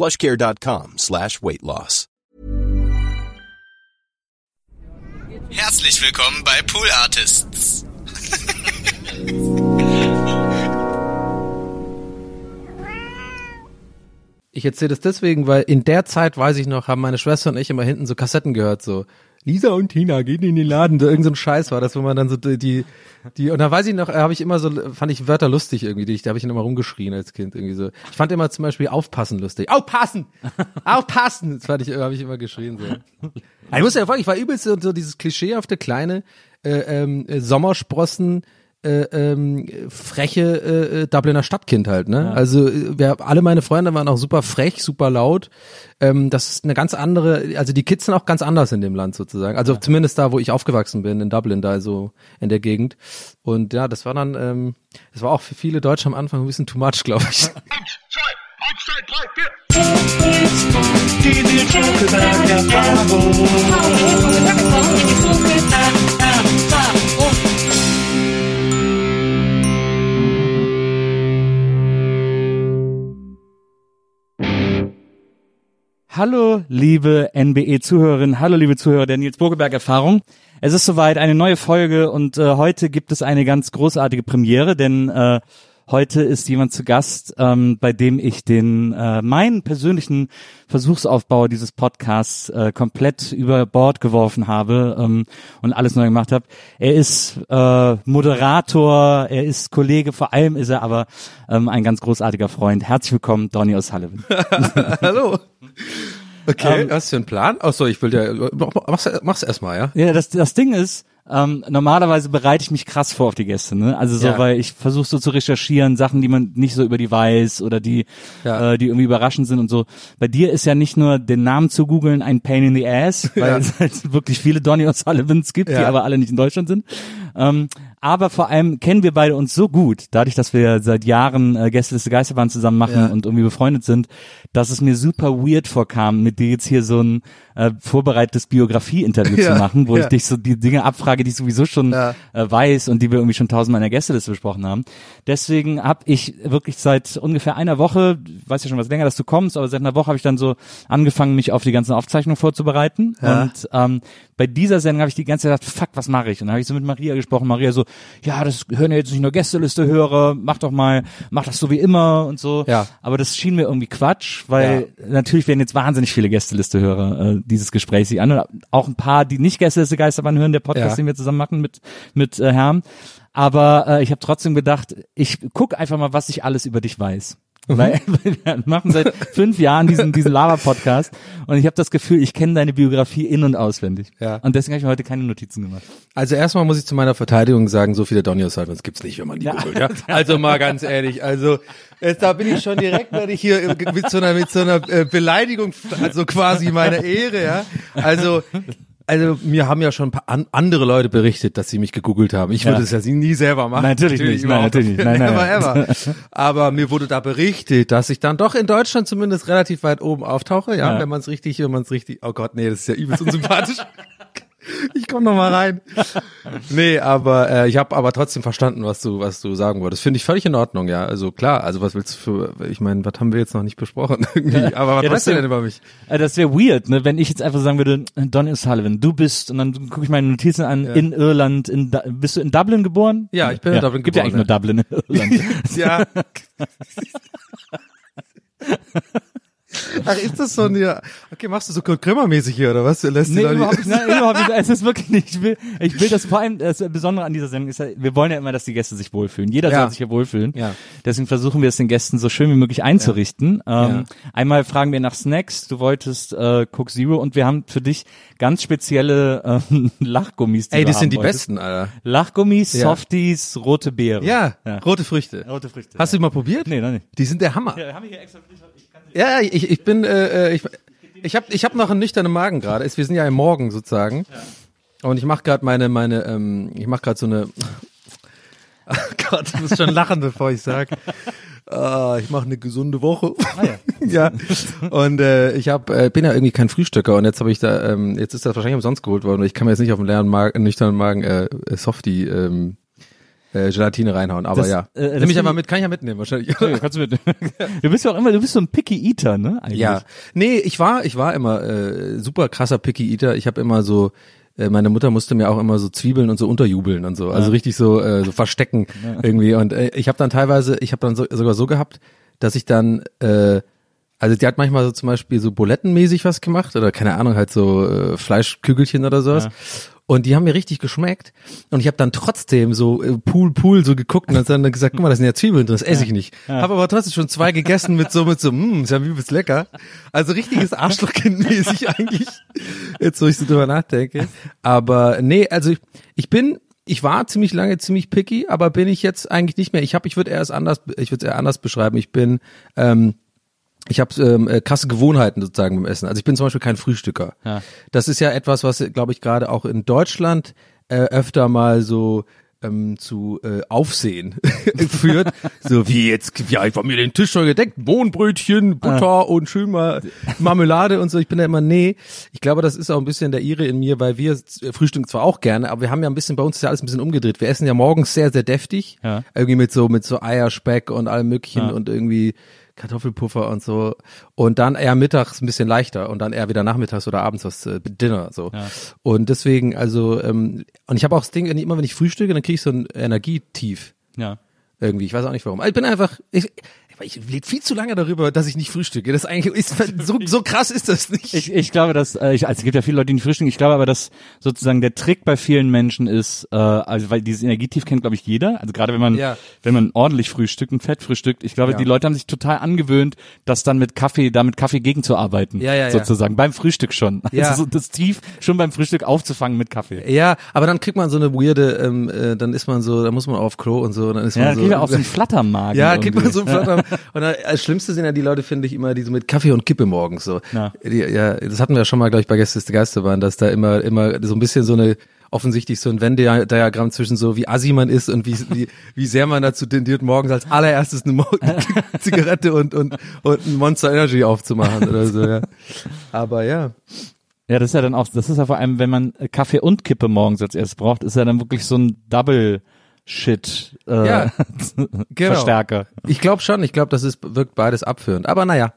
plushcare.com slash weight loss. Herzlich willkommen bei Pool Artists. Ich erzähle das deswegen, weil in der Zeit, weiß ich noch, haben meine Schwester und ich immer hinten so Kassetten gehört, so Lisa und Tina gehen in den Laden, da irgend so Scheiß war das, wo man dann so die, die, und da weiß ich noch, habe ich immer so, fand ich Wörter lustig irgendwie, die ich, da habe ich immer rumgeschrien als Kind irgendwie so. Ich fand immer zum Beispiel aufpassen lustig. Aufpassen! Aufpassen! Das fand ich, habe ich immer geschrien so. Ich muss ja fragen, ich war übelst so, so dieses klischeehafte kleine äh, ähm, äh, Sommersprossen, äh, ähm, freche äh, äh, Dubliner Stadtkind halt, ne? Ja. Also äh, wir, alle meine Freunde waren auch super frech, super laut. Ähm, das ist eine ganz andere, also die Kids sind auch ganz anders in dem Land sozusagen. Also ja. zumindest da, wo ich aufgewachsen bin, in Dublin, da so in der Gegend. Und ja, das war dann, ähm, das war auch für viele Deutsche am Anfang ein bisschen too much, glaube ich. Eins, zwei, eins, zwei, drei, vier. Hallo, liebe NBE-Zuhörerinnen, hallo, liebe Zuhörer der Nils Burgeberg-Erfahrung. Es ist soweit eine neue Folge und äh, heute gibt es eine ganz großartige Premiere, denn äh, heute ist jemand zu Gast, ähm, bei dem ich den äh, meinen persönlichen Versuchsaufbau dieses Podcasts äh, komplett über Bord geworfen habe ähm, und alles neu gemacht habe. Er ist äh, Moderator, er ist Kollege, vor allem ist er aber ähm, ein ganz großartiger Freund. Herzlich willkommen, Donny O'Sullivan. Hallo. Okay, ähm, hast du einen Plan? Ach so, ich will dir, mach's, mach's erstmal, ja? Ja, das, das Ding ist, ähm, normalerweise bereite ich mich krass vor auf die Gäste, ne? Also so, ja. weil ich versuche so zu recherchieren, Sachen, die man nicht so über die weiß oder die, ja. äh, die irgendwie überraschend sind und so. Bei dir ist ja nicht nur den Namen zu googeln ein Pain in the Ass, weil ja. es halt wirklich viele Donny O'Sullivans gibt, die aber alle nicht in Deutschland sind. Ähm, aber vor allem kennen wir beide uns so gut, dadurch, dass wir seit Jahren äh, Gästeliste Geisterbahn zusammen machen ja. und irgendwie befreundet sind, dass es mir super weird vorkam, mit dir jetzt hier so ein äh, vorbereitetes Biografie-Interview ja. zu machen, wo ja. ich dich so die Dinge abfrage, die ich sowieso schon äh, weiß und die wir irgendwie schon tausendmal in der Gästeliste besprochen haben. Deswegen habe ich wirklich seit ungefähr einer Woche, weiß ja schon was länger, dass du kommst, aber seit einer Woche habe ich dann so angefangen, mich auf die ganzen Aufzeichnungen vorzubereiten. Und ähm, bei dieser Sendung habe ich die ganze Zeit gedacht, fuck, was mache ich? Und dann habe ich so mit Maria gesprochen. Maria so, ja, das hören ja jetzt nicht nur Gästeliste höre, mach doch mal, mach das so wie immer und so. Ja. Aber das schien mir irgendwie Quatsch, weil ja. natürlich werden jetzt wahnsinnig viele Gästeliste höre äh, dieses Gespräch sich an. Und auch ein paar, die nicht Gästeliste Geisterbahn hören, der Podcast, ja. den wir zusammen machen mit, mit äh, Herrn. Aber äh, ich habe trotzdem gedacht, ich guck einfach mal, was ich alles über dich weiß. Weil, wir machen seit fünf Jahren diesen, diesen Lava-Podcast und ich habe das Gefühl, ich kenne deine Biografie in- und auswendig. Ja. Und deswegen habe ich mir heute keine Notizen gemacht. Also erstmal muss ich zu meiner Verteidigung sagen, so viele Donny O'Sullivans gibt's nicht, wenn man die ja. googelt. Ja? Also mal ganz ehrlich, also jetzt, da bin ich schon direkt, werde ich hier mit so einer, mit so einer äh, Beleidigung, also quasi meiner Ehre, ja. Also also mir haben ja schon ein paar an, andere Leute berichtet, dass sie mich gegoogelt haben. Ich würde es ja nie selber machen. Natürlich, natürlich nicht. Nein, natürlich nicht. Nein, nein, never, ever. Aber mir wurde da berichtet, dass ich dann doch in Deutschland zumindest relativ weit oben auftauche, ja, ja. wenn man es richtig, wenn man es richtig. Oh Gott, nee, das ist ja übelst unsympathisch. Ich komm noch mal rein. Nee, aber äh, ich habe aber trotzdem verstanden, was du was du sagen wolltest. Finde ich völlig in Ordnung, ja. Also klar, also was willst du für ich meine, was haben wir jetzt noch nicht besprochen irgendwie, aber was ja, weißt du denn über mich? Äh, das wäre weird, ne, wenn ich jetzt einfach sagen würde, Don Sullivan, du bist und dann gucke ich meine Notizen an ja. in Irland, in bist du in Dublin geboren? Ja, ich bin ja, in Dublin gibt geboren. Gibt ja eigentlich nur Dublin in Irland. ja. Ach, ist das so ein, ja, okay, machst du so Kurt Krömer-mäßig hier, oder was? Lässt Nee, überhaupt nicht, nein, überhaupt nicht. Es ist wirklich nicht. Ich will, ich will das vor allem, das Besondere an dieser Sendung ist ja, wir wollen ja immer, dass die Gäste sich wohlfühlen. Jeder Ja. soll sich hier wohlfühlen. Ja. Deswegen versuchen wir es den Gästen so schön wie möglich einzurichten. Ähm, Einmal fragen wir nach Snacks. Du wolltest äh, Coke Zero und wir haben für dich ganz spezielle ähm, Lachgummis. Die Ey, das sind die wolltest. besten, Alter. Lachgummis, Ja. Softies, rote Beere. Ja, Ja. rote Früchte. Rote Früchte. Hast du die mal probiert? Nee, noch nicht. Die sind der Hammer. Ja, haben wir hier extra für dich. Ja, ich, ich bin, äh, äh, ich, ich habe ich hab noch einen nüchternen Magen gerade. Wir sind ja im Morgen sozusagen. Und ich mache gerade meine, meine, ähm, ich mache gerade so eine. Oh Gott, ich muss schon lachen, bevor ich sag. Ah, ich mache eine gesunde Woche. ja. Und äh, ich hab, äh, bin ja irgendwie kein Frühstücker und jetzt habe ich da, ähm, jetzt ist das wahrscheinlich umsonst geholt worden. und Ich kann mir jetzt nicht auf den leeren Magen, nüchternen Magen äh, Softie ähm, äh, Gelatine reinhauen. Aber Das, ja, äh, nimm mich ich- mit, kann ich ja mitnehmen wahrscheinlich. Ja, kannst du, mit. du bist ja auch immer, du bist so ein Picky Eater, ne? Eigentlich. Ja, nee, ich war, ich war immer äh, super krasser Picky Eater. Ich habe immer so, äh, meine Mutter musste mir auch immer so Zwiebeln und so unterjubeln und so, also richtig so, äh, so verstecken irgendwie. Und äh, ich habe dann teilweise, ich habe dann so, sogar so gehabt, dass ich dann, äh, also die hat manchmal so zum Beispiel so bulettenmäßig was gemacht oder keine Ahnung halt so äh, Fleischkügelchen oder sowas. Und die haben mir richtig geschmeckt. Und ich habe dann trotzdem so äh, Pool, Pool so geguckt und dann gesagt, guck mal, da sind ja Zwiebeln drin, das esse ich nicht. Habe aber trotzdem schon zwei gegessen mit so, mit so, mmm, ist ja übelst lecker. Also richtiges Arschlochkind-mäßig eigentlich, jetzt wo ich so drüber nachdenke. Aber nee, also ich, ich bin, ich war ziemlich lange ziemlich picky, aber bin ich jetzt eigentlich nicht mehr. Ich habe, ich würde eher es anders, ich würde es eher anders beschreiben. Ich bin, ähm, ich habe ähm, äh, krasse Gewohnheiten sozusagen beim Essen. Also ich bin zum Beispiel kein Frühstücker. Ja. Das ist ja etwas, was, glaube ich, gerade auch in Deutschland äh, öfter mal so ähm, zu äh, Aufsehen führt. So wie jetzt, ja, ich war mir den Tisch schon gedeckt, Mohnbrötchen, Butter und schön mal Marmelade und so. Ich bin da immer, nee. Ich glaube, das ist auch ein bisschen der Ire in mir, weil wir äh, frühstücken zwar auch gerne, aber wir haben ja ein bisschen, bei uns ist ja alles ein bisschen umgedreht. Wir essen ja morgens sehr, sehr deftig. Ja. Irgendwie mit so, mit so Eierspeck und allem möglichen Ja. und irgendwie Kartoffelpuffer und so. Und dann eher mittags ein bisschen leichter und dann eher wieder nachmittags oder abends was äh, Dinner so. Ja. Und deswegen, also, ähm, und ich habe auch das Ding, immer wenn ich frühstücke, dann kriege ich so ein Energietief Ja. irgendwie. Ich weiß auch nicht warum. Ich bin einfach, ich, ich rede viel zu lange darüber, dass ich nicht frühstücke. Das eigentlich ist, so, so krass ist das nicht. Ich, ich glaube, dass äh, ich, also es gibt ja viele Leute, die nicht frühstücken. Ich glaube aber, dass sozusagen der Trick bei vielen Menschen ist, äh, also weil dieses Energietief kennt, glaube ich, jeder. Also gerade wenn man Ja. wenn man ordentlich frühstückt und fett frühstückt, ich glaube, Ja. die Leute haben sich total angewöhnt, das dann mit Kaffee, da mit Kaffee gegenzuarbeiten. Ja, ja, ja. sozusagen beim Frühstück schon. Ja. Also so das Tief schon beim Frühstück aufzufangen mit Kaffee. ja, aber dann kriegt man so eine weirde, ähm, äh, dann ist man so, dann muss man auf Klo und so, dann ist Ja, man dann so. kriegt man auch so einen Flattermagen. Ja, kriegt man so einen Flatter. Und das Schlimmste sind ja die Leute, finde ich, immer die so mit Kaffee und Kippe morgens so. Ja. Die, ja, das hatten wir ja schon mal, glaube ich, bei Gäste der Geister waren, dass da immer, immer so ein bisschen so eine, offensichtlich so ein Venn-Diagramm zwischen so, wie assi man ist und wie, wie, wie sehr man dazu tendiert, morgens als allererstes eine Mo Zigarette und, und, und ein Monster Energy aufzumachen oder so, ja. Aber ja. Ja, das ist ja dann auch, das ist ja vor allem, wenn man Kaffee und Kippe morgens als erstes braucht, ist ja dann wirklich so ein Double Shit äh, Ja, genau. Verstärker. Ich glaube schon, ich glaube, das ist, wirkt beides abführend. Aber naja.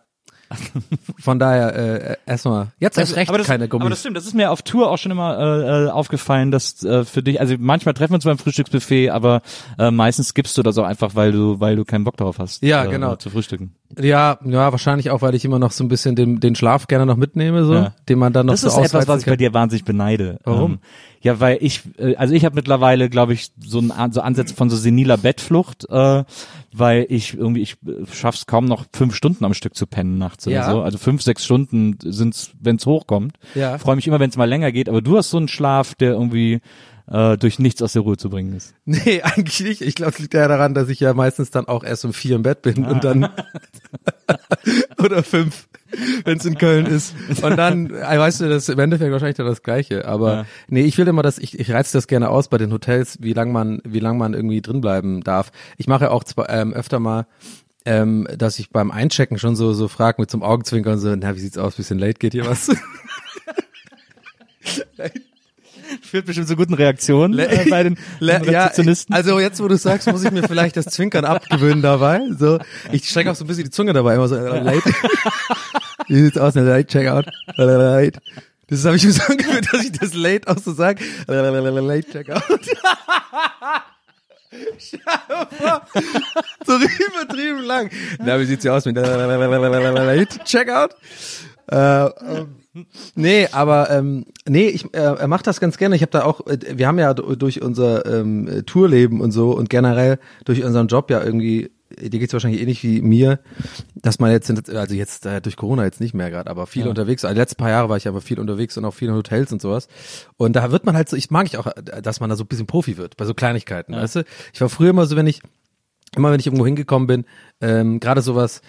Von daher, äh, erstmal, jetzt erst recht aber das, keine Gummis. Aber das stimmt, das ist mir auf Tour auch schon immer äh, äh, aufgefallen, dass äh, für dich, also manchmal treffen wir uns beim Frühstücksbuffet, aber äh, meistens gibst du das auch einfach, weil du, weil du keinen Bock darauf hast, Ja, äh, genau. zu frühstücken. Ja, ja, wahrscheinlich auch, weil ich immer noch so ein bisschen den, den Schlaf gerne noch mitnehme, so, Ja. den man dann noch Das so ist etwas, was ich bei kann. dir wahnsinnig beneide. Warum? Ähm, ja, weil ich, äh, also ich habe mittlerweile, glaube ich, so, ein, so Ansätze von so seniler Bettflucht, äh, weil ich irgendwie, ich äh, schaff's kaum noch fünf Stunden am Stück zu pennen nachts Ja. oder so. Also fünf, sechs Stunden sind's, wenn's hochkommt. Ja. Freue mich immer, wenn's mal länger geht, aber du hast so einen Schlaf, der irgendwie äh, durch nichts aus der Ruhe zu bringen ist. Nee, eigentlich nicht. Ich glaube, es liegt ja daran, dass ich ja meistens dann auch erst um vier im Bett bin und dann oder fünf, wenn es in Köln ist. Und dann, äh, weißt du, das ist im Endeffekt wahrscheinlich dann das Gleiche. Aber Ja. nee, ich will immer, dass ich, ich reiz das gerne aus bei den Hotels, wie lang man, wie lang man irgendwie drin bleiben darf. Ich mache auch zwar, ähm, öfter mal ähm, dass ich beim Einchecken schon so so frag mit zum Augenzwinkern so, na, wie sieht's aus, bisschen late geht hier was? Führt bestimmt zu guten Reaktionen äh, bei den Le- ja, Rezeptionisten. also jetzt, wo du sagst, muss ich mir vielleicht das Zwinkern abgewöhnen dabei. So, ich strecke auch so ein bisschen die Zunge dabei, immer so äh, late. Wie sieht's aus, late Checkout? Late. Das habe ich mir so angewöhnt, dass ich das late auch so sage. Late Checkout. so übertrieben lang. Na, wie sieht's hier aus mit Checkout? Äh, nee, aber ähm, nee, ich, äh, er macht das ganz gerne. Ich habe da auch, äh, wir haben ja durch unser ähm, Tourleben und so und generell durch unseren Job ja irgendwie, dir geht's wahrscheinlich ähnlich wie mir, dass man jetzt, also jetzt äh, durch Corona jetzt nicht mehr gerade, aber viel ja. unterwegs. Also die letzten paar Jahre war ich aber viel unterwegs und auch viel in Hotels und sowas. Und da wird man halt so, ich mag ich auch, dass man da so ein bisschen Profi wird bei so Kleinigkeiten, ja. weißt du? Ich war früher immer so, wenn ich immer wenn ich irgendwo hingekommen bin, ähm, gerade sowas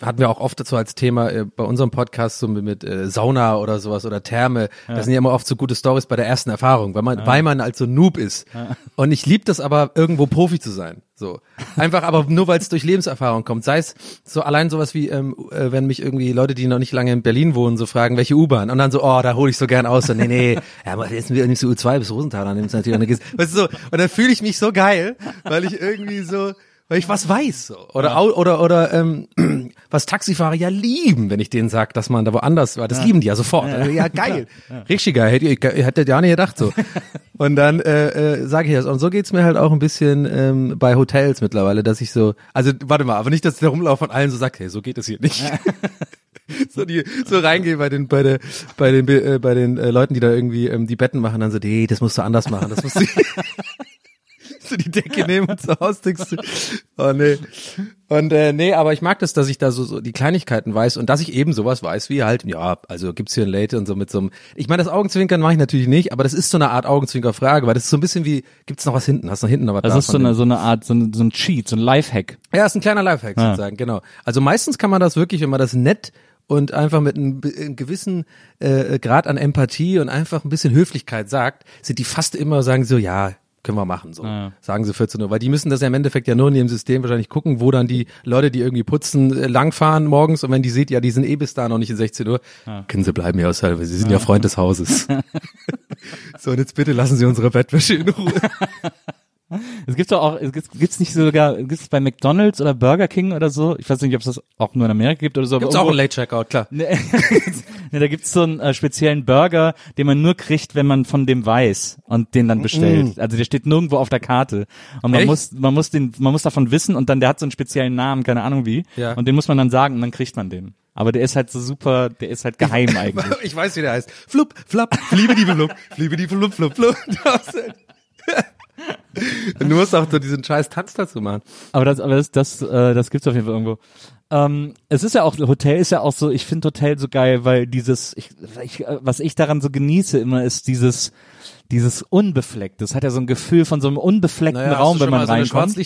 hatten wir auch oft dazu als Thema äh, bei unserem Podcast so mit, mit äh, Sauna oder sowas oder Therme. Ja. Das sind ja immer oft so gute Stories bei der ersten Erfahrung, weil man, ja. weil man als so Noob ist. Ja. Und ich liebe das aber, irgendwo Profi zu sein. So. Einfach aber nur, weil es durch Lebenserfahrung kommt. Sei es so allein sowas wie, ähm, äh, wenn mich irgendwie Leute, die noch nicht lange in Berlin wohnen, so fragen, welche U-Bahn? Und dann so, oh, da hole ich so gern aus. So, nee, nee, ja, jetzt nimmst du U2 bis Rosenthal, dann nimmst du natürlich eine Weißt du so, und dann fühle ich mich so geil, weil ich irgendwie so, weil ich was weiß. Oder, ja. oder, oder ähm, was Taxifahrer ja lieben, wenn ich denen sage, dass man da woanders war. Das ja. lieben die ja sofort. Ja, ja geil. Richtig geil. Hätte, hätte ja nicht gedacht so. Und dann äh, äh, sage ich das. Und so geht's mir halt auch ein bisschen ähm, bei Hotels mittlerweile, dass ich so, also warte mal, aber nicht, dass ich da rumlaufe und allen so sag, hey, so geht es hier nicht. so die so reingehe bei den bei der bei den äh, bei den äh, Leuten, die da irgendwie ähm, die Betten machen, dann so, nee, das musst du anders machen, das musst du du die Decke nehmen und ausdenkst du. Oh nee. Und äh, nee, aber ich mag das, dass ich da so, so die Kleinigkeiten weiß und dass ich eben sowas weiß, wie halt, ja, also gibt's hier ein Late und so mit so einem. Ich meine, das Augenzwinkern mache ich natürlich nicht, aber das ist so eine Art Augenzwinkerfrage, weil das ist so ein bisschen wie, gibt's noch was hinten? Hast du noch hinten noch was? Das ist so eine, so eine Art, so, ein, so ein Cheat, so ein Lifehack. Ja, ist ein kleiner Lifehack ja. sozusagen, genau. Also meistens kann man das wirklich, wenn man das nett und einfach mit einem, einem gewissen äh, Grad an Empathie und einfach ein bisschen Höflichkeit sagt, sind die fast immer sagen so, ja, können wir machen, so. Ja. Sagen sie 14 Uhr. Weil die müssen das ja im Endeffekt ja nur in ihrem System wahrscheinlich gucken, wo dann die Leute, die irgendwie putzen, äh, langfahren morgens und wenn die seht, ja, die sind eh bis da noch nicht in 16 Uhr, ja. können sie bleiben, ja, sie sind ja, ja Freund des Hauses. so, und jetzt bitte lassen Sie unsere Bettwäsche in Ruhe. Es gibt doch auch, es gibt, gibt's nicht sogar, gibt's bei McDonalds oder Burger King oder so? Ich weiß nicht, ob es das auch nur in Amerika gibt oder so. Gibt's auch ein Late Checkout, klar. ne, da gibt's so einen äh, speziellen Burger, den man nur kriegt, wenn man von dem weiß und den dann bestellt. Mm. Also der steht nirgendwo auf der Karte und man Echt? muss, man muss den, man muss davon wissen und dann der hat so einen speziellen Namen, keine Ahnung wie. Ja. Und den muss man dann sagen und dann kriegt man den. Aber der ist halt so super, der ist halt geheim eigentlich. Ich weiß, wie der heißt. Flup, flapp, fliebe die flup, fliebe die flup, flup, flup. du musst auch so diesen scheiß Tanz dazu machen. Aber das, aber das, das, äh, das gibt's auf jeden Fall irgendwo. Ähm, es ist ja auch, Hotel ist ja auch so, ich finde Hotel so geil, weil dieses, ich, ich, was ich daran so genieße immer, ist dieses, dieses unbefleckt. Das hat ja so ein Gefühl von so einem unbefleckten naja, Raum, wenn man so reinkommt.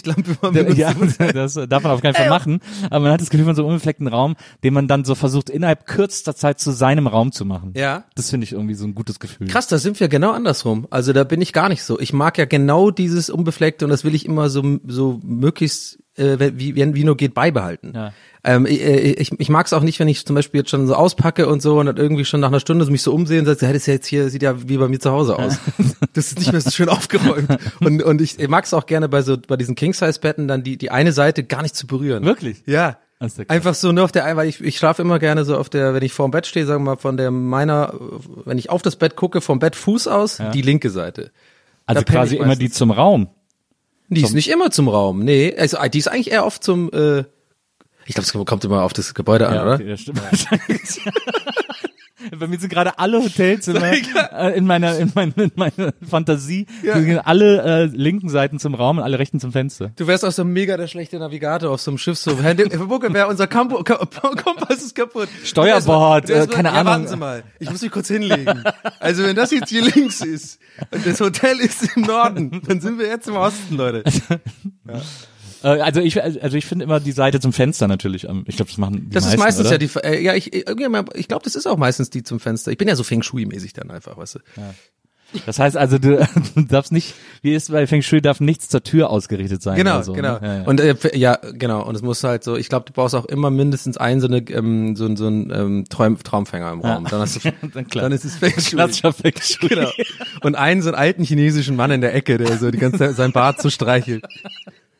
ja, das darf man auf keinen Fall machen. Aber man hat das Gefühl von so einem unbefleckten Raum, den man dann so versucht, innerhalb kürzester Zeit zu seinem Raum zu machen. Ja. Das finde ich irgendwie so ein gutes Gefühl. Krass, da sind wir genau andersrum. Also da bin ich gar nicht so. Ich mag ja genau dieses Unbefleckte und das will ich immer so, so möglichst äh, wie, wie, wie nur geht, beibehalten. Ja. Ähm, ich, ich, ich mag es auch nicht, wenn ich zum Beispiel jetzt schon so auspacke und so und dann irgendwie schon nach einer Stunde mich so umsehe und sage, hey, das jetzt hier sieht ja wie bei mir zu Hause aus. das ist nicht mehr so schön aufgeräumt. Und, und ich, ich mag es auch gerne bei so bei diesen King-Size-Betten dann die, die eine Seite gar nicht zu berühren. Wirklich? Ja. Einfach so nur auf der einen, weil ich, ich schlafe immer gerne so auf der, wenn ich vorm Bett stehe, sagen wir mal von der meiner, wenn ich auf das Bett gucke, vom Bett Fuß aus, ja. die linke Seite. Also quasi immer die zum Raum. Die ist nicht immer zum Raum, nee. Also die ist eigentlich eher oft zum äh, ich glaube, es kommt immer auf das Gebäude an, ja, okay, oder? Ja, stimmt. Bei mir sind gerade alle Hotelzimmer äh, in meiner in meiner, in meiner Fantasie ja. alle äh, linken Seiten zum Raum und alle rechten zum Fenster. Du wärst auch so mega der schlechte Navigator auf so einem Schiff so. Herr wer unser Kampo, Kompass ist kaputt. Steuerbord, äh, keine ja, Ahnung. Warten Sie mal, ich muss mich kurz hinlegen. Also wenn das jetzt hier links ist und das Hotel ist im Norden, dann sind wir jetzt im Osten, Leute. Ja. Äh, also ich, also ich finde immer die Seite zum Fenster natürlich. Ich glaube, das machen die Das meisten, ist meistens oder? ja die. Äh, ja, ich, ich glaube, das ist auch meistens die zum Fenster. Ich bin ja so Feng Shui-mäßig dann einfach, weißt du. Ja. Das heißt also, du, darfst nicht, wie ist bei Feng Shui, darf nichts zur Tür ausgerichtet sein. Genau, so, genau. Ne? Ja, ja. Und äh, ja, genau. Und es muss halt so, ich glaube, du brauchst auch immer mindestens einen so eine ähm, so, so ein ähm, Traum, Traumfänger im Raum. Ja. Dann hast du, dann, dann ist es Feng Shui. Klassischer Feng Shui. Genau. Und einen so einen alten chinesischen Mann in der Ecke, der so die ganze Zeit sein Bart so streichelt.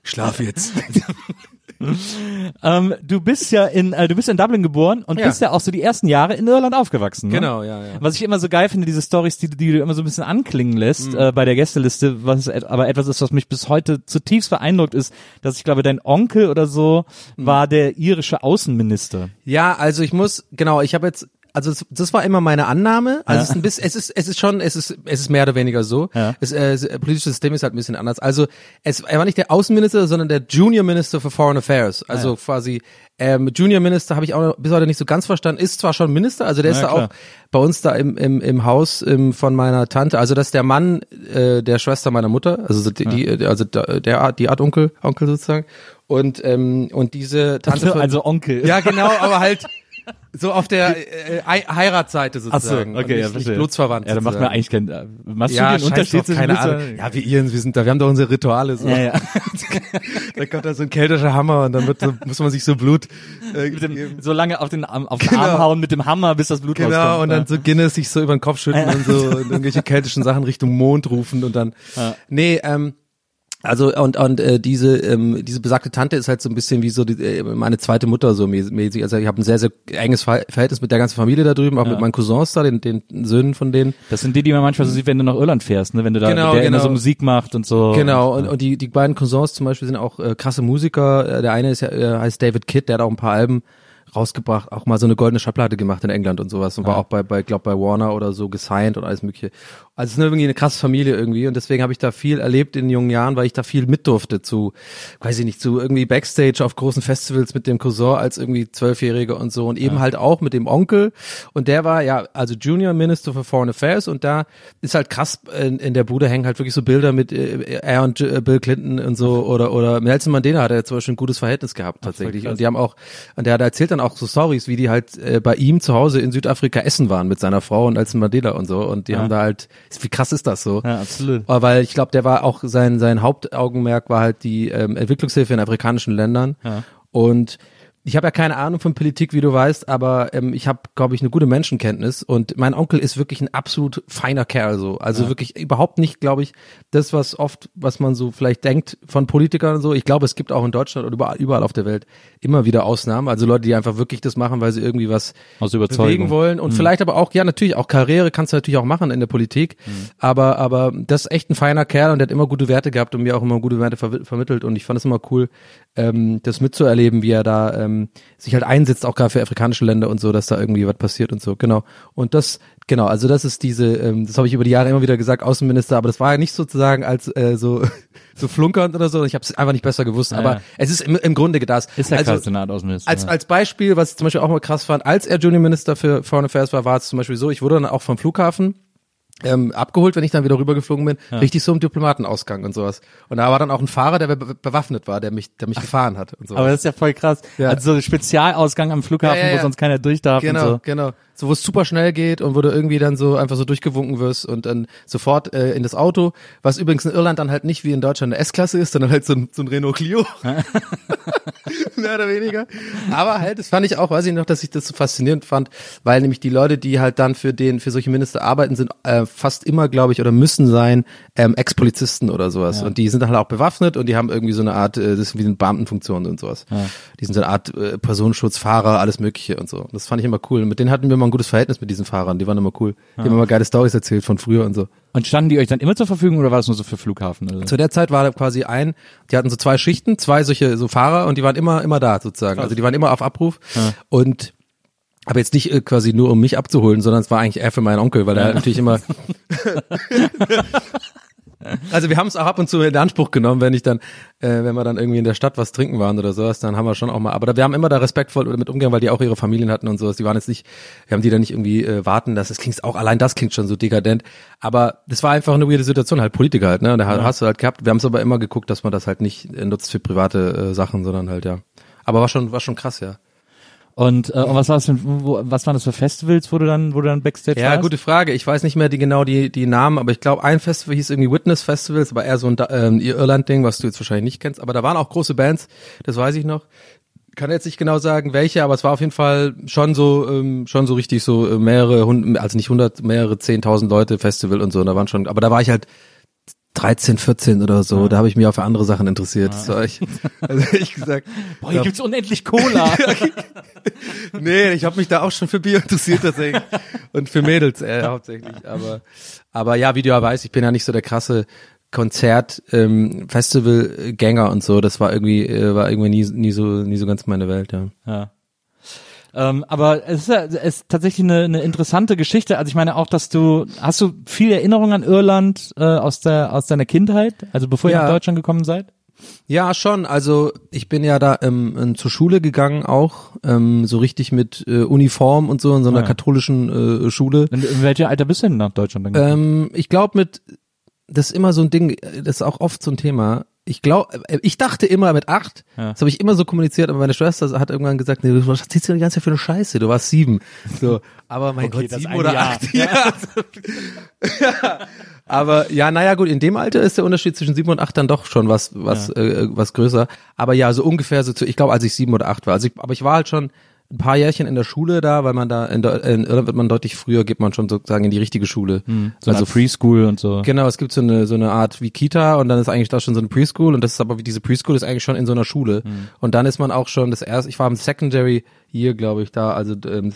Schlaf jetzt. ähm, du bist ja in, äh, du bist in Dublin geboren und Ja. bist ja auch so die ersten Jahre in Irland aufgewachsen. Ne? Genau, ja, ja. Was ich immer so geil finde, diese Stories, die, die du immer so ein bisschen anklingen lässt Mhm. äh, bei der Gästeliste, was aber etwas ist, was mich bis heute zutiefst beeindruckt ist, dass ich glaube, dein Onkel oder so Mhm. war der irische Außenminister. Ja, also ich muss, genau, ich habe jetzt, also das, das war immer meine Annahme. Also Ja. es ist ein bisschen, es ist, es ist schon, es ist, es ist mehr oder weniger so. Ja. Es, äh, das politische System ist halt ein bisschen anders. Also es, er war nicht der Außenminister, sondern der Junior Minister for Foreign Affairs. Also quasi ähm, Junior Minister habe ich auch bis heute nicht so ganz verstanden. Ist zwar schon Minister, also der ist Ja, da auch bei uns da im, im, im Haus im, von meiner Tante. Also das ist der Mann äh, der Schwester meiner Mutter. Also so die, die also der, Art, die Art Onkel, Onkel sozusagen. Und ähm, und diese Tante von, Also Onkel. ja, genau, aber halt so auf der äh, Ei- Heiratsseite Ach so, sozusagen. okay, ja, nicht, blutsverwandt. Ja, dann macht man sozusagen. eigentlich keinen, äh, machst ja, du den Unterschied Unterschied keine zwischen Ahnung. Ja, wir Iren, wir sind da, wir haben da unsere Rituale so. Ja, ja. da kommt da so ein keltischer Hammer und dann wird so, muss man sich so Blut äh, dem, so lange auf den, Arm- auf den Genau. Arm hauen mit dem Hammer, bis das Blut Genau, rauskommt. und dann so Guinness sich so über den Kopf schütten und so und irgendwelche keltischen Sachen Richtung Mond rufen und dann. Nee, ähm, also und und äh, diese ähm, diese besagte Tante ist halt so ein bisschen wie so die, äh, meine zweite Mutter so mäß- mäßig. Also ich habe ein sehr sehr enges Ver- Verhältnis mit der ganzen Familie da drüben, auch mit meinen Cousins da, den den Söhnen von denen. Das sind die, die man manchmal so sieht, wenn du nach Irland fährst, ne? Wenn du da, Genau, der genau. so Musik macht und so. Genau, und, und die, die beiden Cousins zum Beispiel sind auch äh, krasse Musiker. Äh, Der eine ist ja, äh, heißt David Kidd, der hat auch ein paar Alben rausgebracht, auch mal so eine goldene Schallplatte gemacht in England und sowas und war auch bei, bei glaub bei Warner oder so gesigned und alles mögliche. Also es ist irgendwie eine krasse Familie irgendwie und deswegen habe ich da viel erlebt in jungen Jahren, weil ich da viel mit durfte zu, weiß ich nicht, zu irgendwie Backstage auf großen Festivals mit dem Cousin als irgendwie Zwölfjähriger und so und eben halt auch mit dem Onkel. Und der war ja also Junior Minister for Foreign Affairs und da ist halt krass in, in der Bude hängen halt wirklich so Bilder mit äh, er und äh, Bill Clinton und so oder oder Nelson Mandela hat er zum Beispiel ein gutes Verhältnis gehabt tatsächlich. und die haben auch und der, der erzählt dann auch so Stories, wie die halt äh, bei ihm zu Hause in Südafrika essen waren mit seiner Frau und Nelson Mandela und so und die haben da halt wie krass ist das so Ja, absolut. aber weil ich glaube, der war auch sein sein Hauptaugenmerk war halt die ähm, Entwicklungshilfe in afrikanischen Ländern Ja. und ich habe ja keine Ahnung von Politik, wie du weißt, aber ähm, ich habe, glaube ich, eine gute Menschenkenntnis und mein Onkel ist wirklich ein absolut feiner Kerl so. Also wirklich überhaupt nicht, glaube ich, das, was oft, was man so vielleicht denkt von Politikern und so. Ich glaube, es gibt auch in Deutschland und überall, überall auf der Welt immer wieder Ausnahmen. Also Leute, die einfach wirklich das machen, weil sie irgendwie was Aus Überzeugung. bewegen wollen und vielleicht aber auch, ja, natürlich auch Karriere kannst du natürlich auch machen in der Politik, aber, aber das ist echt ein feiner Kerl und der hat immer gute Werte gehabt und mir auch immer gute Werte ver vermittelt und ich fand es immer cool, ähm, das mitzuerleben, wie er da ähm, sich halt einsetzt, auch gerade für afrikanische Länder und so, dass da irgendwie was passiert und so, genau. Und das, genau, also das ist diese, ähm, das habe ich über die Jahre immer wieder gesagt, Außenminister, aber das war ja nicht sozusagen als äh, so so flunkernd oder so, ich habe es einfach nicht besser gewusst, Ja, aber ja. es ist im, im Grunde das. Ist ja also, krass, eine Art Außenminister. als, ja. als Beispiel, was ich zum Beispiel auch mal krass fand, als er Junior Minister für Foreign Affairs war, war es zum Beispiel so, ich wurde dann auch vom Flughafen ähm, abgeholt, wenn ich dann wieder rübergeflogen bin, richtig so im Diplomatenausgang und sowas. Und da war dann auch ein Fahrer, der be bewaffnet war, der mich, der mich gefahren hat und so. aber das ist ja voll krass. Ja. Also so ein Spezialausgang am Flughafen, Ja, ja, ja. wo sonst keiner durch darf Genau, und so. genau. So, wo es super schnell geht und wo du irgendwie dann so einfach so durchgewunken wirst und dann sofort äh, in das Auto, was übrigens in Irland dann halt nicht wie in Deutschland eine S-Klasse ist, sondern halt so ein, so ein Renault Clio. Mehr oder weniger. Aber halt, das fand ich auch, weiß ich noch, dass ich das so faszinierend fand, weil nämlich die Leute, die halt dann für den, für solche Minister arbeiten, sind äh, fast immer, glaube ich, oder müssen sein, ähm, Ex-Polizisten oder sowas. Und die sind dann halt auch bewaffnet und die haben irgendwie so eine Art, äh, das ist wie eine Beamtenfunktion und sowas. Die sind so eine Art äh, Personenschutzfahrer, alles mögliche und so. Das fand ich immer cool. Und mit denen hatten wir immer ein gutes Verhältnis mit diesen Fahrern. Die waren immer cool. Die haben immer geile Stories erzählt von früher und so. Und standen die euch dann immer zur Verfügung oder war das nur so für Flughafen? Also? Zu der Zeit war da quasi ein, die hatten so zwei Schichten, zwei solche so Fahrer und die waren immer immer da sozusagen. Also die waren immer auf Abruf und aber jetzt nicht äh, quasi nur um mich abzuholen, sondern es war eigentlich eher für meinen Onkel, weil er halt natürlich immer Also wir haben es auch ab und zu in Anspruch genommen, wenn ich dann, äh, wenn wir dann irgendwie in der Stadt was trinken waren oder sowas, dann haben wir schon auch mal, aber wir haben immer da respektvoll damit umgegangen, weil die auch ihre Familien hatten und sowas. Die waren jetzt nicht, wir haben die da nicht irgendwie äh, warten lassen. Das klingt auch, allein das klingt schon so dekadent. Aber das war einfach eine weirde Situation, halt Politiker halt, ne? Und da hast du halt gehabt. Wir haben es aber immer geguckt, dass man das halt nicht äh, nutzt für private äh, Sachen, sondern halt, ja. Aber war schon, war schon krass, ja. Und, äh, und was war das für, wo, was waren das für Festivals, wo du dann, wo du dann Backstage Ja, warst? gute Frage. Ich weiß nicht mehr die genau die die Namen, aber ich glaube, ein Festival hieß irgendwie Witness Festivals, aber eher so ein ähm, Irland-Ding, was du jetzt wahrscheinlich nicht kennst. Aber da waren auch große Bands, das weiß ich noch. Kann jetzt nicht genau sagen, welche, aber es war auf jeden Fall schon so, ähm, schon so richtig so äh, mehrere, hund, also nicht hundert, mehrere zehntausend Leute Festival und so. Und da waren schon, aber da war ich halt 13, 14 oder so, ja. da habe ich mich auf andere Sachen interessiert. Ja. So, ich, also ich gesagt, boah, hier gibt's unendlich Cola. nee, ich habe mich da auch schon für Bier interessiert tatsächlich und für Mädels äh, hauptsächlich. Aber aber ja, wie du ja weißt, ich bin ja nicht so der krasse Konzert, ähm, Festivalgänger und so. Das war irgendwie äh, war irgendwie nie nie so nie so ganz meine Welt. Ja. ja. Ähm, aber es ist, ja, es ist tatsächlich eine, eine interessante Geschichte. Also ich meine auch, dass du hast du viel Erinnerung an Irland äh, aus der aus deiner Kindheit, also bevor ja. ihr nach Deutschland gekommen seid? Ja, schon. Also ich bin ja da ähm, zur Schule gegangen auch, ähm, so richtig mit äh, Uniform und so in so einer ah, ja. katholischen äh, Schule. In, in welchem Alter bist du denn nach Deutschland dann Ähm, ich glaube mit, das ist immer so ein Ding, das ist auch oft so ein Thema ich glaube, äh, ich dachte immer mit acht, ja. das habe ich immer so kommuniziert, aber meine Schwester hat irgendwann gesagt, nee, du was erzählst du die ganze Zeit für eine Scheiße, du warst sieben. So, aber mein okay, Gott, sieben oder Jahr. acht. Ja. ja. Aber ja, naja gut, in dem Alter ist der Unterschied zwischen sieben und acht dann doch schon was, was, ja. äh, was größer. Aber ja, so ungefähr so zu, ich glaube, als ich sieben oder acht war. Also ich, aber ich war halt schon ein paar Jährchen in der Schule da, weil man da in, in Irland wird man deutlich früher geht man schon sozusagen in die richtige Schule. Hm, so also Preschool und so. Genau, es gibt so eine so eine Art wie Kita und dann ist eigentlich da schon so eine Preschool und das ist aber wie diese Preschool ist eigentlich schon in so einer Schule hm. und dann ist man auch schon das erste. Ich war im Secondary Year, glaube ich, da, also ähm,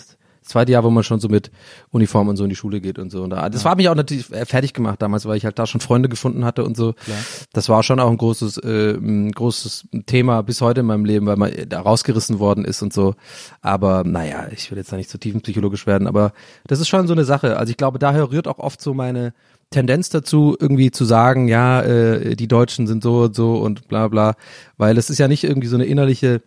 zweite Jahr, wo man schon so mit Uniform und so in die Schule geht und so. Und da, das ja. war mich auch natürlich äh, fertig gemacht damals, weil ich halt da schon Freunde gefunden hatte und so. Klar. Das war schon auch ein großes, äh, ein großes Thema bis heute in meinem Leben, weil man da rausgerissen worden ist und so. Aber naja, ich will jetzt da nicht zu tiefenpsychologisch werden, aber das ist schon so eine Sache. Also ich glaube, daher rührt auch oft so meine Tendenz dazu, irgendwie zu sagen, ja, äh, die Deutschen sind so und so und bla bla, weil es ist ja nicht irgendwie so eine innerliche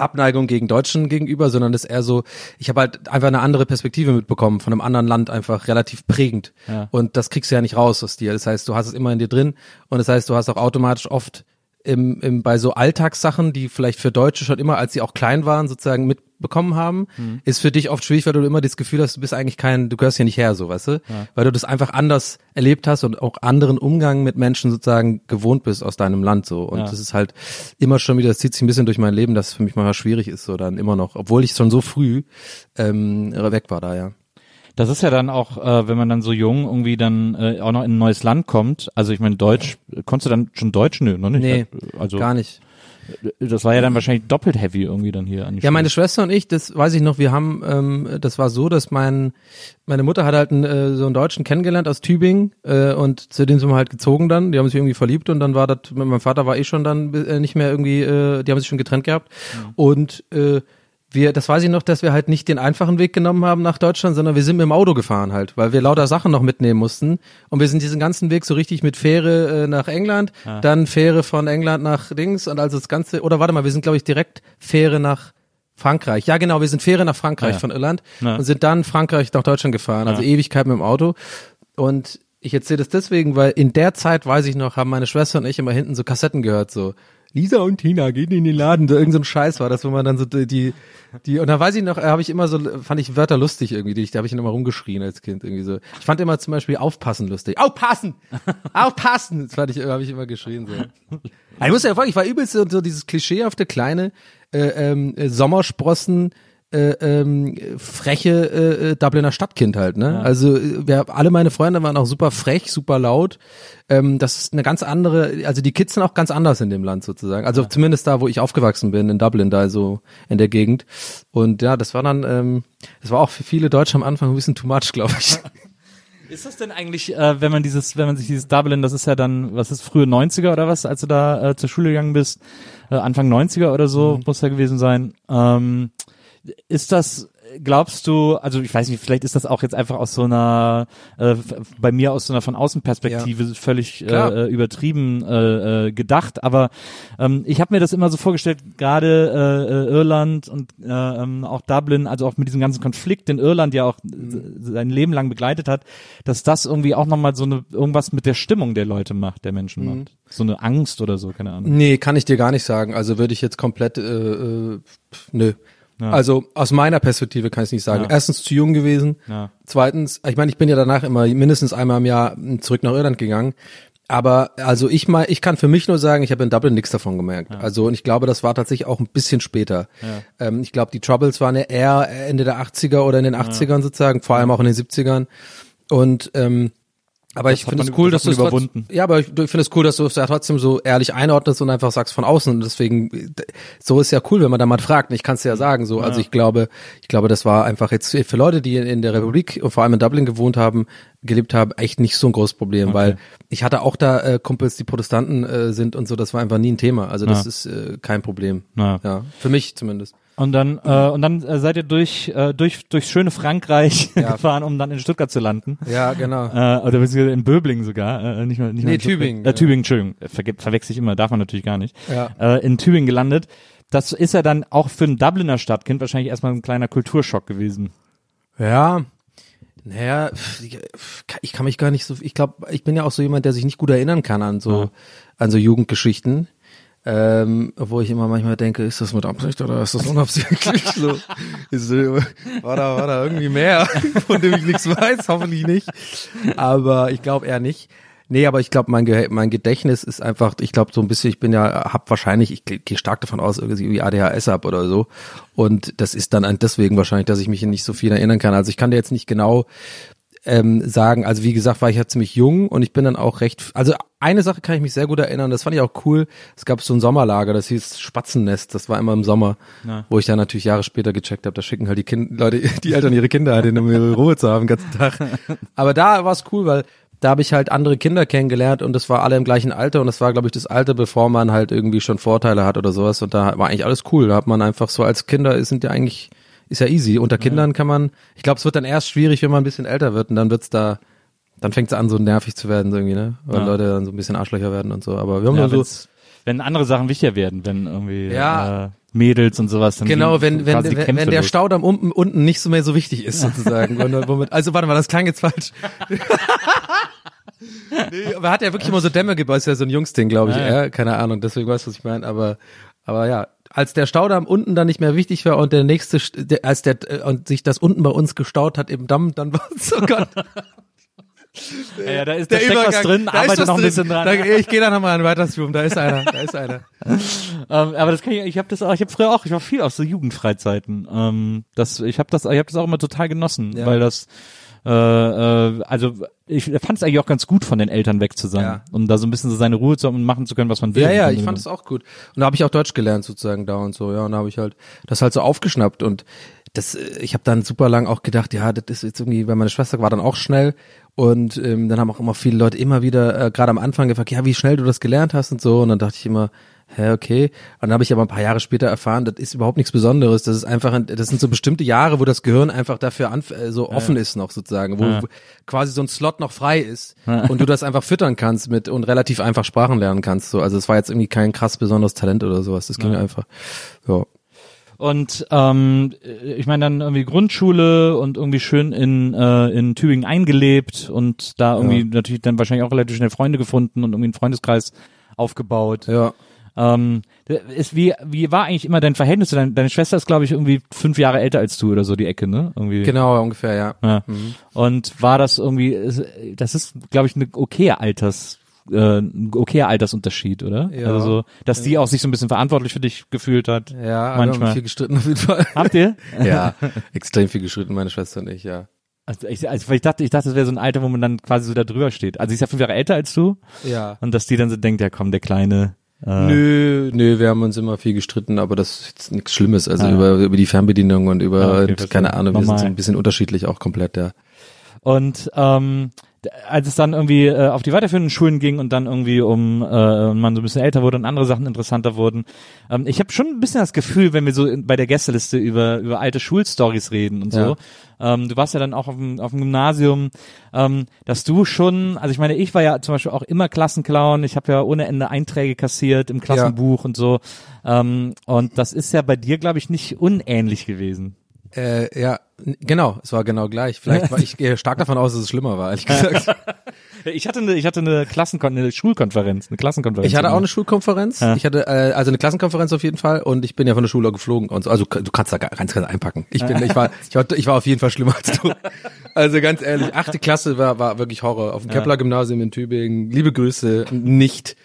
Abneigung gegen Deutschen gegenüber, sondern das ist eher so, ich habe halt einfach eine andere Perspektive mitbekommen, von einem anderen Land einfach relativ prägend. Ja. Und das kriegst du ja nicht raus aus dir. Das heißt, du hast es immer in dir drin und das heißt, du hast auch automatisch oft im, im, bei so Alltagssachen, die vielleicht für Deutsche schon immer, als sie auch klein waren, sozusagen mitbekommen haben, mhm. ist für dich oft schwierig, weil du immer das Gefühl hast, du bist eigentlich kein, du gehörst hier nicht her, so, weißt du? Ja. Weil du das einfach anders erlebt hast und auch anderen Umgang mit Menschen sozusagen gewohnt bist aus deinem Land, so. Und ja. das ist halt immer schon wieder, das zieht sich ein bisschen durch mein Leben, dass es für mich manchmal schwierig ist, so dann immer noch, obwohl ich schon so früh ähm, weg war da, ja. Das ist ja dann auch, äh, wenn man dann so jung irgendwie dann äh, auch noch in ein neues Land kommt. Also ich meine, Deutsch, konntest du dann schon Deutsch? Nö, noch nicht. Nee, also, gar nicht. Das war ja dann wahrscheinlich doppelt heavy irgendwie dann hier an die Ja, meine Schwester und ich, das weiß ich noch, wir haben, ähm, das war so, dass mein, meine Mutter hat halt einen, äh, so einen Deutschen kennengelernt aus Tübingen äh, und zu dem sind wir halt gezogen dann, die haben sich irgendwie verliebt und dann war das, mein Vater war eh schon dann äh, nicht mehr irgendwie, äh, die haben sich schon getrennt gehabt mhm. und äh, wir, das weiß ich noch, dass wir halt nicht den einfachen Weg genommen haben nach Deutschland, sondern wir sind mit dem Auto gefahren halt, weil wir lauter Sachen noch mitnehmen mussten. Und wir sind diesen ganzen Weg so richtig mit Fähre äh, nach England, ah. dann Fähre von England nach Dings und also das Ganze, oder warte mal, wir sind glaube ich direkt Fähre nach Frankreich. Ja genau, wir sind Fähre nach Frankreich ah, ja. von Irland ja. und sind dann Frankreich nach Deutschland gefahren, also Ewigkeit mit dem Auto. Und ich erzähle das deswegen, weil in der Zeit, weiß ich noch, haben meine Schwester und ich immer hinten so Kassetten gehört, so Lisa und Tina gehen in den Laden, so irgend so ein Scheiß war das, wo man dann so die, die, und da weiß ich noch, äh, habe ich immer so, fand ich Wörter lustig irgendwie, die, da habe ich immer rumgeschrien als Kind irgendwie so. Ich fand immer zum Beispiel aufpassen lustig. Aufpassen! Aufpassen! Das fand ich, habe ich immer geschrien so. Ich muss ja fragen, ich war übelst so, so dieses klischeehafte kleine äh, ähm, äh, Sommersprossen, äh, ähm, freche äh, äh, Dubliner Stadtkind halt, ne? Ja. Also wir, alle meine Freunde waren auch super frech, super laut. Ähm, das ist eine ganz andere, also die Kids sind auch ganz anders in dem Land sozusagen. Also ja. zumindest da, wo ich aufgewachsen bin, in Dublin, da so in der Gegend. Und ja, das war dann, ähm, das war auch für viele Deutsche am Anfang ein bisschen too much, glaube ich. Ist das denn eigentlich, äh, wenn man dieses, wenn man sich dieses Dublin, das ist ja dann, was ist frühe 90er oder was, als du da äh, zur Schule gegangen bist, äh, Anfang 90er oder so, mhm. muss ja gewesen sein. Ähm, ist das glaubst du, also ich weiß nicht, vielleicht ist das auch jetzt einfach aus so einer, äh, bei mir aus so einer von außen Perspektive ja. völlig äh, übertrieben äh, äh, gedacht, aber ähm, ich habe mir das immer so vorgestellt, gerade äh, äh, Irland und äh, ähm, auch Dublin, also auch mit diesem ganzen Konflikt, den Irland ja auch mhm. sein Leben lang begleitet hat, dass das irgendwie auch nochmal so eine, irgendwas mit der Stimmung der Leute macht, der Menschen mhm. macht. So eine Angst oder so, keine Ahnung. Nee, kann ich dir gar nicht sagen. Also würde ich jetzt komplett, äh, äh, nö. Ja. Also aus meiner Perspektive kann ich nicht sagen. Ja. Erstens zu jung gewesen. Ja. Zweitens, ich meine, ich bin ja danach immer mindestens einmal im Jahr zurück nach Irland gegangen. Aber also ich mal, ich kann für mich nur sagen, ich habe in Dublin nichts davon gemerkt. Ja. Also und ich glaube, das war tatsächlich auch ein bisschen später. Ja. Ähm, ich glaube, die Troubles waren ja eher Ende der 80er oder in den 80ern ja. sozusagen, vor allem auch in den 70ern. Und ähm, Aber ich finde es cool, dass du es überwunden. ja, aber ich, ich finde es cool, dass du es ja trotzdem so ehrlich einordnest und einfach sagst von außen. Und deswegen, so ist ja cool, wenn man da mal fragt. Ich kann es ja sagen. So, also ja. also ich glaube, ich glaube, das war einfach jetzt für Leute, die in der Republik und vor allem in Dublin gewohnt haben, gelebt haben, echt nicht so ein großes Problem, okay. weil ich hatte auch da äh, Kumpels, die Protestanten äh, sind und so. Das war einfach nie ein Thema. Also das ja. ist äh, kein Problem. Ja. ja, für mich zumindest. Und dann äh, und dann äh, seid ihr durch äh, durch durch schöne Frankreich ja. gefahren, um dann in Stuttgart zu landen. Ja, genau. Äh, oder beziehungsweise in Böblingen sogar, äh, nicht mal nicht nee, mal Tübingen. Äh, Tübingen, Entschuldigung, ver verwechsel ich immer, darf man natürlich gar nicht. Ja. Äh, in Tübingen gelandet. Das ist ja dann auch für ein Dubliner Stadtkind wahrscheinlich erstmal ein kleiner Kulturschock gewesen. Ja, naja, ich kann mich gar nicht so, ich glaube, ich bin ja auch so jemand, der sich nicht gut erinnern kann an so, ja. an so Jugendgeschichten. Ähm, wo ich immer manchmal denke, ist das mit Absicht oder ist das unabsichtlich? so, ist, war, da, war da irgendwie mehr, von dem ich nichts weiß? Hoffentlich nicht. Aber ich glaube eher nicht. Nee, aber ich glaube, mein, Ge mein Gedächtnis ist einfach, ich glaube so ein bisschen, ich bin ja, hab wahrscheinlich, ich gehe stark davon aus, irgendwie ADHS ab oder so. Und das ist dann deswegen wahrscheinlich, dass ich mich nicht so viel erinnern kann. Also ich kann dir jetzt nicht genau ähm, sagen, also wie gesagt, war ich ja ziemlich jung und ich bin dann auch recht, also eine Sache kann ich mich sehr gut erinnern, das fand ich auch cool. Es gab so ein Sommerlager, das hieß Spatzennest, das war immer im Sommer, ja. wo ich dann natürlich Jahre später gecheckt habe, da schicken halt die Kinder, Leute, die Eltern ihre Kinder halt hin, um ihre Ruhe zu haben den ganzen Tag. Aber da war es cool, weil da habe ich halt andere Kinder kennengelernt und das war alle im gleichen Alter und das war, glaube ich, das Alter, bevor man halt irgendwie schon Vorteile hat oder sowas und da war eigentlich alles cool. Da hat man einfach so als Kinder sind ja eigentlich ist ja easy. Unter Kindern kann man, ich glaube, es wird dann erst schwierig, wenn man ein bisschen älter wird und dann wird's da, dann fängt es an, so nervig zu werden, so irgendwie, ne? Weil ja. Leute dann so ein bisschen Arschlöcher werden und so. Aber wir haben ja, nur so. Wenn andere Sachen wichtiger werden, wenn irgendwie ja. äh, Mädels und sowas. Dann genau, wenn, wenn, wenn, wenn der Staudamm unten, unten nicht so mehr so wichtig ist, sozusagen. also warte mal, das klang jetzt falsch. nee, aber hat ja wirklich immer so Dämme gebaut, ist ja so ein Jungsding, glaube ich. Ja, ja. Keine Ahnung, deswegen weißt du, was ich meine. Aber, aber ja, als der Staudamm unten dann nicht mehr wichtig war und der nächste, als der und sich das unten bei uns gestaut hat im Damm, dann war es so Gott. Ja, ja, da ist der da steckt was drin, arbeite noch ein bisschen dran. Da, ich gehe da nochmal ein weiteres Zoom, da ist einer, da ist einer. ähm, aber das kann ich, ich habe das auch, ich habe früher auch, ich war viel auf so Jugendfreizeiten. Ähm, das, ich habe das, ich habe das auch immer total genossen, ja. weil das äh, äh, also ich fand es eigentlich auch ganz gut, von den Eltern weg zu sein, ja. um da so ein bisschen so seine Ruhe zu haben und machen zu können, was man will. Ja, ja, ich fand es auch gut. Und da habe ich auch Deutsch gelernt sozusagen da und so, ja, und da habe ich halt das halt so aufgeschnappt und das, äh, ich habe dann super lang auch gedacht, ja, das ist jetzt irgendwie, weil meine Schwester war dann auch schnell und ähm, dann haben auch immer viele Leute immer wieder, äh, gerade am Anfang gefragt, ja, wie schnell du das gelernt hast und so und dann dachte ich immer, hä, okay. Und dann habe ich aber ein paar Jahre später erfahren, das ist überhaupt nichts Besonderes. Das ist einfach, das sind so bestimmte Jahre, wo das Gehirn einfach dafür anf äh, so offen ja. ist noch sozusagen, wo ja. quasi so ein Slot noch frei ist und du das einfach füttern kannst mit und relativ einfach Sprachen lernen kannst. So, also es war jetzt irgendwie kein krass besonderes Talent oder sowas. Das ging einfach. Ja. Und ähm, ich meine dann irgendwie Grundschule und irgendwie schön in äh, in Tübingen eingelebt und da irgendwie natürlich dann wahrscheinlich auch relativ schnell Freunde gefunden und irgendwie einen Freundeskreis aufgebaut. Ja. Ähm, ist, wie, wie war eigentlich immer dein Verhältnis? Deine, deine Schwester ist, glaube ich, irgendwie fünf Jahre älter als du oder so, die Ecke, ne? Irgendwie. Genau, ungefähr, ja. ja. Mhm. Und war das irgendwie, das ist, glaube ich, eine okay Alters, äh, ein okayer Altersunterschied, oder? Ja. Also so, dass die auch sich so ein bisschen verantwortlich für dich gefühlt hat. Ja, manchmal. Haben viel gestritten auf jeden Fall. Habt ihr? ja, extrem viel gestritten, meine Schwester und ich, ja. Also ich, also ich dachte, ich dachte, das wäre so ein Alter, wo man dann quasi so da drüber steht. Also sie ist ja fünf Jahre älter als du. Ja. Und dass die dann so denkt, ja komm, der Kleine, äh, nö, nö, wir haben uns immer viel gestritten, aber das ist jetzt nichts Schlimmes. Also ah, über, über die Fernbedienung und über, ah, okay, keine Ahnung, wir sind so ein bisschen unterschiedlich auch komplett, ja. Und ähm, als es dann irgendwie äh, auf die weiterführenden Schulen ging und dann irgendwie um äh, man so ein bisschen älter wurde und andere Sachen interessanter wurden, ähm, ich habe schon ein bisschen das Gefühl, wenn wir so in, bei der Gästeliste über über alte Schulstories reden und so, ja. ähm, du warst ja dann auch auf dem, auf dem Gymnasium, ähm, dass du schon, also ich meine, ich war ja zum Beispiel auch immer Klassenclown, ich habe ja ohne Ende Einträge kassiert im Klassenbuch ja. und so, ähm, und das ist ja bei dir, glaube ich, nicht unähnlich gewesen. Äh, ja, genau, es war genau gleich. Vielleicht war ich gehe stark davon aus, dass es schlimmer war, ehrlich gesagt. ich hatte eine, ich hatte eine Klassenkon eine Schulkonferenz, eine Klassenkonferenz. Ich hatte auch eine Schulkonferenz. Ja. Ich hatte äh, also eine Klassenkonferenz auf jeden Fall und ich bin ja von der Schule geflogen und so. Also du kannst da ganz ganz einpacken. Ich bin, ich war, ich war, ich war auf jeden Fall schlimmer als du. Also ganz ehrlich, achte Klasse war war wirklich Horror. Auf dem Kepler Gymnasium in Tübingen. Liebe Grüße, nicht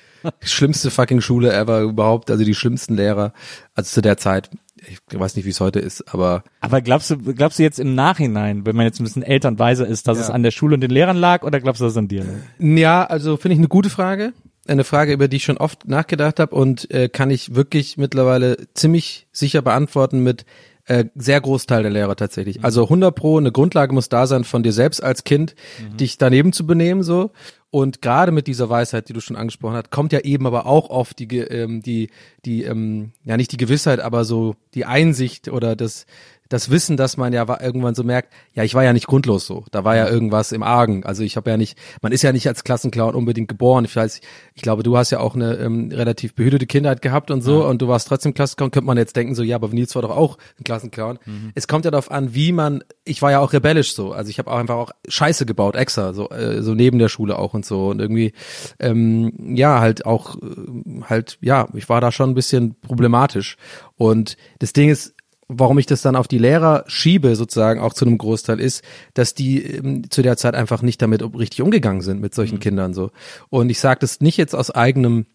schlimmste fucking Schule ever überhaupt. Also die schlimmsten Lehrer, also zu der Zeit Ich weiß nicht, wie es heute ist, aber. Aber glaubst du, glaubst du jetzt im Nachhinein, wenn man jetzt ein bisschen elternweiser ist, dass ja. es an der Schule und den Lehrern lag oder glaubst du, dass es an dir Ja, also finde ich eine gute Frage. Eine Frage, über die ich schon oft nachgedacht habe und äh, kann ich wirklich mittlerweile ziemlich sicher beantworten mit äh, sehr Großteil der Lehrer tatsächlich. Also 100 pro, eine Grundlage muss da sein von dir selbst als Kind, mhm. dich daneben zu benehmen so. Und gerade mit dieser Weisheit, die du schon angesprochen hast, kommt ja eben aber auch oft die, ähm, die, die, ähm, ja nicht die Gewissheit, aber so die Einsicht oder das, das Wissen, dass man ja irgendwann so merkt, ja, ich war ja nicht grundlos so. Da war ja irgendwas im Argen. Also ich habe ja nicht, man ist ja nicht als Klassenclown unbedingt geboren. Ich weiß, ich glaube, du hast ja auch eine ähm, relativ behütete Kindheit gehabt und so ja. und du warst trotzdem Klassenclown. Könnte man jetzt denken so, ja, aber Nils war doch auch ein Klassenclown. Mhm. Es kommt ja darauf an, wie man, ich war ja auch rebellisch so. Also ich habe auch einfach auch Scheiße gebaut, extra, so, äh, so neben der Schule auch und so. Und irgendwie, ähm, ja, halt auch, äh, halt, ja, ich war da schon ein bisschen problematisch. Und das Ding ist, warum ich das dann auf die Lehrer schiebe, sozusagen auch zu einem Großteil, ist, dass die ähm, zu der Zeit einfach nicht damit richtig umgegangen sind mit solchen mhm. Kindern so. Und ich sage das nicht jetzt aus eigenem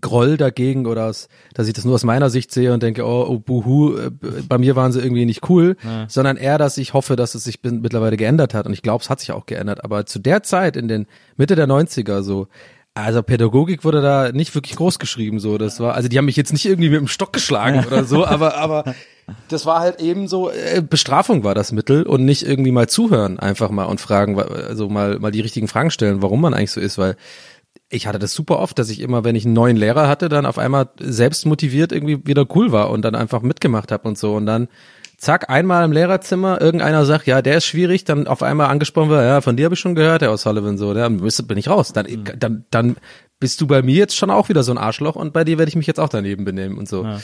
Groll dagegen oder aus, dass ich das nur aus meiner Sicht sehe und denke, oh, oh buhu, äh, bei mir waren sie irgendwie nicht cool, ja. sondern eher, dass ich hoffe, dass es sich mittlerweile geändert hat und ich glaube, es hat sich auch geändert. Aber zu der Zeit in den Mitte der 90er so, also Pädagogik wurde da nicht wirklich groß geschrieben, so. Das war, also die haben mich jetzt nicht irgendwie mit dem Stock geschlagen oder so, aber, aber das war halt eben so, äh, Bestrafung war das Mittel und nicht irgendwie mal zuhören, einfach mal und fragen, also mal, mal die richtigen Fragen stellen, warum man eigentlich so ist, weil ich hatte das super oft, dass ich immer, wenn ich einen neuen Lehrer hatte, dann auf einmal selbst motiviert irgendwie wieder cool war und dann einfach mitgemacht habe und so und dann zack, einmal im Lehrerzimmer, irgendeiner sagt, ja, der ist schwierig, dann auf einmal angesprochen wird, ja, von dir habe ich schon gehört, Herr O'Sullivan, so, dann bin ich raus. Dann, mhm. dann, dann bist du bei mir jetzt schon auch wieder so ein Arschloch und bei dir werde ich mich jetzt auch daneben benehmen und so. Ja.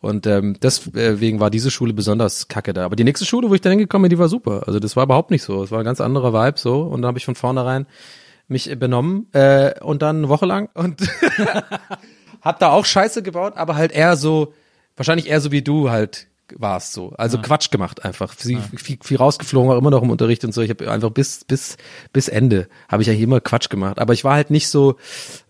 Und ähm, deswegen war diese Schule besonders kacke da. Aber die nächste Schule, wo ich da hingekommen bin, die war super. Also das war überhaupt nicht so. Es war ein ganz anderer Vibe so. Und dann habe ich von vornherein mich benommen äh, und dann eine Woche lang und hab da auch Scheiße gebaut, aber halt eher so, wahrscheinlich eher so wie du halt war es so. Also ja. Quatsch gemacht einfach. Viel, ja. viel, viel rausgeflogen, war immer noch im Unterricht und so. Ich habe einfach bis bis bis Ende habe ich ja immer Quatsch gemacht. Aber ich war halt nicht so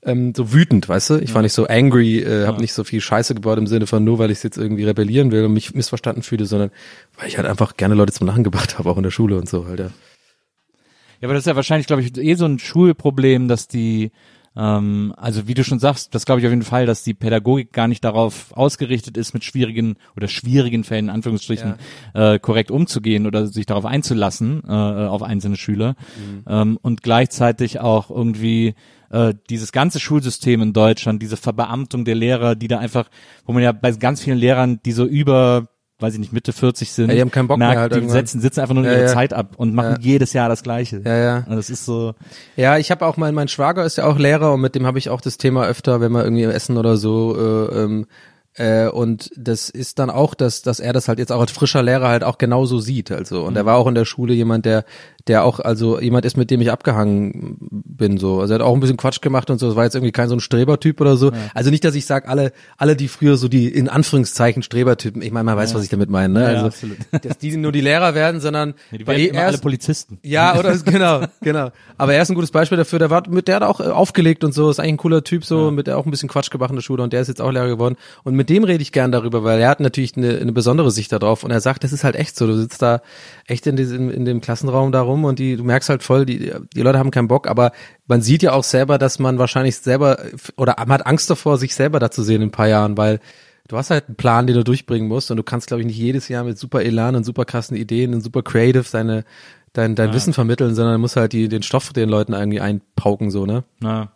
ähm, so wütend, weißt du? Ich ja. war nicht so angry, äh, habe nicht so viel Scheiße gebaut im Sinne von nur, weil ich jetzt irgendwie rebellieren will und mich missverstanden fühle, sondern weil ich halt einfach gerne Leute zum Lachen gebracht habe, auch in der Schule und so halt. Ja, ja aber das ist ja wahrscheinlich, glaube ich, eh so ein Schulproblem, dass die ähm, also wie du schon sagst, das glaube ich auf jeden Fall, dass die Pädagogik gar nicht darauf ausgerichtet ist, mit schwierigen oder schwierigen Fällen, in Anführungsstrichen, ja. äh, korrekt umzugehen oder sich darauf einzulassen, äh, auf einzelne Schüler. Mhm. Ähm, und gleichzeitig auch irgendwie äh, dieses ganze Schulsystem in Deutschland, diese Verbeamtung der Lehrer, die da einfach, wo man ja bei ganz vielen Lehrern, die so über weiß ich nicht, Mitte 40 sind, ja, die haben keinen Bock merkt, mehr halt die setzen, sitzen einfach nur ja, ihre ja. Zeit ab und machen jedes Jahr das Gleiche. Ja, ja. Und das ist so. Ja, ich habe auch mal, mein Schwager ist ja auch Lehrer und mit dem habe ich auch das Thema öfter, wenn wir irgendwie essen oder so, äh, ähm, äh, und das ist dann auch, dass, dass er das halt jetzt auch als frischer Lehrer halt auch genauso sieht. Also, und mhm. er war auch in der Schule jemand, der, der auch, also jemand ist, mit dem ich abgehangen bin. so. Also er hat auch ein bisschen Quatsch gemacht und so. Das war jetzt irgendwie kein so ein Strebertyp oder so. Ja. Also nicht, dass ich sage, alle, alle, die früher so die in Anführungszeichen Strebertypen, ich meine, man weiß, ja. was ich damit meine, ne? Also, absolut. dass die nur die Lehrer werden, sondern ja, die werden immer alle Polizisten. Ja, oder genau, genau. Aber er ist ein gutes Beispiel dafür. Der war mit der hat auch äh, aufgelegt und so, ist eigentlich ein cooler Typ so, mit der auch ein bisschen Quatsch gemacht in der Schule und der ist jetzt auch Lehrer geworden. Und mit dem rede ich gern darüber, weil er hat natürlich eine, eine besondere Sicht darauf und er sagt, das ist halt echt so. Du sitzt da echt in diesem in dem Klassenraum da rum und die du merkst halt voll, die die Leute haben keinen Bock, aber man sieht ja auch selber, dass man wahrscheinlich selber oder man hat Angst davor, sich selber da zu sehen in ein paar Jahren, weil du hast halt einen Plan, den du durchbringen musst und du kannst, glaube ich, nicht jedes Jahr mit super Elan und super krassen Ideen und super creative deine dein, dein ja. Wissen vermitteln, sondern du musst halt die, den Stoff den Leuten irgendwie einpauken, so, ne? Ja.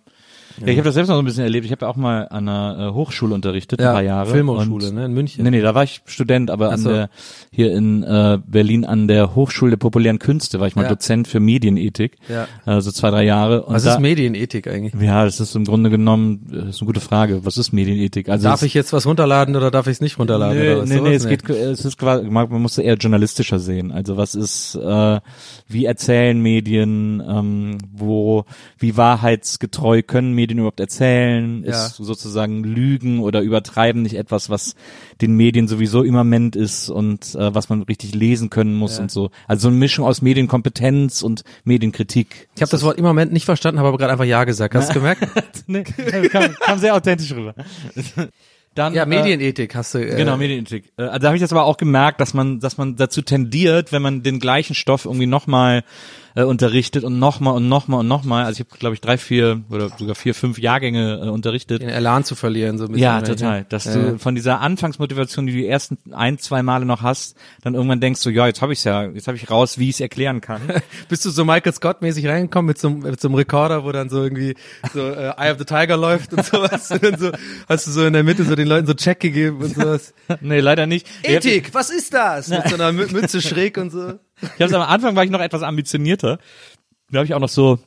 Ja, ich habe das selbst noch so ein bisschen erlebt. Ich habe ja auch mal an einer äh, Hochschule unterrichtet, ja, ein paar Jahre. Filmhochschule, ne, in München. Nee, nee, da war ich Student, aber an so. der, hier in äh, Berlin an der Hochschule der populären Künste war ich mal ja. Dozent für Medienethik. Ja. Also zwei, drei Jahre. Und Was da, ist Medienethik eigentlich? Ja, das ist im Grunde genommen, das ist eine gute Frage. Was ist Medienethik? Also darf ich jetzt was runterladen oder darf ich es nicht runterladen? Nee, oder was? nee, nee, es geht, es ist quasi, man muss eher journalistischer sehen. Also was ist, äh, wie erzählen Medien, ähm, wo, wie wahrheitsgetreu können Medien überhaupt erzählen? Ja. Ist sozusagen Lügen oder Übertreiben nicht etwas, was den Medien sowieso immanent ist und äh, was man richtig lesen können muss ja. und so? Also so eine Mischung aus Medienkompetenz und Medienkritik. Ich habe das Wort immanent nicht verstanden, habe aber gerade einfach Ja gesagt. Hast du gemerkt? nee, kam, kam sehr authentisch rüber. Dann, Ja, Medienethik hast du. Äh, Genau, Medienethik. Äh, also da habe ich jetzt aber auch gemerkt, dass man, dass man dazu tendiert, wenn man den gleichen Stoff irgendwie nochmal äh, unterrichtet und nochmal und nochmal und nochmal. Also ich habe, glaube ich, drei, vier oder sogar vier, fünf Jahrgänge äh, unterrichtet. Den Elan zu verlieren, so ein bisschen. Ja, total. Dass Ja. du von dieser Anfangsmotivation, die du die ersten ein, zwei Male noch hast, dann irgendwann denkst du, ja, jetzt habe ich's ja, jetzt habe ich raus, wie ich es erklären kann. Bist du so Michael Scott-mäßig reingekommen mit so, einem- mit so einem Rekorder, wo dann so irgendwie so äh, Eye of the Tiger läuft und sowas? und dann so hast du so in der Mitte so den Leuten so Check gegeben und sowas. nee, leider nicht. Ich Ethik, was ist das? Mit so einer Mü- Mütze schräg und so. Ich hab's am Anfang war ich noch etwas ambitionierter. Da habe ich auch noch so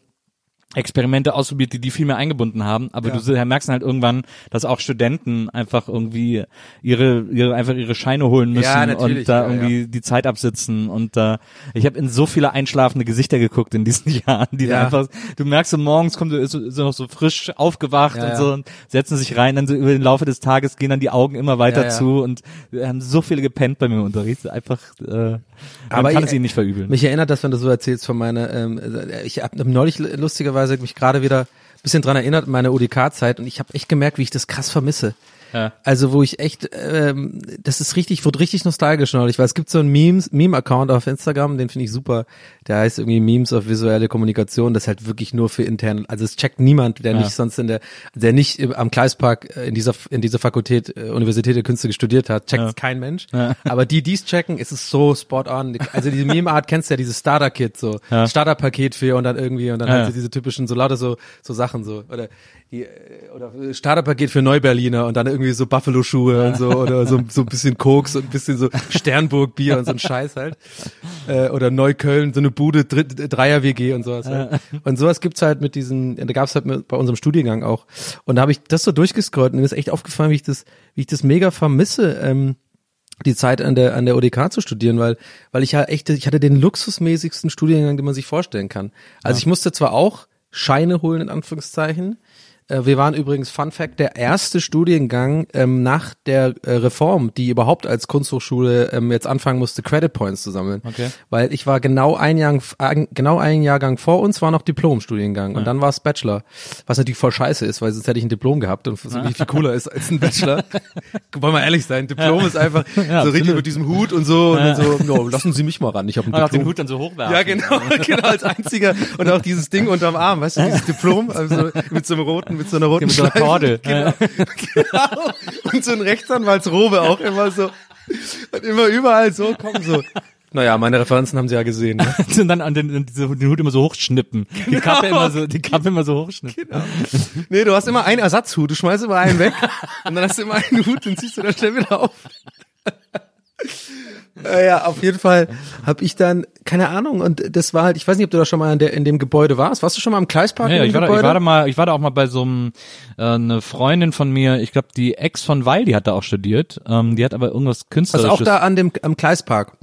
Experimente ausprobiert, die die viel mehr eingebunden haben. Aber du se- merkst halt irgendwann, dass auch Studenten einfach irgendwie ihre, ihre einfach ihre Scheine holen müssen Ja, und da ja, irgendwie die Zeit absitzen. Und da ich habe in so viele einschlafende Gesichter geguckt in diesen Jahren, die da Ja. einfach, du merkst so morgens kommen so, so, so noch so frisch aufgewacht Ja, und ja. so und setzen sich rein, dann so über den Laufe des Tages gehen dann die Augen immer weiter Ja, ja. zu und wir haben so viele gepennt bei mir im Unterricht. Einfach, äh, man Aber kann ich- es ihnen nicht verübeln. Mich erinnert das, wenn du so erzählst von meiner, ähm, ich habe neulich lustigerweise mich gerade wieder ein bisschen dran erinnert, meine UDK-Zeit und ich habe echt gemerkt, wie ich das krass vermisse. Ja. Also wo ich echt, ähm, das ist richtig, wurde richtig nostalgisch neulich, weil es gibt so einen Memes, Meme-Account auf Instagram, den finde ich super. Der heißt irgendwie Memes auf visuelle Kommunikation, das ist halt wirklich nur für interne, also es checkt niemand, der Ja. nicht sonst in der, der nicht am Kleispark äh, in dieser in dieser Fakultät äh, Universität der Künste studiert hat, checkt Ja. kein Mensch. Aber die, die's checken, ist es so spot on. Also diese Meme-Art kennst du ja, dieses Starter-Kit so. Starter-Paket für und dann irgendwie und dann Ja, halt diese typischen so lauter so so Sachen so oder die, äh, oder Starterpaket für Neuberliner und dann irgendwie so Buffalo-Schuhe und so oder so, so ein bisschen Koks und ein bisschen so Sternburg-Bier und so ein Scheiß halt. Äh, oder Neukölln, so eine Bude, Dreier-WG und sowas. Halt. Und sowas gibt's halt mit diesen, da gab's halt bei unserem Studiengang auch. Und da habe ich das so durchgescrollt und mir ist echt aufgefallen, wie ich das, wie ich das mega vermisse. Ähm, die Zeit an der an der ODK zu studieren, weil weil ich ja echt ich hatte den luxusmäßigsten Studiengang, den man sich vorstellen kann. Also ich musste zwar auch Scheine holen in Anführungszeichen. Äh, Wir waren übrigens Fun Fact der erste Studiengang ähm, nach der äh, Reform, die überhaupt als Kunsthochschule ähm, jetzt anfangen musste, Credit Points zu sammeln. Okay. Weil ich war genau ein Jahr genau ein Jahrgang vor uns war noch Diplom-Studiengang und dann war es Bachelor, was natürlich voll scheiße ist, weil sonst hätte ich ein Diplom gehabt und so viel cooler ist als ein Bachelor. Wollen wir ehrlich sein, Diplom ist einfach so richtig mit diesem Hut und so und dann so, no, lassen Sie mich mal ran, ich habe ein Man darf den Diplom. Hut dann so hochwerfen. Ja, genau, genau, als einziger. Und auch dieses Ding unterm Arm, weißt du, dieses Diplom, also mit so einem roten, mit so einer roten Mit so einer. Kordel. Genau, genau. Und so ein Rechtsanwaltsrobe auch immer so. Und immer überall so, komm so. Naja, meine Referenzen haben sie ja gesehen. Ne? und dann an den, den, den Hut immer so hochschnippen. Die Kappe immer so, die Kappe immer so hochschnippen. Nee, du hast immer einen Ersatzhut, du schmeißt immer einen weg und dann hast du immer einen Hut und ziehst du dann schnell wieder auf. Äh, ja, auf jeden Fall habe ich dann, keine Ahnung, und das war halt, ich weiß nicht, ob du da schon mal in, der, in dem Gebäude warst. Warst du schon mal im Kleispark Ja, dem ich war, da, ich war da mal, ich war da auch mal bei so einem, äh, eine Freundin von mir, ich glaube die Ex von Weil, die hat da auch studiert, ähm, die hat aber irgendwas also künstlerisches. auch da an dem am Kleispark.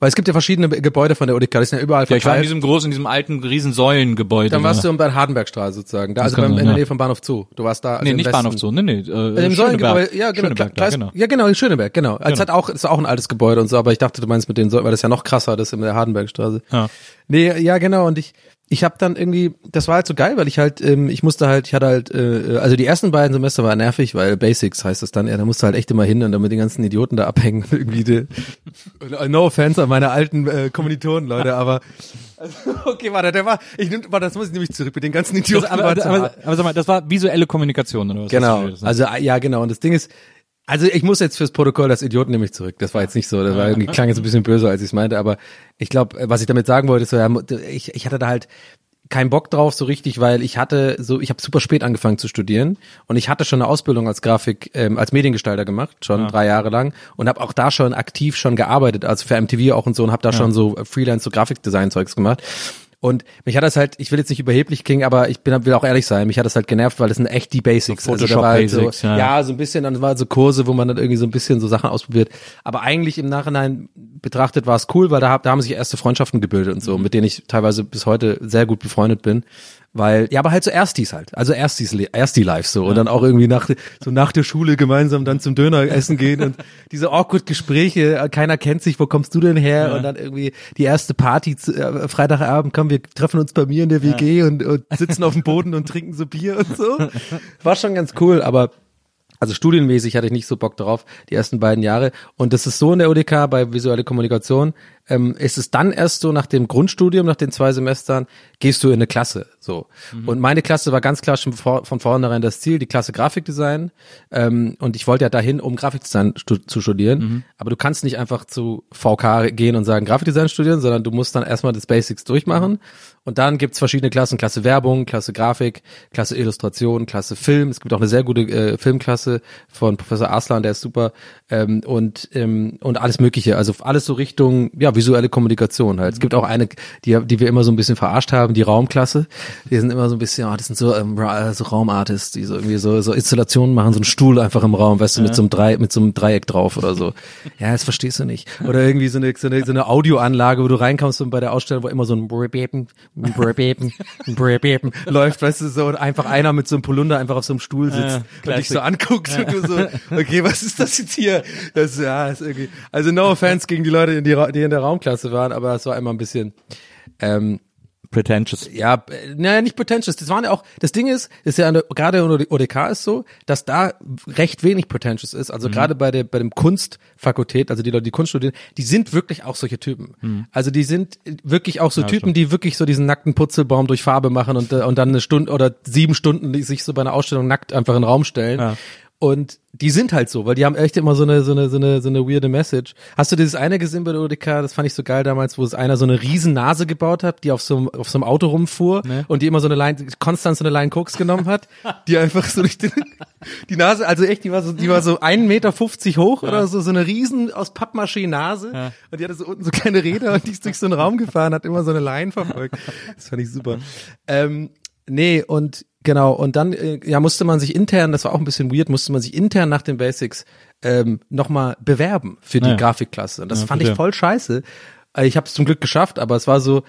Weil es gibt ja verschiedene Gebäude von der UDK, die sind ja überall ja, ich war in verteilt. diesem großen, in diesem alten Riesensäulengebäude. dann warst du bei der Hardenbergstraße sozusagen, da, also beim, sein, in der. Nähe vom Bahnhof Zoo. Du warst da. Also Nee, im nicht Westen. Bahnhof so, nee, nee, äh, In dem Schöneberg. Säulengebäude, ja genau, Schöneberg, da, genau. ja genau, in Schöneberg, genau. Es hat auch, ist auch ein altes Gebäude und so, aber ich dachte, du meinst mit den Säulen, weil das ja noch krasser, das in der Hardenbergstraße. Ja. Nee, ja genau und ich ich habe dann irgendwie, das war halt so geil, weil ich halt, ähm, ich musste halt, ich hatte halt, äh, also die ersten beiden Semester war nervig, weil Basics heißt das dann, ja, da musst du halt echt immer hin und dann mit den ganzen Idioten da abhängen, irgendwie, die, no offense an meine alten äh, Kommilitonen, Leute, aber, also, okay, warte, der war, ich nehm, warte, das muss ich nämlich zurück, mit den ganzen Idioten Das, aber, aber, hart. aber sag mal, das war visuelle Kommunikation oder was? Genau. Also ja, genau. Und das Ding ist, also ich muss jetzt fürs Protokoll das Idioten nämlich zurück. Das war jetzt nicht so. Das war irgendwie klang jetzt ein bisschen böser, als ich es meinte. Aber ich glaube, was ich damit sagen wollte, ist so, ja, ich, ich hatte da halt keinen Bock drauf so richtig, weil ich hatte so, ich habe super spät angefangen zu studieren und ich hatte schon eine Ausbildung als Grafik, ähm, als Mediengestalter gemacht, schon drei Jahre lang und habe auch da schon aktiv schon gearbeitet, also für MTV auch und so und habe da schon so Freelance so Grafikdesign-Zeugs gemacht. Und mich hat das halt, ich will jetzt nicht überheblich klingen, aber ich bin, will auch ehrlich sein, mich hat das halt genervt, weil das sind echt die Basics. So also da war halt so, ja. ja, so ein bisschen, dann war so Kurse, wo man dann irgendwie so ein bisschen so Sachen ausprobiert. Aber eigentlich im Nachhinein betrachtet war es cool, weil da, da haben sich erste Freundschaften gebildet und so, mit denen ich teilweise bis heute sehr gut befreundet bin. Weil, ja, aber halt so Erstis halt. Also Erstis, Ersti-Life so. Und dann auch irgendwie nach, so nach der Schule gemeinsam dann zum Döner essen gehen und diese awkward Gespräche, keiner kennt sich, wo kommst du denn her? Und dann irgendwie die erste Party, zu- äh, Freitagabend, komm, wir treffen uns bei mir in der WG und, und sitzen auf dem Boden und trinken so Bier und so. War schon ganz cool, aber Also studienmäßig hatte ich nicht so Bock drauf, die ersten beiden Jahre. Und das ist so in der UDK bei visuelle Kommunikation, ähm, ist es dann erst so nach dem Grundstudium, nach den zwei Semestern, gehst du in eine Klasse. So. Mhm. Und meine Klasse war ganz klar schon vor, von vornherein das Ziel, die Klasse Grafikdesign. Ähm, und ich wollte ja dahin, um Grafikdesign stu zu studieren. Mhm. Aber du kannst nicht einfach zu VK gehen und sagen Grafikdesign studieren, sondern du musst dann erstmal das Basics durchmachen. Mhm. Und dann gibt's verschiedene Klassen, Klasse Werbung, Klasse Grafik, Klasse Illustration, Klasse Film. Es gibt auch eine sehr gute äh, Filmklasse von Professor Arslan, der ist super. Ähm, und, ähm, und alles Mögliche. Also alles so Richtung, ja, visuelle Kommunikation halt. Es gibt auch eine, die, die wir immer so ein bisschen verarscht haben, die Raumklasse. Die sind immer so ein bisschen, ja, das sind so, ähm, so Raumartists, die so irgendwie so, so Installationen machen, so einen Stuhl einfach im Raum, weißt du, mit so einem Drei, mit so einem Dreieck drauf oder so. Ja, das verstehst du nicht. Oder irgendwie so eine, so eine, so eine Audioanlage, wo du reinkommst und bei der Ausstellung, wo immer so ein läuft, weißt du, so und einfach einer mit so einem Polunder einfach auf so einem Stuhl sitzt ja, und dich so anguckt ja. und du so, okay, was ist das jetzt hier? Das, ja, ist irgendwie, also no offense gegen die Leute, die, die in der Raumklasse waren, aber es war immer ein bisschen, ähm, pretentious. Ja, naja, nicht pretentious. Das waren ja auch, das Ding ist, ist ja eine, gerade in ODK ist so, dass da recht wenig pretentious ist. Also mhm. gerade bei der, bei dem Kunstfakultät, also die Leute, die Kunst studieren, die sind wirklich auch solche Typen. Mhm. Also die sind wirklich auch so ja, Typen, schon. die wirklich so diesen nackten Putzelbaum durch Farbe machen und, und dann eine Stunde oder sieben Stunden sich so bei einer Ausstellung nackt einfach in den Raum stellen. Ja. Und die sind halt so, weil die haben echt immer so eine, so eine, so eine, so eine weirde Message. Hast du dieses eine gesehen bei der ODK? Das fand ich so geil damals, wo es einer so eine riesen Nase gebaut hat, die auf so einem, auf so einem Auto rumfuhr nee. und die immer so eine Line, konstant so eine Line Koks genommen hat, die einfach so durch den, die Nase, also echt, die war so, die war so einen Meter fünfzig hoch ja. oder so, so eine riesen aus Pappmaché Nase ja. und die hatte so unten so kleine Räder und die ist durch so einen Raum gefahren, hat immer so eine Line verfolgt. Das fand ich super. Ähm, nee, und Genau, und dann äh, ja musste man sich intern, das war auch ein bisschen weird, musste man sich intern nach den Basics ähm, nochmal bewerben für die ja. Grafikklasse. Und das ja, fand ich voll scheiße. Äh, ich habe es zum Glück geschafft, aber es war so,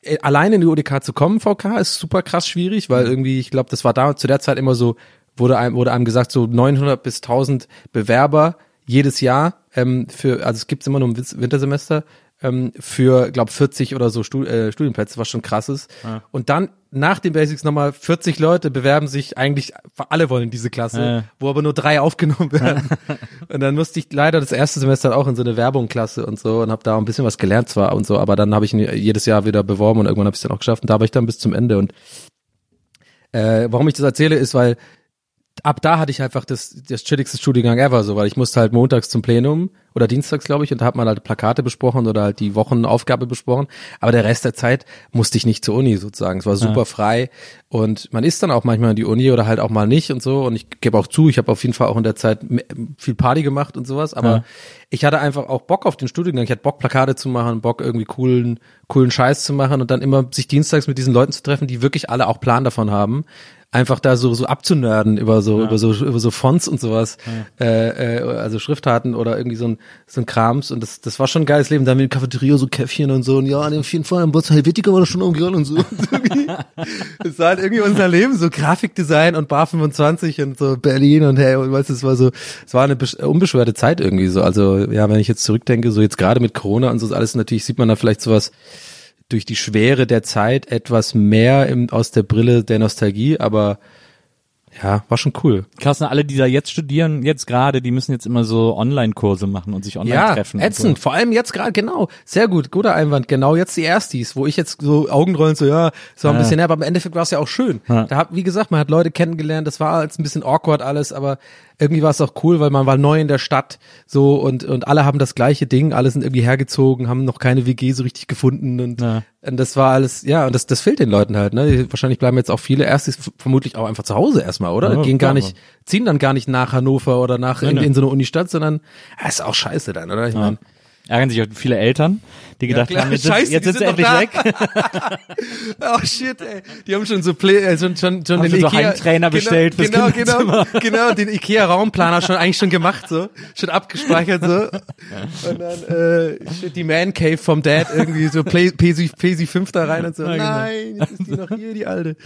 äh, alleine in die UDK zu kommen, VK, ist super krass schwierig, weil irgendwie, ich glaube, das war da zu der Zeit immer so, wurde einem, wurde einem gesagt, so 900 bis 1000 Bewerber jedes Jahr ähm, für, also es gibt's immer nur im Wintersemester ähm, für, glaub 40 oder so Stud äh, Studienplätze, was schon krass ist. Ja. Und dann nach den Basics nochmal 40 Leute bewerben sich eigentlich, alle wollen diese Klasse, ja. wo aber nur drei aufgenommen werden. und dann musste ich leider das erste Semester auch in so eine Werbungklasse und so und habe da auch ein bisschen was gelernt zwar und so, aber dann habe ich jedes Jahr wieder beworben und irgendwann habe ich es dann auch geschafft und da war ich dann bis zum Ende und äh, warum ich das erzähle, ist, weil ab da hatte ich einfach das, das chilligste Studiengang ever, so, weil ich musste halt montags zum Plenum oder dienstags, glaube ich, und da hat man halt Plakate besprochen oder halt die Wochenaufgabe besprochen. Aber der Rest der Zeit musste ich nicht zur Uni sozusagen. Es war super ja. frei und man ist dann auch manchmal in die Uni oder halt auch mal nicht und so. Und ich gebe auch zu, ich habe auf jeden Fall auch in der Zeit viel Party gemacht und sowas. Aber ja. ich hatte einfach auch Bock auf den Studiengang. Ich hatte Bock, Plakate zu machen, Bock irgendwie coolen, coolen Scheiß zu machen und dann immer sich dienstags mit diesen Leuten zu treffen, die wirklich alle auch Plan davon haben einfach da so so abzunörden über so ja. über so über so Fonts und sowas, ja. äh, äh, also Schriftarten oder irgendwie so ein so ein Krams und das das war schon ein geiles Leben. Da mit dem Cafeteria so Käffchen und so und ja, auf jeden Fall am Bus Helvetica war das schon umgegangen und so. das war halt irgendwie unser Leben, so Grafikdesign und Bar 25 und so Berlin und hey, und weißt du, es war so, es war eine unbeschwerte Zeit irgendwie so. Also ja, wenn ich jetzt zurückdenke, so jetzt gerade mit Corona und so alles natürlich sieht man da vielleicht sowas durch die Schwere der Zeit etwas mehr im, aus der Brille der Nostalgie, aber ja, war schon cool. Krass, na, alle, die da jetzt studieren, jetzt gerade, die müssen jetzt immer so Online-Kurse machen und sich online ja, treffen. Ja, ätzend. So. Vor allem jetzt gerade, genau. Sehr gut, guter Einwand. Genau jetzt die Erstis, wo ich jetzt so Augenrollen so, ja, es war ein ja. bisschen nerv, aber im Endeffekt war es ja auch schön. Ja. Da hab, wie gesagt, man hat Leute kennengelernt, das war jetzt ein bisschen awkward alles, aber irgendwie war es auch cool, weil man war neu in der Stadt so und und alle haben das gleiche Ding, alle sind irgendwie hergezogen, haben noch keine WG so richtig gefunden und, ja. Und das war alles, ja, und das das fehlt den Leuten halt, ne? Wahrscheinlich bleiben jetzt auch viele erstes vermutlich auch einfach zu Hause erstmal, oder? Ja, Gehen gar nicht, ziehen dann gar nicht nach Hannover oder nach in, in so eine Unistadt, sondern ja, ist auch scheiße dann, oder? Ich ja. meine, ärgern sich auch viele Eltern, die gedacht ja, haben, jetzt, Scheiße, jetzt sind sie endlich weg. oh shit, ey. Die haben schon so Play, äh, schon, schon, schon haben den so Ikea Trainer genau, bestellt fürs genau, genau, genau, den Ikea Raumplaner schon eigentlich schon gemacht so, schon abgespeichert so. Und dann äh, shit, die Man Cave vom Dad irgendwie so Play, PC, PC 5 da rein und so. Ja, genau. Nein, jetzt ist die noch hier die alte.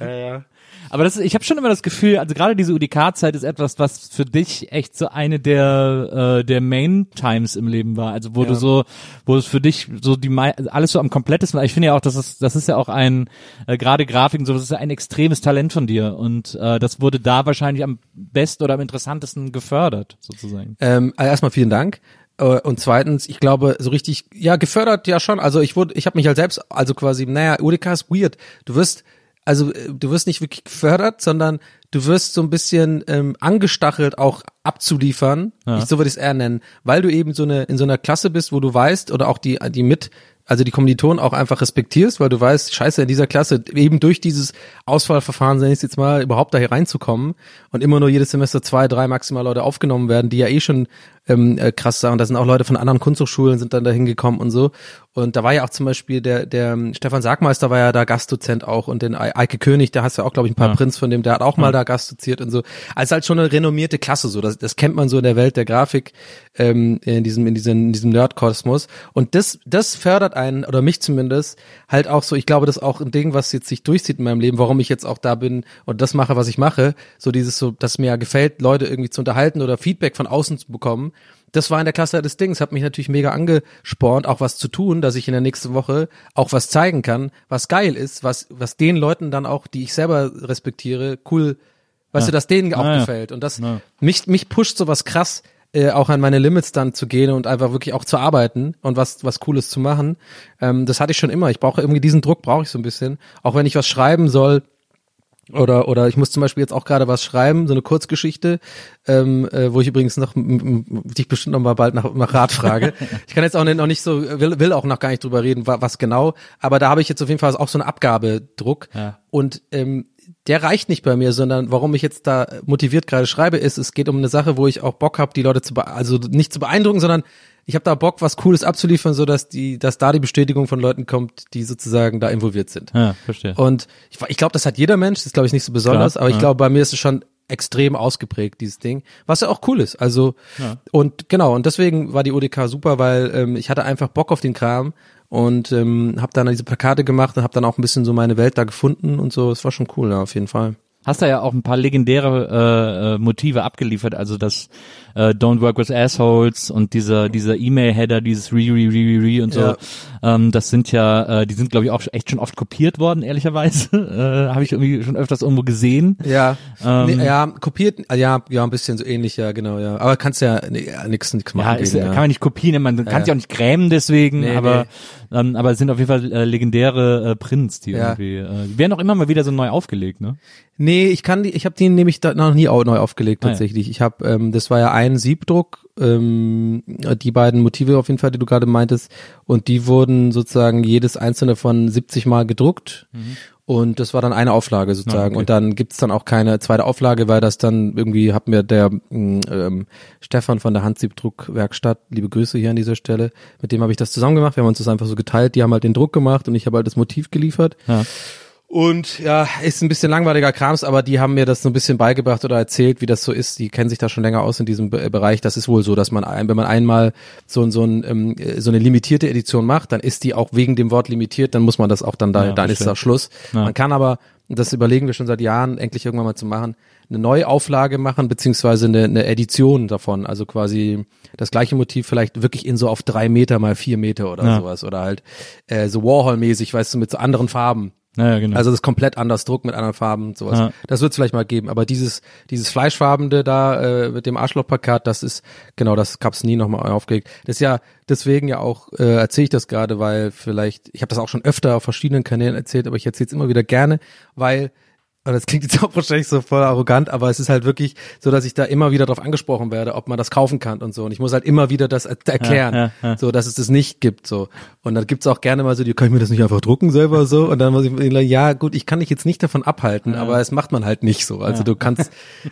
Ja, ja. Aber das, ich habe schon immer das Gefühl, also gerade diese UDK-Zeit ist etwas, was für dich echt so eine der äh, der Main Times im Leben war. Also wo ja. du so, wo es für dich so die alles so am komplettesten. Ich finde ja auch, das ist das ist ja auch ein äh, gerade Grafiken so, das ist ja ein extremes Talent von dir und äh, das wurde da wahrscheinlich am besten oder am interessantesten gefördert sozusagen. Ähm, also erstmal vielen Dank. Äh, und zweitens, ich glaube, so richtig, ja, gefördert ja schon. Also ich wurde, ich habe mich halt selbst, also quasi, naja, UDK ist weird. Du wirst, also äh, du wirst nicht wirklich gefördert, sondern du wirst so ein bisschen ähm, angestachelt, auch abzuliefern. Ja. Ich, so würde ich es eher nennen, weil du eben so eine in so einer Klasse bist, wo du weißt oder auch die die mit also die Kommilitonen auch einfach respektierst, weil du weißt, scheiße, in dieser Klasse eben durch dieses Auswahlverfahren, sag ich jetzt mal, überhaupt da hier reinzukommen und immer nur jedes Semester zwei, drei maximal Leute aufgenommen werden, die ja eh schon ähm, äh, krass sagen. Da sind auch Leute von anderen Kunsthochschulen sind dann da hingekommen und so. Und da war ja auch zum Beispiel der, der ähm, Stefan Sagmeister war ja da Gastdozent auch und den Eike König, der hast ja auch, glaube ich, ein paar ja. Prinz von dem, der hat auch mal ja. da gastdoziert und so. Also halt schon eine renommierte Klasse, so. Das, das kennt man so in der Welt der Grafik, ähm, in diesem, in diesem, in diesem Nerdkosmos. Und das, das fördert einen, oder mich zumindest, halt auch so, ich glaube, das ist auch ein Ding, was jetzt sich durchzieht in meinem Leben, warum ich jetzt auch da bin und das mache, was ich mache. So dieses so, dass mir ja gefällt, Leute irgendwie zu unterhalten oder Feedback von außen zu bekommen das war in der Klasse des Dings, hat mich natürlich mega angespornt, auch was zu tun, dass ich in der nächsten Woche auch was zeigen kann, was geil ist, was, was den Leuten dann auch, die ich selber respektiere, cool, weißt ja. du, dass denen auch ja, gefällt. Und das, ja. mich, mich pusht sowas krass, äh, auch an meine Limits dann zu gehen und einfach wirklich auch zu arbeiten und was was Cooles zu machen. Ähm, das hatte ich schon immer. Ich brauche irgendwie diesen Druck, brauche ich so ein bisschen. Auch wenn ich was schreiben soll, oder, oder ich muss zum Beispiel jetzt auch gerade was schreiben, so eine Kurzgeschichte, ähm, äh, wo ich übrigens noch dich bestimmt noch mal bald nach, nach Rat frage. ich kann jetzt auch nicht, noch nicht so, will, will auch noch gar nicht drüber reden, was genau, aber da habe ich jetzt auf jeden Fall auch so einen Abgabedruck. Ja. Und ähm, der reicht nicht bei mir, sondern warum ich jetzt da motiviert gerade schreibe, ist, es geht um eine Sache, wo ich auch Bock habe, die Leute zu, also nicht zu beeindrucken, sondern ich habe da Bock, was Cooles abzuliefern, so dass die, dass da die Bestätigung von Leuten kommt, die sozusagen da involviert sind. Ja, verstehe. Und ich, ich glaube, das hat jeder Mensch, das ist glaube ich nicht so besonders, Klar, aber ich ja. glaube, bei mir ist es schon extrem ausgeprägt, dieses Ding, was ja auch cool ist. Also ja. und genau, und deswegen war die ODK super, weil ähm, ich hatte einfach Bock auf den Kram und ähm, habe dann diese Plakate gemacht und habe dann auch ein bisschen so meine Welt da gefunden und so. Es war schon cool, ja, auf jeden Fall hast da ja auch ein paar legendäre äh, äh, Motive abgeliefert, also das äh, Don't Work with Assholes und dieser dieser E-Mail-Header, dieses Re, Re, Re, Re, Re und so. Ja. Ähm, das sind ja, äh, die sind glaube ich auch echt schon oft kopiert worden, ehrlicherweise. äh, Habe ich irgendwie schon öfters irgendwo gesehen. Ja, ähm, nee, ja, kopiert, ja, ja, ein bisschen so ähnlich, ja, genau, ja. Aber kannst ja nix, nix machen. Ja, ist, gegen, ja. kann man nicht kopieren, man kann sich auch nicht grämen deswegen, nee, aber nee. Ähm, aber es sind auf jeden Fall äh, legendäre äh, Prints, die ja. irgendwie, äh, die werden auch immer mal wieder so neu aufgelegt, ne? Nee, ich kann die, ich habe die nämlich da noch nie neu aufgelegt tatsächlich. Ah, ja. Ich habe, ähm, das war ja ein Siebdruck, ähm, die beiden Motive auf jeden Fall, die du gerade meintest, und die wurden sozusagen jedes einzelne von 70 Mal gedruckt. Mhm. Und das war dann eine Auflage sozusagen. Okay. Und dann gibt's dann auch keine zweite Auflage, weil das dann irgendwie hat mir der mm, ähm, Stefan von der Handsiebdruckwerkstatt, liebe Grüße hier an dieser Stelle, mit dem habe ich das zusammen gemacht. Wir haben uns das einfach so geteilt. Die haben halt den Druck gemacht und ich habe halt das Motiv geliefert. Ja. Und ja, ist ein bisschen langweiliger Krams, aber die haben mir das so ein bisschen beigebracht oder erzählt, wie das so ist. Die kennen sich da schon länger aus in diesem Bereich. Das ist wohl so, dass man, ein, wenn man einmal so, so, ein, ähm, so eine limitierte Edition macht, dann ist die auch wegen dem Wort limitiert, dann muss man das auch dann da, ja, dann ist das Schluss. Ja. Man kann aber, das überlegen wir schon seit Jahren, endlich irgendwann mal zu machen, eine Neuauflage machen, beziehungsweise eine, eine Edition davon. Also quasi das gleiche Motiv vielleicht wirklich in so auf drei Meter mal vier Meter oder ja. sowas. Oder halt äh, so Warhol-mäßig, weißt du, mit so anderen Farben. Ja, genau. Also das komplett anders Druck mit anderen Farben und sowas. Ja. Das wird es vielleicht mal geben. Aber dieses, dieses Fleischfarbende da äh, mit dem Arschlochplakat, das ist, genau, das gab's nie nochmal aufgelegt. Das ist ja deswegen ja auch, äh, erzähle ich das gerade, weil vielleicht, ich habe das auch schon öfter auf verschiedenen Kanälen erzählt, aber ich erzähle es immer wieder gerne, weil und das klingt jetzt auch wahrscheinlich so voll arrogant, aber es ist halt wirklich so, dass ich da immer wieder darauf angesprochen werde, ob man das kaufen kann und so. Und ich muss halt immer wieder das erklären, ja, ja, ja. so dass es das nicht gibt. so. Und dann gibt's auch gerne mal so, die kann ich mir das nicht einfach drucken selber so. Und dann muss ich ja gut, ich kann dich jetzt nicht davon abhalten, aber es macht man halt nicht so. Also du kannst,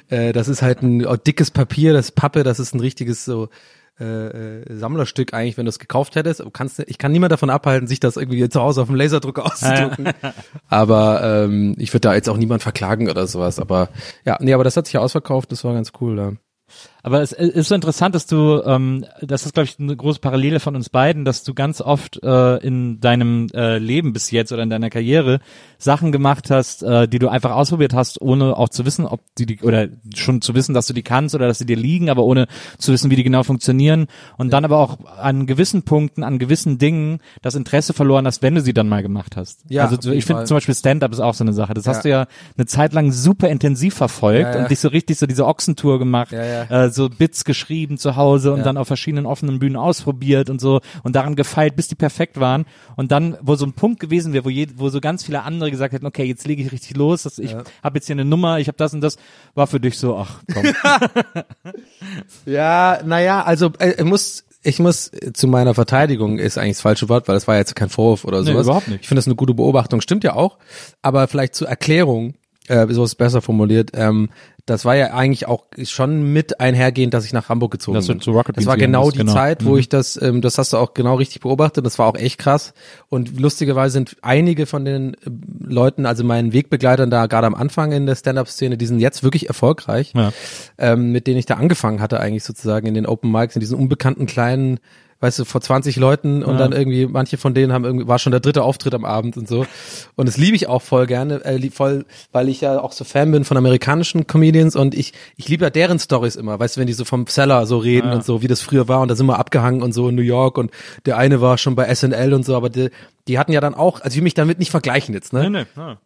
äh, das ist halt ein dickes Papier, das Pappe, das ist ein richtiges so äh, äh, Sammlerstück eigentlich, wenn du es gekauft hättest. Kannst, ich kann niemand davon abhalten, sich das irgendwie zu Hause auf dem Laserdrucker auszudrucken. aber ähm, ich würde da jetzt auch niemand verklagen oder sowas. Aber ja, nee, aber das hat sich ja ausverkauft, das war ganz cool. Ja. Aber es ist so interessant, dass du, ähm, das ist, glaube ich, eine große Parallele von uns beiden, dass du ganz oft äh, in deinem äh, Leben bis jetzt oder in deiner Karriere Sachen gemacht hast, äh, die du einfach ausprobiert hast, ohne auch zu wissen, ob die, die oder schon zu wissen, dass du die kannst oder dass sie dir liegen, aber ohne zu wissen, wie die genau funktionieren. Und dann aber auch an gewissen Punkten, an gewissen Dingen das Interesse verloren hast, wenn du sie dann mal gemacht hast. Ja, also ich finde zum Beispiel Stand-up ist auch so eine Sache. Das ja. hast du ja eine Zeit lang super intensiv verfolgt ja, ja. und dich so richtig so diese Ochsentour gemacht, äh, so Bits geschrieben zu Hause und dann auf verschiedenen offenen Bühnen ausprobiert und so und daran gefeilt, bis die perfekt waren. Und dann, wo so ein Punkt gewesen wäre, wo, je, wo so ganz viele andere gesagt hätten, okay, jetzt lege ich richtig los, dass ich ja. habe jetzt hier eine Nummer, ich habe das und das, war für dich so, ach komm. ja, naja, also äh, muss ich muss zu meiner Verteidigung ist eigentlich das falsche Wort, weil das war jetzt kein Vorwurf oder sowas. Nee, überhaupt nicht. Ich finde das eine gute Beobachtung, stimmt ja auch. Aber vielleicht zur Erklärung, äh, so ist es besser formuliert. Ähm, das war ja eigentlich auch schon mit einhergehend, dass ich nach Hamburg gezogen das bin. Zu Rocket das war genau die genau. Zeit, wo mhm. ich das, ähm, das hast du auch genau richtig beobachtet. Das war auch echt krass. Und lustigerweise sind einige von den äh, Leuten, also meinen Wegbegleitern da gerade am Anfang in der Stand-up-Szene, die sind jetzt wirklich erfolgreich, ja. ähm, mit denen ich da angefangen hatte eigentlich sozusagen in den Open Mics, in diesen unbekannten kleinen weißt du, vor 20 Leuten und ja. dann irgendwie, manche von denen haben irgendwie, war schon der dritte Auftritt am Abend und so. Und das liebe ich auch voll gerne, äh, voll, weil ich ja auch so Fan bin von amerikanischen Comedians und ich, ich liebe ja deren Stories immer, weißt du, wenn die so vom Seller so reden ja. und so, wie das früher war und da sind wir abgehangen und so in New York und der eine war schon bei SNL und so, aber die, die hatten ja dann auch, also ich will mich damit nicht vergleichen jetzt, ne? Nee, nee, ja.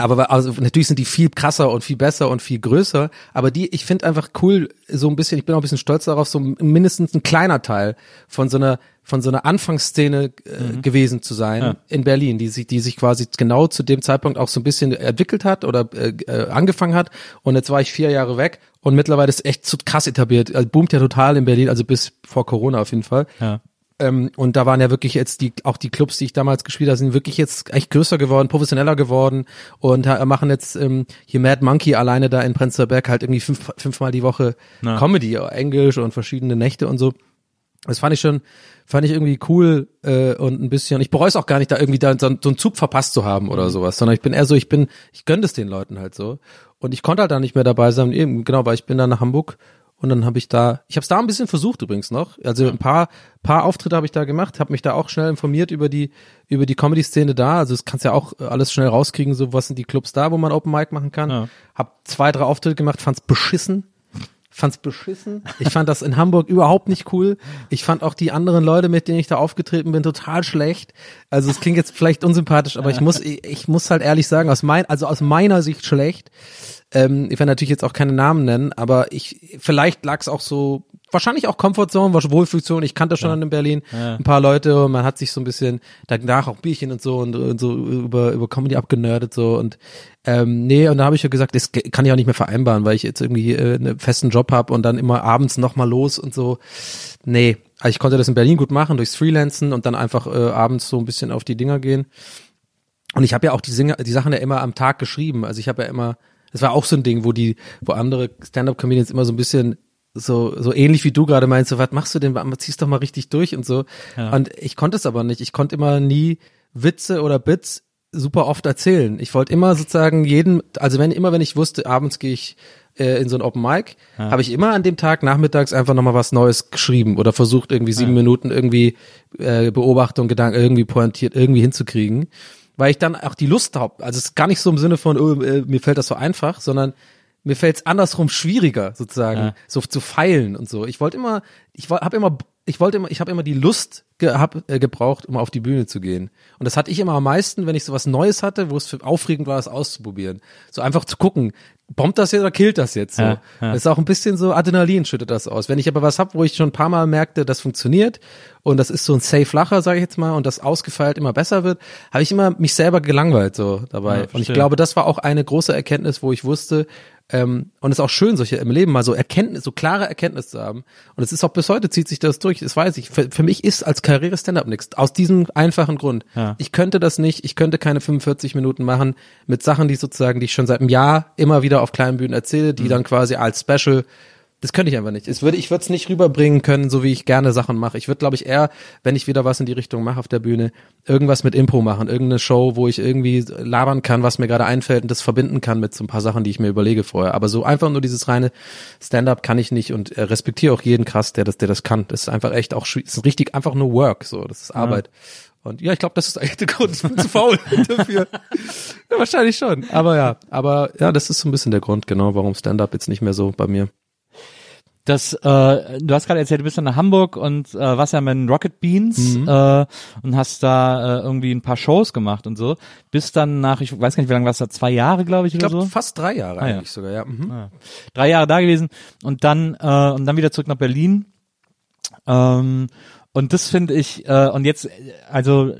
Aber also natürlich sind die viel krasser und viel besser und viel größer. Aber die, ich finde einfach cool, so ein bisschen, ich bin auch ein bisschen stolz darauf, so mindestens ein kleiner Teil von so einer von so einer Anfangsszene äh, mhm. gewesen zu sein ja. in Berlin, die sich, die sich quasi genau zu dem Zeitpunkt auch so ein bisschen entwickelt hat oder äh, äh, angefangen hat. Und jetzt war ich vier Jahre weg und mittlerweile ist echt so krass etabliert. Also boomt ja total in Berlin, also bis vor Corona auf jeden Fall. Ja. Ähm, und da waren ja wirklich jetzt die, auch die Clubs, die ich damals gespielt habe, sind wirklich jetzt echt größer geworden, professioneller geworden und machen jetzt ähm, hier Mad Monkey alleine da in Prenzlauer Berg halt irgendwie fünf, fünfmal die Woche Na. Comedy, Englisch und verschiedene Nächte und so. Das fand ich schon, fand ich irgendwie cool äh, und ein bisschen. Ich bereue es auch gar nicht, da irgendwie da so, so einen Zug verpasst zu haben oder mhm. sowas, sondern ich bin eher so, ich bin, ich gönne es den Leuten halt so. Und ich konnte halt da nicht mehr dabei sein, eben genau, weil ich bin dann nach Hamburg und dann habe ich da, ich habe es da ein bisschen versucht übrigens noch. Also ein paar paar Auftritte habe ich da gemacht, habe mich da auch schnell informiert über die über die Comedy Szene da. Also das kannst ja auch alles schnell rauskriegen, so was sind die Clubs da, wo man Open Mic machen kann. Ja. Hab zwei drei Auftritte gemacht, fand's beschissen. Fand's beschissen. Ich fand das in Hamburg überhaupt nicht cool. Ich fand auch die anderen Leute, mit denen ich da aufgetreten bin, total schlecht. Also es klingt jetzt vielleicht unsympathisch, aber ich muss ich, ich muss halt ehrlich sagen, aus mein also aus meiner Sicht schlecht. Ähm, ich werde natürlich jetzt auch keine Namen nennen, aber ich vielleicht lag es auch so, wahrscheinlich auch Comfortzone, Wohlfühlzone. Ich kannte schon ja. in Berlin ja. ein paar Leute und man hat sich so ein bisschen danach auch Bierchen und so und, und so über über Comedy abgenördet so und ähm, nee, und da habe ich ja gesagt, das kann ich auch nicht mehr vereinbaren, weil ich jetzt irgendwie äh, einen festen Job habe und dann immer abends nochmal los und so. Nee, also ich konnte das in Berlin gut machen, durchs Freelancen und dann einfach äh, abends so ein bisschen auf die Dinger gehen. Und ich habe ja auch die, Singer, die Sachen ja immer am Tag geschrieben. Also ich habe ja immer das war auch so ein Ding, wo die, wo andere Stand-up-Comedians immer so ein bisschen so, so ähnlich wie du gerade meinst, so, was machst du denn, ziehst doch mal richtig durch und so. Ja. Und ich konnte es aber nicht. Ich konnte immer nie Witze oder Bits super oft erzählen. Ich wollte immer sozusagen jeden, also wenn, immer wenn ich wusste, abends gehe ich äh, in so ein Open Mic, ja. habe ich immer an dem Tag nachmittags einfach nochmal was Neues geschrieben oder versucht irgendwie sieben ja. Minuten irgendwie äh, Beobachtung, Gedanken irgendwie pointiert irgendwie hinzukriegen weil ich dann auch die Lust habe. Also es ist gar nicht so im Sinne von, oh, äh, mir fällt das so einfach, sondern mir fällt es andersrum schwieriger, sozusagen, ja. so zu feilen und so. Ich wollte immer, ich habe immer, ich wollte immer, ich habe immer die Lust ge hab, äh, gebraucht, um auf die Bühne zu gehen. Und das hatte ich immer am meisten, wenn ich so was Neues hatte, wo es für aufregend war, das auszuprobieren. So einfach zu gucken, bombt das jetzt oder killt das jetzt so? Ja, ja. Das ist auch ein bisschen so Adrenalin schüttet das aus. Wenn ich aber was hab, wo ich schon ein paar Mal merkte, das funktioniert und das ist so ein safe Lacher, sage ich jetzt mal, und das ausgefeilt immer besser wird, habe ich immer mich selber gelangweilt so dabei. Ja, und ich glaube, das war auch eine große Erkenntnis, wo ich wusste, ähm, und es ist auch schön, solche im Leben mal so Erkenntnis, so klare Erkenntnis zu haben. Und es ist auch bis heute zieht sich das durch. Das weiß ich. Für, für mich ist als Karriere Stand-up nichts. Aus diesem einfachen Grund. Ja. Ich könnte das nicht. Ich könnte keine 45 Minuten machen mit Sachen, die sozusagen, die ich schon seit einem Jahr immer wieder auf kleinen Bühnen erzähle, die mhm. dann quasi als Special Das könnte ich einfach nicht. Es würde, ich würde es nicht rüberbringen können, so wie ich gerne Sachen mache. Ich würde, glaube ich, eher, wenn ich wieder was in die Richtung mache auf der Bühne, irgendwas mit Impro machen, irgendeine Show, wo ich irgendwie labern kann, was mir gerade einfällt und das verbinden kann mit so ein paar Sachen, die ich mir überlege vorher. Aber so einfach nur dieses reine Stand-up kann ich nicht und äh, respektiere auch jeden krass, der das, der das kann. Das ist einfach echt auch, ist richtig einfach nur Work, so, das ist Arbeit. Ja. Und ja, ich glaube, das ist eigentlich der Grund. Ich bin zu faul dafür. Ja, wahrscheinlich schon. Aber ja, aber ja, das ist so ein bisschen der Grund, genau, warum Stand-up jetzt nicht mehr so bei mir das, äh, du hast gerade erzählt, du bist dann nach Hamburg und äh, warst ja mit Rocket Beans mhm. äh, und hast da äh, irgendwie ein paar Shows gemacht und so. Bist dann nach, ich weiß gar nicht, wie lange warst du da, zwei Jahre, glaube ich, ich glaub, oder so? fast drei Jahre ah, eigentlich ja. sogar, ja. Mhm. Ah, drei Jahre da gewesen und dann äh, und dann wieder zurück nach Berlin. Ähm, und das finde ich, äh, und jetzt, also,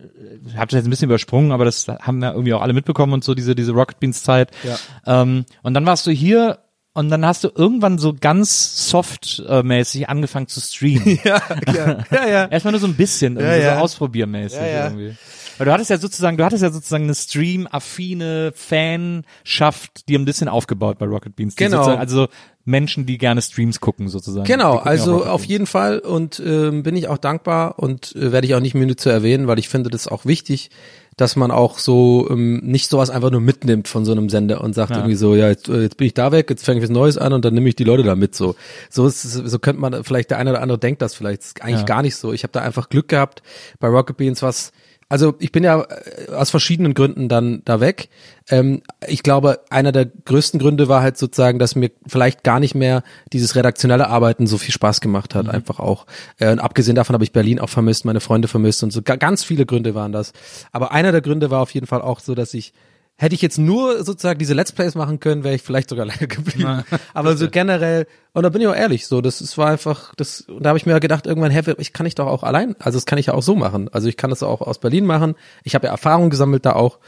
ich habe das jetzt ein bisschen übersprungen, aber das haben ja irgendwie auch alle mitbekommen und so, diese, diese Rocket Beans Zeit. Ja. Ähm, und dann warst du hier und dann hast du irgendwann so ganz softmäßig angefangen zu streamen. ja, ja, ja, ja. Erstmal nur so ein bisschen, irgendwie ja, ja. so ausprobiermäßig ja, ja. irgendwie. Weil du hattest ja sozusagen, du hattest ja sozusagen eine Stream-affine Fanschaft, die ein bisschen aufgebaut bei Rocket Beans. Genau. Also Menschen, die gerne Streams gucken sozusagen. Genau, also auf jeden Fall und ähm, bin ich auch dankbar und äh, werde ich auch nicht müde zu erwähnen, weil ich finde das auch wichtig, dass man auch so ähm, nicht sowas einfach nur mitnimmt von so einem Sender und sagt ja. irgendwie so, ja, jetzt, äh, jetzt bin ich da weg, jetzt fange ich was Neues an und dann nehme ich die Leute da mit so. So ist, so könnte man vielleicht der eine oder andere denkt das vielleicht, ist eigentlich ja. gar nicht so. Ich habe da einfach Glück gehabt bei Rocket Beans was also ich bin ja äh, aus verschiedenen Gründen dann da weg. Ähm, ich glaube, einer der größten Gründe war halt sozusagen, dass mir vielleicht gar nicht mehr dieses redaktionelle Arbeiten so viel Spaß gemacht hat, mhm. einfach auch. Äh, und abgesehen davon habe ich Berlin auch vermisst, meine Freunde vermisst und so. Ganz viele Gründe waren das. Aber einer der Gründe war auf jeden Fall auch so, dass ich Hätte ich jetzt nur sozusagen diese Let's Plays machen können, wäre ich vielleicht sogar länger geblieben. Aber so generell, und da bin ich auch ehrlich, so, das, das war einfach, das, da habe ich mir gedacht, irgendwann, hey, ich kann ich doch auch allein, also das kann ich ja auch so machen. Also ich kann das auch aus Berlin machen. Ich habe ja Erfahrung gesammelt da auch,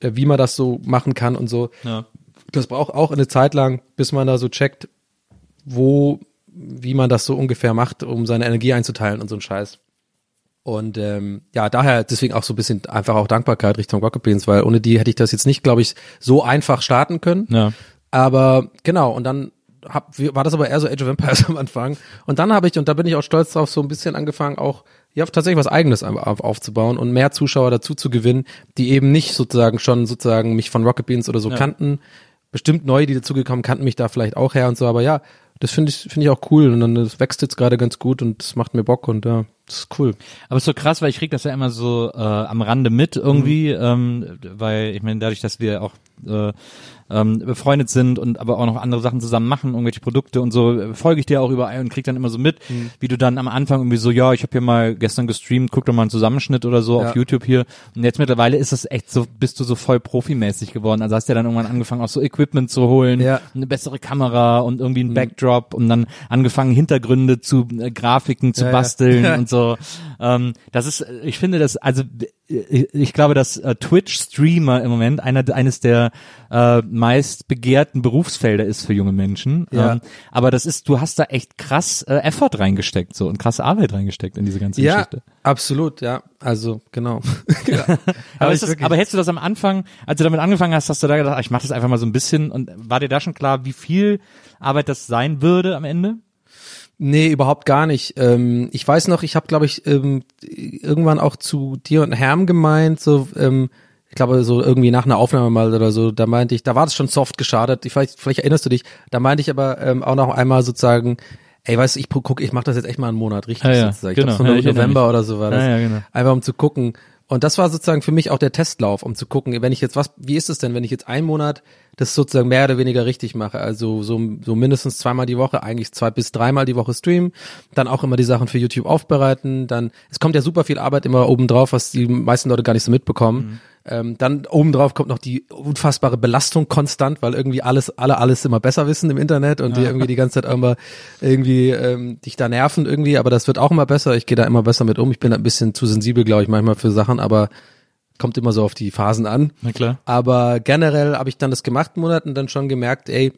äh, wie man das so machen kann und so. Ja. Das braucht auch eine Zeit lang, bis man da so checkt, wo, wie man das so ungefähr macht, um seine Energie einzuteilen und so ein Scheiß. Und ähm, ja, daher deswegen auch so ein bisschen einfach auch Dankbarkeit Richtung Rocket Beans, weil ohne die hätte ich das jetzt nicht, glaube ich, so einfach starten können. Ja. Aber genau, und dann hab, war das aber eher so Age of Empires am Anfang. Und dann habe ich, und da bin ich auch stolz drauf, so ein bisschen angefangen, auch ja, tatsächlich was eigenes auf, aufzubauen und mehr Zuschauer dazu zu gewinnen, die eben nicht sozusagen schon sozusagen mich von Rocket Beans oder so ja. kannten. Bestimmt neue, die dazugekommen, kannten mich da vielleicht auch her und so, aber ja, das finde ich, finde ich auch cool und dann das wächst jetzt gerade ganz gut und das macht mir Bock und ja, das ist cool. Aber es ist so krass, weil ich krieg das ja immer so äh, am Rande mit irgendwie, mhm. ähm, weil ich meine, dadurch, dass wir auch äh, ähm, befreundet sind und aber auch noch andere Sachen zusammen machen, irgendwelche Produkte und so, äh, folge ich dir auch überall und krieg dann immer so mit, mhm. wie du dann am Anfang irgendwie so, ja, ich habe hier mal gestern gestreamt, guck doch mal einen Zusammenschnitt oder so ja. auf YouTube hier. Und jetzt mittlerweile ist das echt so, bist du so voll profimäßig geworden. Also hast du ja dann irgendwann angefangen, auch so Equipment zu holen, ja. eine bessere Kamera und irgendwie ein mhm. Backdrop und dann angefangen, Hintergründe zu äh, Grafiken zu ja, basteln und so. Ähm, das ist, ich finde das, also ich glaube, dass äh, Twitch-Streamer im Moment einer, eines der äh, meist begehrten Berufsfelder ist für junge Menschen. Ja. Ähm, aber das ist, du hast da echt krass äh, Effort reingesteckt so und krasse Arbeit reingesteckt in diese ganze ja, Geschichte. Absolut, ja. Also genau. ja. aber, ist das, aber hättest du das am Anfang, als du damit angefangen hast, hast du da gedacht, ach, ich mache das einfach mal so ein bisschen und war dir da schon klar, wie viel Arbeit das sein würde am Ende? Nee, überhaupt gar nicht. Ähm, ich weiß noch, ich habe, glaube ich, ähm, irgendwann auch zu dir und Herm gemeint, so, ähm, ich glaube, so irgendwie nach einer Aufnahme mal oder so, da meinte ich, da war das schon soft geschadet. Ich, vielleicht, vielleicht erinnerst du dich, da meinte ich aber ähm, auch noch einmal sozusagen, ey, weißt du, ich guck, ich mache das jetzt echt mal einen Monat richtig. Ja, ja, sozusagen. Ich genau. glaube, ja, November oder so war das. Ja, ja, genau. Einfach um zu gucken. Und das war sozusagen für mich auch der Testlauf, um zu gucken, wenn ich jetzt was, wie ist es denn, wenn ich jetzt einen Monat das sozusagen mehr oder weniger richtig mache. Also so, so mindestens zweimal die Woche, eigentlich zwei bis dreimal die Woche streamen, dann auch immer die Sachen für YouTube aufbereiten, dann, es kommt ja super viel Arbeit immer oben drauf, was die meisten Leute gar nicht so mitbekommen. Mhm. Ähm, dann obendrauf kommt noch die unfassbare Belastung konstant, weil irgendwie alles, alle alles immer besser wissen im Internet und ja. die irgendwie die ganze Zeit immer irgendwie ähm, dich da nerven irgendwie, aber das wird auch immer besser. Ich gehe da immer besser mit um. Ich bin da ein bisschen zu sensibel, glaube ich, manchmal für Sachen, aber kommt immer so auf die Phasen an. Na klar. Aber generell habe ich dann das gemacht einen Monat und dann schon gemerkt, ey,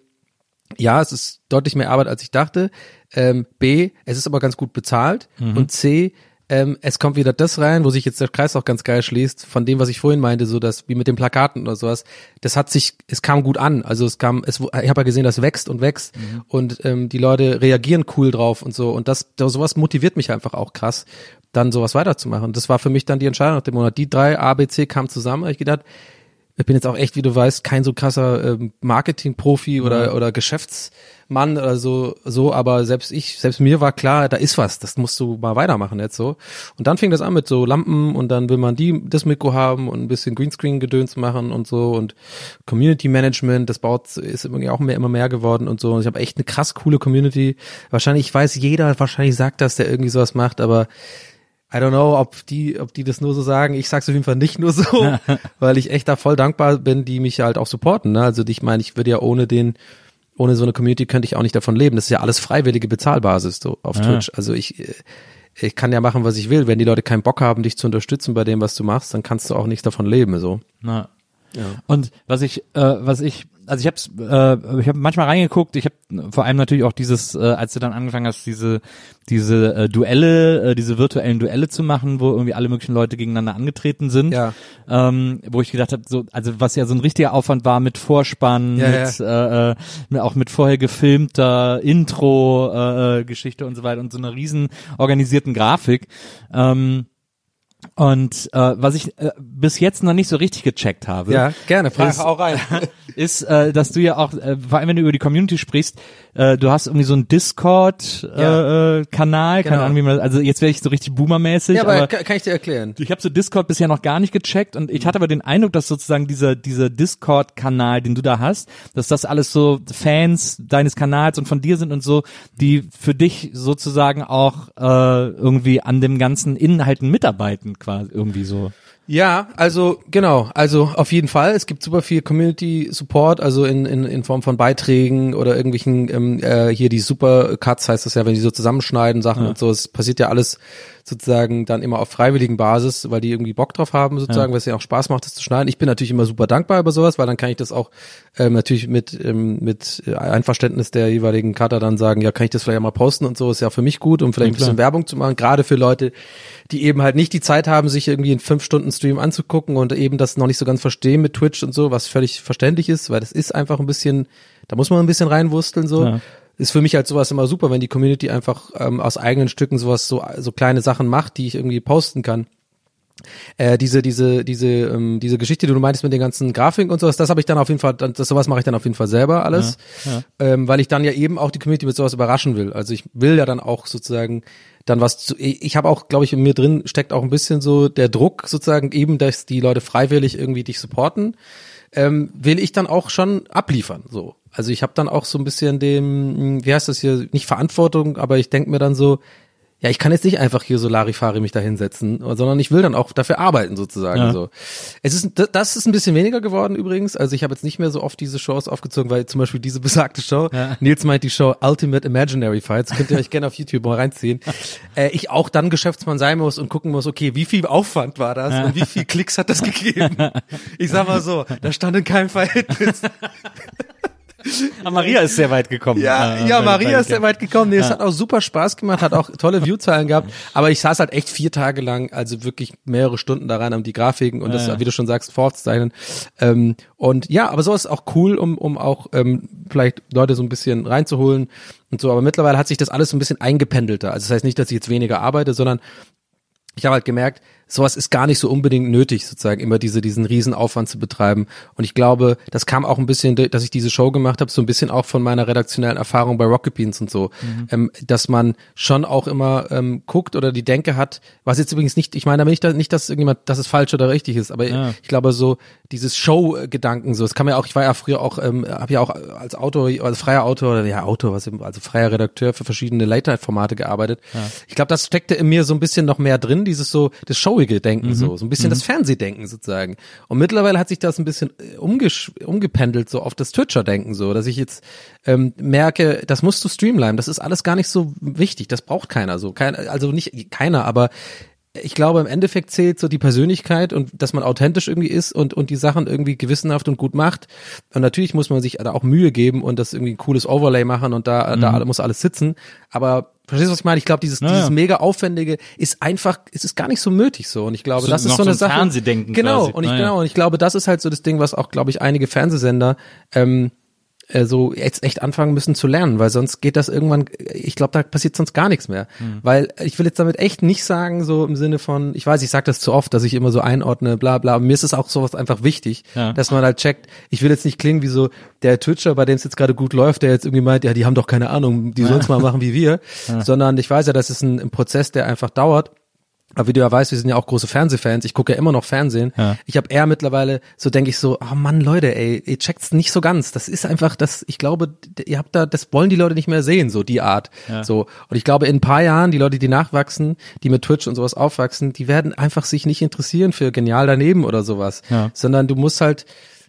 ja, es ist deutlich mehr Arbeit, als ich dachte. Ähm, B, es ist aber ganz gut bezahlt. Mhm. Und C, ähm, es kommt wieder das rein, wo sich jetzt der Kreis auch ganz geil schließt, von dem, was ich vorhin meinte, so dass wie mit den Plakaten oder sowas, das hat sich, es kam gut an. Also es kam, es, ich habe ja gesehen, das wächst und wächst mhm. und ähm, die Leute reagieren cool drauf und so. Und das, sowas motiviert mich einfach auch krass, dann sowas weiterzumachen. Das war für mich dann die Entscheidung nach dem Monat. Die drei A, B, C kamen zusammen, ich gedacht, ich bin jetzt auch echt, wie du weißt, kein so krasser ähm, Marketing-Profi oder, oder Geschäftsmann oder so, so, aber selbst ich, selbst mir war klar, da ist was, das musst du mal weitermachen jetzt so. Und dann fing das an mit so Lampen und dann will man die, das Mikro haben und ein bisschen Greenscreen-Gedöns machen und so und Community Management, das baut, ist irgendwie auch mehr, immer mehr geworden und so. Und ich habe echt eine krass coole Community. Wahrscheinlich weiß jeder, wahrscheinlich sagt das, der irgendwie sowas macht, aber I don't know, ob die, ob die das nur so sagen. Ich sag's auf jeden Fall nicht nur so, weil ich echt da voll dankbar bin, die mich halt auch supporten. Ne? Also ich meine, ich würde ja ohne den, ohne so eine Community könnte ich auch nicht davon leben. Das ist ja alles freiwillige Bezahlbasis so auf ja. Twitch. Also ich, ich kann ja machen, was ich will. Wenn die Leute keinen Bock haben, dich zu unterstützen bei dem, was du machst, dann kannst du auch nichts davon leben. So. Na. Ja. Und was ich, äh, was ich also ich habe äh, ich habe manchmal reingeguckt, ich habe vor allem natürlich auch dieses, äh, als du dann angefangen hast, diese diese äh, Duelle, äh, diese virtuellen Duelle zu machen, wo irgendwie alle möglichen Leute gegeneinander angetreten sind, ja. ähm, wo ich gedacht habe, so also was ja so ein richtiger Aufwand war mit Vorspann, ja, mit, ja. Äh, äh, auch mit vorher gefilmter Intro äh, äh, Geschichte und so weiter und so einer riesen organisierten Grafik. Ähm, und äh, was ich äh, bis jetzt noch nicht so richtig gecheckt habe. Ja, gerne, frag ist, auch rein. ist, äh, dass du ja auch, äh, vor allem wenn du über die Community sprichst, äh, du hast irgendwie so einen Discord-Kanal, äh, ja. Kanal, genau. keine Ahnung, wie man, also jetzt werde ich so richtig boomermäßig. Ja, aber, aber kann ich dir erklären. Ich habe so Discord bisher noch gar nicht gecheckt und ich hatte aber den Eindruck, dass sozusagen dieser, dieser Discord-Kanal, den du da hast, dass das alles so Fans deines Kanals und von dir sind und so, die für dich sozusagen auch äh, irgendwie an dem ganzen Inhalten mitarbeiten, quasi irgendwie so. Ja, also genau, also auf jeden Fall. Es gibt super viel Community Support, also in, in, in Form von Beiträgen oder irgendwelchen ähm, äh, hier die Super Cuts heißt das ja, wenn die so zusammenschneiden Sachen ja. und so. Es passiert ja alles sozusagen dann immer auf freiwilligen Basis, weil die irgendwie Bock drauf haben sozusagen, ja. weil es ja auch Spaß macht, das zu schneiden. Ich bin natürlich immer super dankbar über sowas, weil dann kann ich das auch ähm, natürlich mit ähm, mit Einverständnis der jeweiligen Cutter dann sagen, ja, kann ich das vielleicht mal posten und so, ist ja für mich gut, um vielleicht ja, ein bisschen Werbung zu machen, gerade für Leute, die eben halt nicht die Zeit haben, sich irgendwie in fünf Stunden Stream anzugucken und eben das noch nicht so ganz verstehen mit Twitch und so, was völlig verständlich ist, weil das ist einfach ein bisschen, da muss man ein bisschen reinwursteln so. Ja ist für mich halt sowas immer super, wenn die Community einfach ähm, aus eigenen Stücken sowas so so kleine Sachen macht, die ich irgendwie posten kann. Äh, diese diese diese ähm, diese Geschichte, die du meintest mit den ganzen Grafiken und sowas, das habe ich dann auf jeden Fall, das sowas mache ich dann auf jeden Fall selber alles, ja, ja. Ähm, weil ich dann ja eben auch die Community mit sowas überraschen will. Also ich will ja dann auch sozusagen dann was zu, ich habe auch, glaube ich, in mir drin steckt auch ein bisschen so der Druck sozusagen eben, dass die Leute freiwillig irgendwie dich supporten, ähm, will ich dann auch schon abliefern so. Also ich habe dann auch so ein bisschen dem, wie heißt das hier, nicht Verantwortung, aber ich denk mir dann so, ja, ich kann jetzt nicht einfach hier so Larifari mich da hinsetzen, sondern ich will dann auch dafür arbeiten sozusagen. Ja. So. Es ist, das ist ein bisschen weniger geworden übrigens. Also ich habe jetzt nicht mehr so oft diese Shows aufgezogen, weil zum Beispiel diese besagte Show, ja. Nils meint die Show Ultimate Imaginary Fights, könnt ihr euch gerne auf YouTube mal reinziehen. äh, ich auch dann Geschäftsmann sein muss und gucken muss, okay, wie viel Aufwand war das ja. und wie viel Klicks hat das gegeben? ich sag mal so, da stand in keinem Verhältnis. Aber Maria ist sehr weit gekommen. Ja, äh, ja Maria ist sehr weit gekommen. Nee, es hat auch super Spaß gemacht, hat auch tolle Viewzahlen gehabt. Aber ich saß halt echt vier Tage lang, also wirklich mehrere Stunden daran, um die Grafiken und das, wie du schon sagst, vorzuzeichnen. Ähm, und ja, aber so ist auch cool, um, um auch ähm, vielleicht Leute so ein bisschen reinzuholen und so. Aber mittlerweile hat sich das alles so ein bisschen eingependelter. Also das heißt nicht, dass ich jetzt weniger arbeite, sondern ich habe halt gemerkt, sowas ist gar nicht so unbedingt nötig, sozusagen immer diese, diesen Riesenaufwand zu betreiben. Und ich glaube, das kam auch ein bisschen, dass ich diese Show gemacht habe, so ein bisschen auch von meiner redaktionellen Erfahrung bei Rocket Beans und so, mhm. ähm, dass man schon auch immer ähm, guckt oder die Denke hat, was jetzt übrigens nicht, ich meine damit nicht, nicht, dass irgendjemand, dass es falsch oder richtig ist, aber ja. ich glaube so dieses Show-Gedanken, so, es kann ja auch, ich war ja früher auch, ähm, habe ja auch als Autor, als freier Autor oder ja Autor, was also freier Redakteur für verschiedene Late-Night-Formate gearbeitet. Ja. Ich glaube, das steckte in mir so ein bisschen noch mehr drin, dieses so, das Show Showige denken, mhm. so, so ein bisschen mhm. das Fernsehdenken sozusagen. Und mittlerweile hat sich das ein bisschen äh, umgependelt, so auf das Twitcher-Denken, so, dass ich jetzt ähm, merke, das musst du streamline, das ist alles gar nicht so wichtig, das braucht keiner so. Kein, also nicht keiner, aber ich glaube, im Endeffekt zählt so die Persönlichkeit und dass man authentisch irgendwie ist und, und die Sachen irgendwie gewissenhaft und gut macht. Und natürlich muss man sich da auch Mühe geben und das irgendwie ein cooles Overlay machen und da, mhm. da muss alles sitzen. Aber Verstehst du, was ich meine? Ich glaube, dieses, Ja, dieses ja. mega aufwendige ist einfach, es ist gar nicht so nötig so. Und ich glaube, So- das ist so eine so ein Sache. Fernsehdenken Genau. quasi. Und ich ja. genau. Und ich glaube, das ist halt so das Ding, was auch, glaube ich, einige Fernsehsender ähm, äh, so jetzt echt anfangen müssen zu lernen, weil sonst geht das irgendwann, ich glaube, da passiert sonst gar nichts mehr. Hm. Weil ich will jetzt damit echt nicht sagen, so im Sinne von, ich weiß, ich sage das zu oft, dass ich immer so einordne, bla bla, mir ist es auch sowas einfach wichtig, Ja. dass man halt checkt, ich will jetzt nicht klingen wie so der Twitcher, bei dem es jetzt gerade gut läuft, der jetzt irgendwie meint, ja, die haben doch keine Ahnung, die sollen es mal machen wie wir, sondern ich weiß ja, das ist ein, ein Prozess, der einfach dauert. Aber wie du ja weißt, wir sind ja auch große Fernsehfans. Ich gucke ja immer noch Fernsehen. Ja. Ich habe eher mittlerweile, so denke ich so, oh Mann, Leute, ey, ihr checkt's nicht so ganz. Das ist einfach, das, ich glaube, ihr habt da, das wollen die Leute nicht mehr sehen, so die Art. So. Und ich glaube, in ein paar Jahren, die Leute, die nachwachsen, die mit Twitch und sowas aufwachsen, die werden einfach sich nicht interessieren für genial daneben oder sowas. Ja. Sondern du musst halt,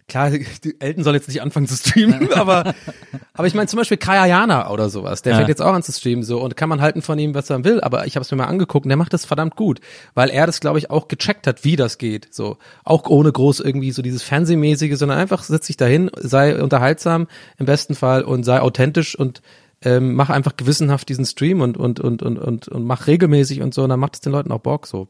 klar, die Elton soll jetzt nicht anfangen zu streamen, aber, aber ich meine zum Beispiel Kaya Jana oder sowas, der Ja. fängt jetzt auch an zu streamen so und kann man halten von ihm, was er will, aber ich habe es mir mal angeguckt und der macht das verdammt gut, weil er das glaube ich auch gecheckt hat, wie das geht, so auch ohne groß irgendwie so dieses Fernsehmäßige, sondern einfach setz dich dahin, sei unterhaltsam im besten Fall und sei authentisch und ähm, mach einfach gewissenhaft diesen Stream und und und und und und mach regelmäßig und so und dann macht es den Leuten auch Bock so.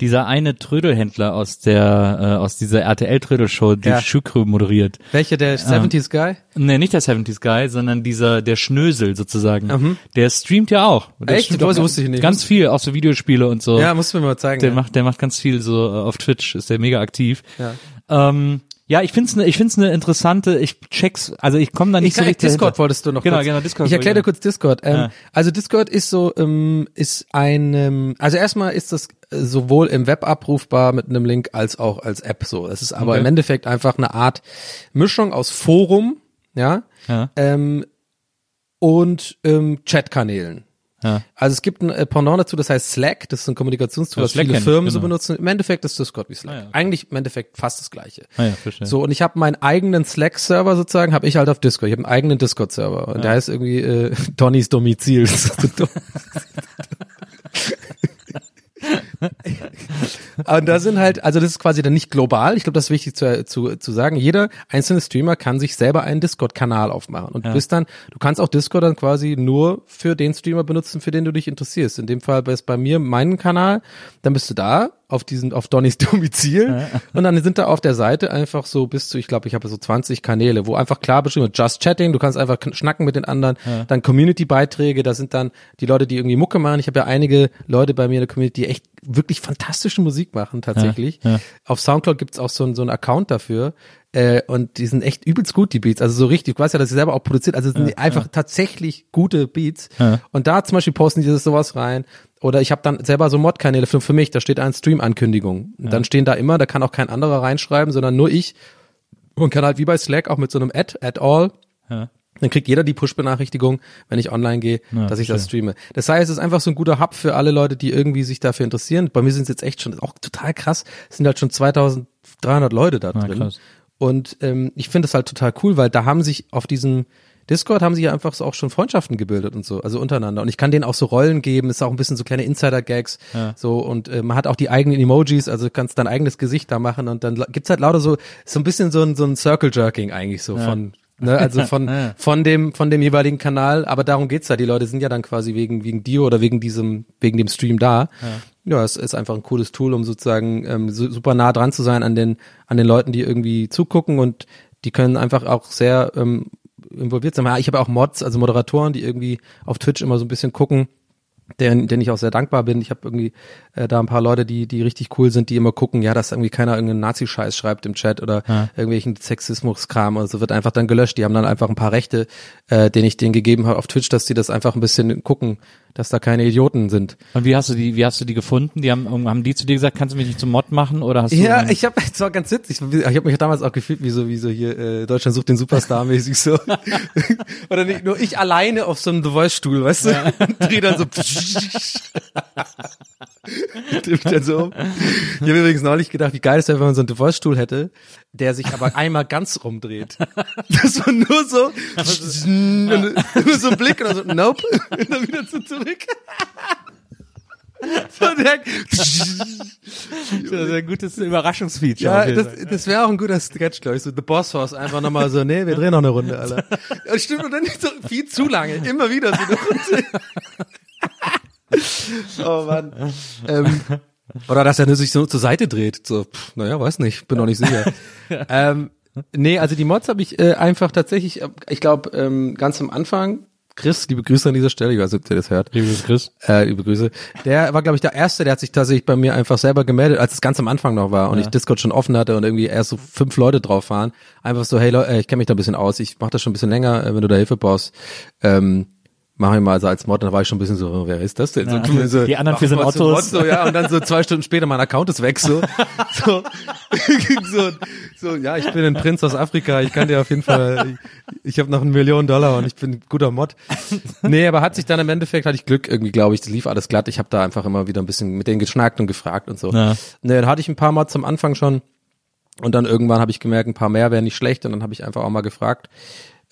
Dieser eine Trödelhändler aus der, äh, aus dieser RTL-Trödelshow, die Ja. Schükrö moderiert. Welche der 70s Guy? Nee, nicht der 70s Guy, sondern dieser, der Schnösel sozusagen. Der streamt ja auch. Der Mhm. Echt? Das wusste ich nicht. Ganz viel, auch so Videospiele und so. Ja, musst du mir mal zeigen. der ja. macht, der macht ganz viel so äh, auf Twitch, ist der mega aktiv. Ja. Ähm, ja, ich find's ne, ich find's eine interessante, ich check's, also ich komme da nicht Ich so kann, richtig Discord dahinter. wolltest du noch Genau, kurz. genau, Discord Ich erkläre dir kurz Discord. Ähm, Ja. Also Discord ist so, ähm, ist ein, ähm, also erstmal ist das äh, sowohl im Web abrufbar mit einem Link als auch als App so. Es ist aber Okay. im Endeffekt einfach eine Art Mischung aus Forum, ja, Ja. ähm, und ähm, Chatkanälen. Ja. Also es gibt ein äh, Pendant dazu, das heißt Slack, das ist ein Kommunikationstool, Ja, das Slack viele Firmen so genau. benutzen. Im Endeffekt ist Discord wie Slack. Ah, ja, okay. Eigentlich im Endeffekt fast das gleiche. Ah ja, verstehe. So, und ich habe meinen eigenen Slack-Server sozusagen, habe ich halt auf Discord. Ich habe einen eigenen Discord-Server. Und der heißt irgendwie äh, Donnys Domizil. Und da sind halt, also das ist quasi dann nicht global. Ich glaube, das ist wichtig zu, zu, zu sagen. Jeder einzelne Streamer kann sich selber einen Discord-Kanal aufmachen. Und du bist dann, du kannst auch Discord dann quasi nur für den Streamer benutzen, für den du dich interessierst. In dem Fall ist bei mir meinen Kanal. Dann bist du da auf diesen, auf Donnys Domizil. Und dann sind da auf der Seite einfach so bis zu, ich glaube, ich habe so 20 Kanäle, wo einfach klar beschrieben wird, Just Chatting, du kannst einfach schnacken mit den anderen. Dann Community-Beiträge, da sind dann die Leute, die irgendwie Mucke machen. Ich habe ja einige Leute bei mir in der Community, die echt wirklich fantastische Musik machen tatsächlich. Ja, ja. Auf Soundcloud gibt's auch so, ein- so einen Account dafür. Äh, und die sind echt übelst gut, die Beats. Also so richtig, du weißt ja, dass sie selber auch produziert. Also sind einfach tatsächlich gute Beats. Ja. Und da zum Beispiel posten die das sowas rein. Oder ich habe dann selber so Mod-Kanäle für, für mich, da steht ein Stream-Ankündigung. Und Dann stehen da immer, da kann auch kein anderer reinschreiben, sondern nur ich. Und kann halt wie bei Slack auch mit so einem Add, Add All. Ja. Dann kriegt jeder die Push-Benachrichtigung, wenn ich online gehe, Ja, dass ich das streame. Das heißt, es ist einfach so ein guter Hub für alle Leute, die irgendwie sich dafür interessieren. Bei mir sind es jetzt echt schon, auch total krass, es sind halt schon 2300 Leute da drin. krass. Und ähm, ich finde das halt total cool, weil da haben sich auf diesem Discord haben sich ja einfach so auch schon Freundschaften gebildet und so, also untereinander. Und ich kann denen auch so Rollen geben, ist auch ein bisschen so kleine Insider-Gags. So, und äh, man hat auch die eigenen Emojis, also du kannst dein eigenes Gesicht da machen und dann gibt's halt lauter so, so ein bisschen so ein, so ein Circle-Jerking eigentlich so von, ne, also von, Ja. von dem, von dem jeweiligen Kanal, aber darum geht's ja. Die Leute sind ja dann quasi wegen, wegen dir oder wegen diesem, wegen dem Stream da. Ja, es ist einfach ein cooles Tool, um sozusagen ähm, su- super nah dran zu sein an den, an den Leuten, die irgendwie zugucken und die können einfach auch sehr ähm, involviert sein. Ja, Ich habe auch Mods, also Moderatoren, die irgendwie auf Twitch immer so ein bisschen gucken, denen, denen ich auch sehr dankbar bin. Ich habe irgendwie äh, da ein paar Leute, die die richtig cool sind, die immer gucken, ja, dass irgendwie keiner irgendeinen Nazi-Scheiß schreibt im Chat oder irgendwelchen Sexismus-Kram oder so wird einfach dann gelöscht. Die haben dann einfach ein paar Rechte, äh, den ich denen gegeben habe auf Twitch, dass die das einfach ein bisschen gucken, dass da keine Idioten sind. Und wie hast du die, wie hast du die gefunden? Die haben, haben die zu dir gesagt, kannst du mich nicht zum Mod machen oder hast du? Ja, ich habe, es war ganz witzig. Ich habe mich damals auch gefühlt wie so, wie so hier äh, Deutschland sucht den Superstar mäßig so. Oder nicht nur ich alleine auf so einem The Voice Stuhl, weißt du? Und dreh dann so. Trifft dann so. Ich habe übrigens neulich gedacht, wie geil es wäre, wenn man so einen The Voice Stuhl hätte, der sich aber einmal ganz rumdreht. Das war nur so, nur so ein Blick oder so, nope, und dann wieder so zurück. So der, das ist ein gutes Überraschungsfeature. Ja, das, das wäre auch ein guter Sketch, glaube ich. So The Boss Horse einfach nochmal so, nee, wir drehen noch eine Runde, Alter. Stimmt, und dann nicht so viel zu lange, immer wieder so eine Runde. oh Mann. ähm, oder dass er sich so zur Seite dreht. So, pff, naja, weiß nicht, bin noch nicht sicher. ähm, nee, also die Mods habe ich äh, einfach tatsächlich, äh, ich glaube, ähm, ganz am Anfang Chris, liebe Grüße an dieser Stelle, ich weiß nicht, ob der das hört. Liebe Chris. Äh, liebe Grüße. Der war, glaube ich, der Erste, der hat sich tatsächlich bei mir einfach selber gemeldet, als es ganz am Anfang noch war und ja. ich Discord schon offen hatte und irgendwie erst so fünf Leute drauf waren. Einfach so, hey Leute, äh, ich kenne mich da ein bisschen aus, ich mache das schon ein bisschen länger, äh, wenn du da Hilfe brauchst. Ähm, Mach ich mal also als Mod, dann war ich schon ein bisschen so, oh, wer ist das denn? Ja, so, so, die anderen vier sind Autos. Mod, so, ja, und dann so zwei Stunden später mein Account ist weg, so. so, so, so, ja, ich bin ein Prinz aus Afrika, ich kann dir auf jeden Fall, ich, ich habe noch eine Million Dollar und ich bin ein guter Mod. Nee, aber hat sich dann im Endeffekt, hatte ich Glück irgendwie, glaube ich, das lief alles glatt. Ich habe da einfach immer wieder ein bisschen mit denen geschnackt und gefragt und so. Ja. Nee, dann hatte ich ein paar Mods am Anfang schon und dann irgendwann habe ich gemerkt, ein paar mehr wären nicht schlecht und dann habe ich einfach auch mal gefragt,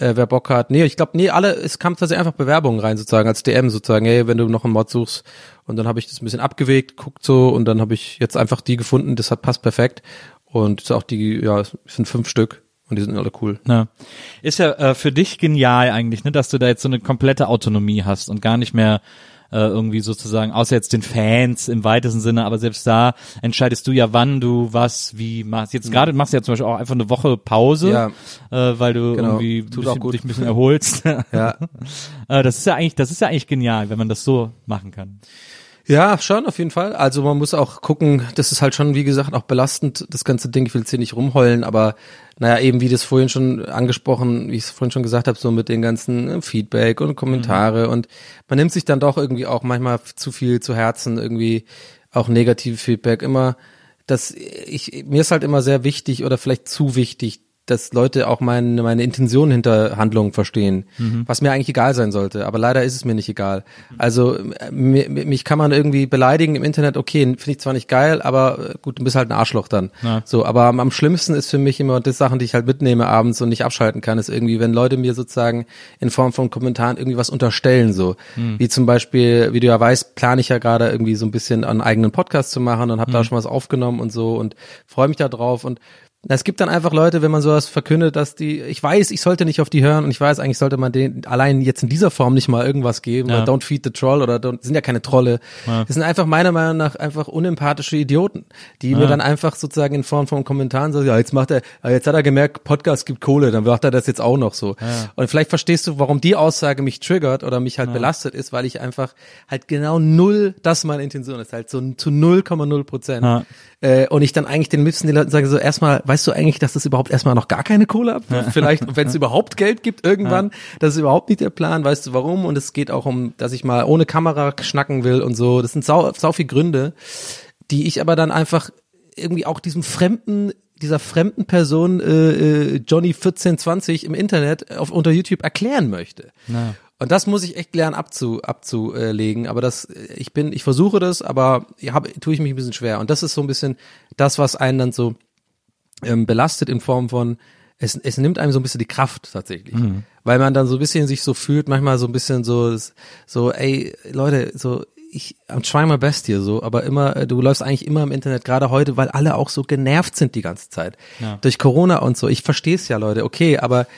äh, wer Bock hat. Nee, ich glaube, nee, alle, es kam tatsächlich einfach Bewerbungen rein, sozusagen, als DM sozusagen, hey, wenn du noch einen Mod suchst. Und dann habe ich das ein bisschen abgewegt, guckt so und dann habe ich jetzt einfach die gefunden, das hat passt perfekt. Und ist auch die, ja, es sind fünf Stück und die sind alle cool. Ja. Ist ja äh, für dich genial eigentlich, ne, dass du da jetzt so eine komplette Autonomie hast und gar nicht mehr äh, irgendwie sozusagen, außer jetzt den Fans im weitesten Sinne, aber selbst da entscheidest du ja, wann du was, wie machst. Jetzt gerade machst du ja zum Beispiel auch einfach eine Woche Pause, ja. äh, weil du genau. irgendwie bisschen, dich ein bisschen erholst. ja. äh, das ist ja eigentlich, das ist ja eigentlich genial, wenn man das so machen kann. Ja, schon, auf jeden Fall. Also man muss auch gucken, das ist halt schon, wie gesagt, auch belastend, das ganze Ding. Ich will jetzt hier nicht rumheulen, aber naja, eben wie das vorhin schon angesprochen, wie ich es vorhin schon gesagt habe, so mit den ganzen äh, Feedback und Kommentare mhm. und man nimmt sich dann doch irgendwie auch manchmal zu viel zu Herzen, irgendwie auch negative Feedback. Immer, dass ich, mir ist halt immer sehr wichtig oder vielleicht zu wichtig, dass Leute auch meine, meine Intention hinter Handlungen verstehen, mhm. was mir eigentlich egal sein sollte. Aber leider ist es mir nicht egal. Also mich kann man irgendwie beleidigen im Internet, okay, finde ich zwar nicht geil, aber äh, gut, du bist halt ein Arschloch dann. Ja. So, aber am, am, schlimmsten ist für mich immer das Sachen, die ich halt mitnehme abends und nicht abschalten kann, ist irgendwie, wenn Leute mir sozusagen in Form von Kommentaren irgendwie was unterstellen, so. Mhm. Wie zum Beispiel, wie du ja weißt, plane ich ja gerade irgendwie so ein bisschen einen eigenen Podcast zu machen und habe mhm. da schon was aufgenommen und so und freue mich da drauf und es gibt dann einfach Leute, wenn man sowas verkündet, dass die, ich weiß, ich sollte nicht auf die hören und ich weiß, eigentlich sollte man denen allein jetzt in dieser Form nicht mal irgendwas geben, ja. weil don't feed the troll oder don't, sind ja keine Trolle. Ja. Das sind einfach meiner Meinung nach einfach unempathische Idioten, die ja. mir dann einfach sozusagen in Form von Kommentaren sagen, ja, jetzt macht er, jetzt hat er gemerkt, Podcast gibt Kohle, dann macht er das jetzt auch noch so. Und vielleicht verstehst du, warum die Aussage mich triggert oder mich halt belastet ist, weil ich einfach halt genau null, das meine Intention ist, halt so zu 0,0 Prozent. Äh, und ich dann eigentlich den müssen den Leuten sage so erstmal, weißt du eigentlich, dass das überhaupt erstmal noch gar keine Kohle hat? Vielleicht, wenn es überhaupt Geld gibt irgendwann, das ist überhaupt nicht der Plan, weißt du warum? Und es geht auch um, dass ich mal ohne Kamera schnacken will und so. Das sind sau, sau viele Gründe, die ich aber dann einfach irgendwie auch diesem fremden dieser fremden Person äh, äh, Johnny 1420 im Internet auf unter YouTube erklären möchte. Ja. Und das muss ich echt lernen abzu, abzulegen. Aber das, ich bin, ich versuche das, aber hab, tue ich mich ein bisschen schwer. Und das ist so ein bisschen das, was einen dann so ähm, belastet in Form von, es, es nimmt einem so ein bisschen die Kraft tatsächlich. Mhm. Weil man dann so ein bisschen sich so fühlt, manchmal so ein bisschen so, so, ey, Leute, so, ich I'm trying my best hier so, aber immer, du läufst eigentlich immer im Internet, gerade heute, weil alle auch so genervt sind die ganze Zeit. Ja. Durch Corona und so. Ich verstehe es ja, Leute, okay, aber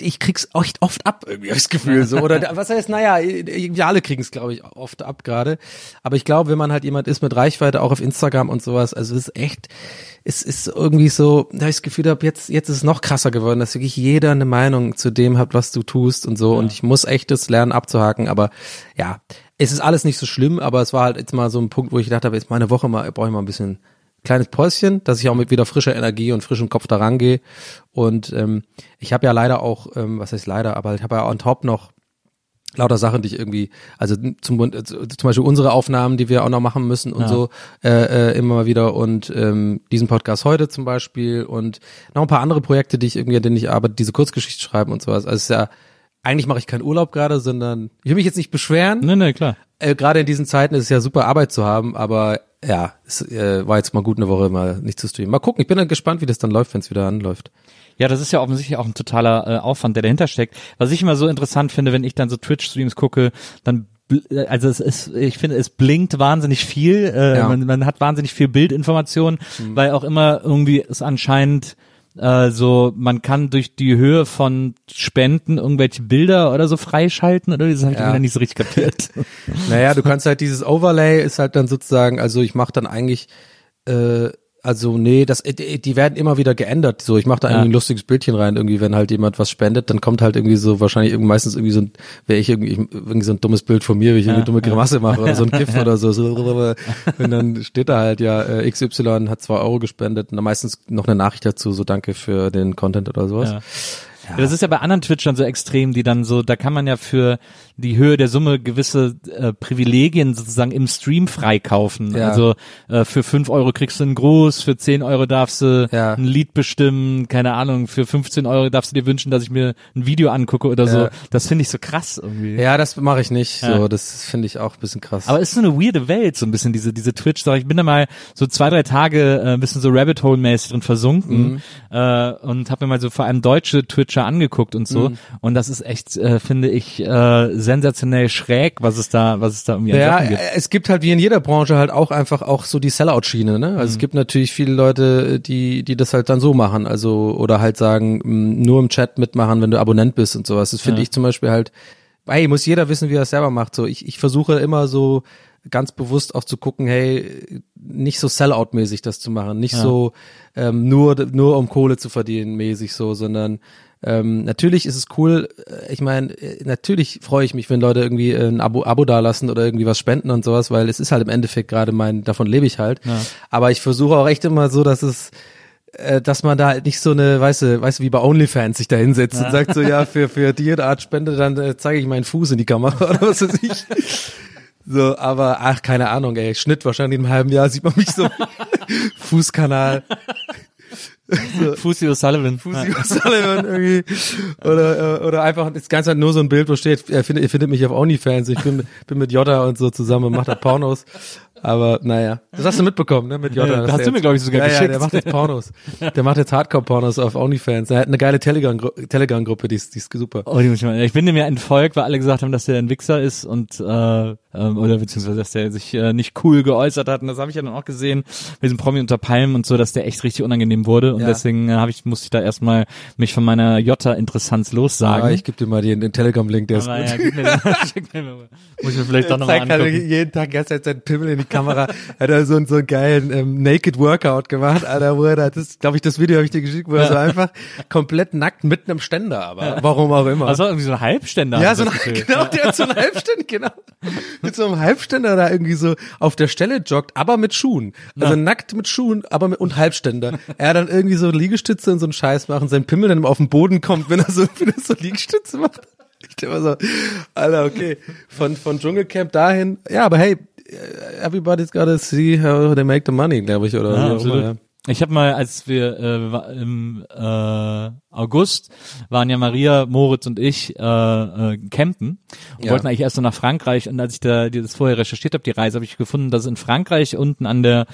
ich krieg's echt oft ab, irgendwie das Gefühl so. Oder was heißt, naja, wir alle kriegen es, glaube ich, oft ab gerade. Aber ich glaube, wenn man halt jemand ist mit Reichweite, auch auf Instagram und sowas, also es ist echt, es ist irgendwie so, da ich das Gefühl habe, jetzt, jetzt ist es noch krasser geworden, dass wirklich jeder eine Meinung zu dem hat, was du tust und so. Ja. Und ich muss echt das lernen abzuhaken. Aber ja, es ist alles nicht so schlimm, aber es war halt jetzt mal so ein Punkt, wo ich gedacht habe, jetzt meine Woche mal, brauche ich mal ein bisschen kleines Päuschen, dass ich auch mit wieder frischer Energie und frischem Kopf da rangehe. Und ähm, ich habe ja leider auch, ähm, was heißt leider, aber ich habe ja on top noch lauter Sachen, die ich irgendwie, also zum, äh, zum Beispiel unsere Aufnahmen, die wir auch noch machen müssen und ja. so äh, äh, immer mal wieder und ähm, diesen Podcast heute zum Beispiel und noch ein paar andere Projekte, die ich irgendwie, an denen ich arbeite, diese Kurzgeschichte schreiben und sowas. Also es ist ja, eigentlich mache ich keinen Urlaub gerade, sondern ich will mich jetzt nicht beschweren. Nee, nee, klar. Äh, gerade in diesen Zeiten ist es ja super Arbeit zu haben, aber ja, es äh, war jetzt mal gut eine Woche mal nicht zu streamen. Mal gucken, ich bin dann gespannt, wie das dann läuft, wenn es wieder anläuft. Ja, das ist ja offensichtlich auch ein totaler äh, Aufwand, der dahinter steckt. Was ich immer so interessant finde, wenn ich dann so Twitch-Streams gucke, dann also es ist, ich finde, es blinkt wahnsinnig viel, äh, ja. man, man hat wahnsinnig viel Bildinformation, mhm. weil auch immer irgendwie es anscheinend äh, so man kann durch die Höhe von Spenden irgendwelche Bilder oder so freischalten oder das habe ich Ja. ja. nicht so richtig kapiert. Naja, du kannst halt dieses Overlay ist halt dann sozusagen, also ich mache dann eigentlich, äh, also nee, das, äh, die werden immer wieder geändert. So, ich mache da Ja. irgendwie ein lustiges Bildchen rein, irgendwie, wenn halt jemand was spendet, dann kommt halt irgendwie so wahrscheinlich irgendwie meistens irgendwie so ein, wäre ich irgendwie, irgendwie so ein dummes Bild von mir, wie ich irgendwie dumme Grimasse mache oder so ein GIF oder so. so. Und dann steht da halt ja, äh, XY hat zwei Euro gespendet und dann meistens noch eine Nachricht dazu, so danke für den Content oder sowas. Ja. Ja, das ist ja bei anderen Twitchern so extrem, die dann so, da kann man ja für die Höhe der Summe gewisse äh, Privilegien sozusagen im Stream freikaufen. Ja. Also äh, für fünf Euro kriegst du einen Gruß, für 10 Euro darfst du Ja. ein Lied bestimmen, keine Ahnung, für 15 Euro darfst du dir wünschen, dass ich mir ein Video angucke oder so. Ja. Das finde ich so krass irgendwie. Ja, das mache ich nicht. So, das finde ich auch ein bisschen krass. Aber es ist so eine weirde Welt, so ein bisschen diese, diese Twitch-Sache. Ich bin da mal so zwei, drei Tage äh, ein bisschen so Rabbit Hole-mäßig drin versunken äh, und habe mir mal so vor allem deutsche Twitcher angeguckt und so. Und das ist echt, äh, finde ich, äh, sensationell schräg, was es da, was es da irgendwie Ja, gibt. es gibt halt wie in jeder Branche halt auch einfach auch so die Sellout-Schiene, ne? Also Mhm. es gibt natürlich viele Leute, die, die das halt dann so machen, also oder halt sagen, mh, nur im Chat mitmachen, wenn du Abonnent bist und sowas. Das finde Ja. ich zum Beispiel halt, hey, muss jeder wissen, wie er es selber macht. So, ich, ich versuche immer so ganz bewusst auch zu gucken, hey, nicht so Sellout-mäßig das zu machen, nicht Ja. so ähm, nur nur um Kohle zu verdienen mäßig so, sondern ähm, natürlich ist es cool, äh, ich meine, äh, natürlich freue ich mich, wenn Leute irgendwie äh, ein Abo, Abo dalassen oder irgendwie was spenden und sowas, weil es ist halt im Endeffekt gerade mein, davon lebe ich halt. Ja. Aber ich versuche auch echt immer so, dass es dass man da halt nicht so eine, weißt du, weißt du, wie bei OnlyFans sich da hinsetzt und sagt so, ja, für, für die Art Spende, dann äh, zeige ich meinen Fuß in die Kamera oder was weiß ich. So, aber ach, keine Ahnung, ey, Schnitt wahrscheinlich in einem halben Jahr sieht man mich so Fußkanal, Fusi O'Sullivan. Fußi Sullivan irgendwie oder äh, oder einfach das ganze halt nur so ein Bild, wo steht, ihr findet, ihr findet mich auf OnlyFans, ich bin bin mit Jota und so zusammen und macht da Pornos. Aber naja, das hast du mitbekommen, ne, mit Jota. Ja, dass hast du mir, jetzt- glaub ich, sogar ja, Ja, geschickt. der macht jetzt Pornos. Der macht jetzt Hardcore-Pornos auf OnlyFans. Er hat eine geile Telegram-Gru- Telegram-Gruppe, die ist, die ist super. Oh, die muss ich, mal, ich bin dem ja entfolgt, weil alle gesagt haben, dass der ein Wichser ist und äh, ähm, oder beziehungsweise dass der sich äh, nicht cool geäußert hat. Und das habe ich ja dann auch gesehen bei diesem Promi unter Palmen und so, dass der echt richtig unangenehm wurde. Und Ja. deswegen äh, ich musste ich da erstmal mich von meiner Jota-Interessanz lossagen. Ja, ich gebe dir mal den, den Telegram-Link, der ist Aber gut. ja, gib mir den, schick mir mal. Muss ich mir vielleicht doch nochmal halt angucken. jeden Tag ganz seinen Pimmel in die Kamera. hat er so, einen- so einen geilen ähm, Naked Workout gemacht, Alter, wo er da, das, glaube ich, das Video habe ich dir geschickt, wo er so einfach komplett nackt mitten im Ständer, aber warum auch immer. Also irgendwie so ein Halbständer. ja, so ein, genau, der hat so einen Halbständer, genau. Mit so einem Halbständer da irgendwie so auf der Stelle joggt, aber mit Schuhen. Also nackt mit Schuhen, aber mit, und Halbständer. Er dann irgendwie so Liegestütze und so einen Scheiß machen, sein Pimmel dann immer auf den Boden kommt, wenn er so, wenn er so Liegestütze macht. Ich denke immer so, Alter, okay, von, von Dschungelcamp dahin, ja, aber hey, everybody's gotta see how they make the money, glaube ich, oder Ja, immer, ja. Ich habe mal, als wir äh, im äh, August waren ja Maria, Moritz und ich äh, äh, campen und Ja. wollten eigentlich erst so nach Frankreich und als ich da das vorher recherchiert habe, die Reise, habe ich gefunden, dass es in Frankreich unten an der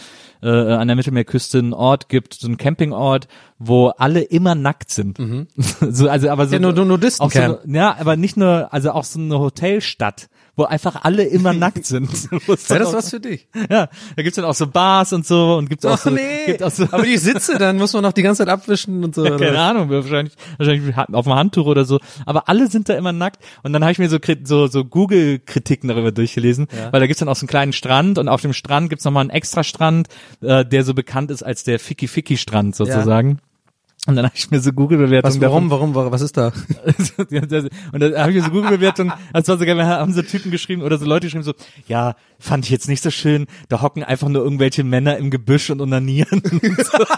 äh, an der Mittelmeerküste einen Ort gibt, so einen Campingort, wo alle immer nackt sind. so, also aber so Ja, nur- nur auch so ja, aber nicht nur, also auch so eine Hotelstadt, wo einfach alle immer nackt sind. Wäre dann das was für dich? ja, da gibt's dann auch so Bars und so und gibt's auch so, Ach nee, gibt auch so aber die Sitze, dann muss man noch die ganze Zeit abwischen und so. ja, keine? Ahnung, wahrscheinlich, wahrscheinlich auf dem Handtuch oder so. Aber alle sind da immer nackt. Und dann habe ich mir so, so, so Google-Kritiken darüber durchgelesen, weil da gibt's dann auch so einen kleinen Strand und auf dem Strand gibt's nochmal einen extra Strand, äh, der so bekannt ist als der Ficky-Ficky-Strand sozusagen. Und dann habe ich mir so Google-Bewertungen warum, warum, warum, was ist da? und da habe ich mir so Google-Bewertungen, das war so wir haben so Typen geschrieben oder so Leute geschrieben so, ja, fand ich jetzt nicht so schön, da hocken einfach nur irgendwelche Männer im Gebüsch und onanieren. Und so.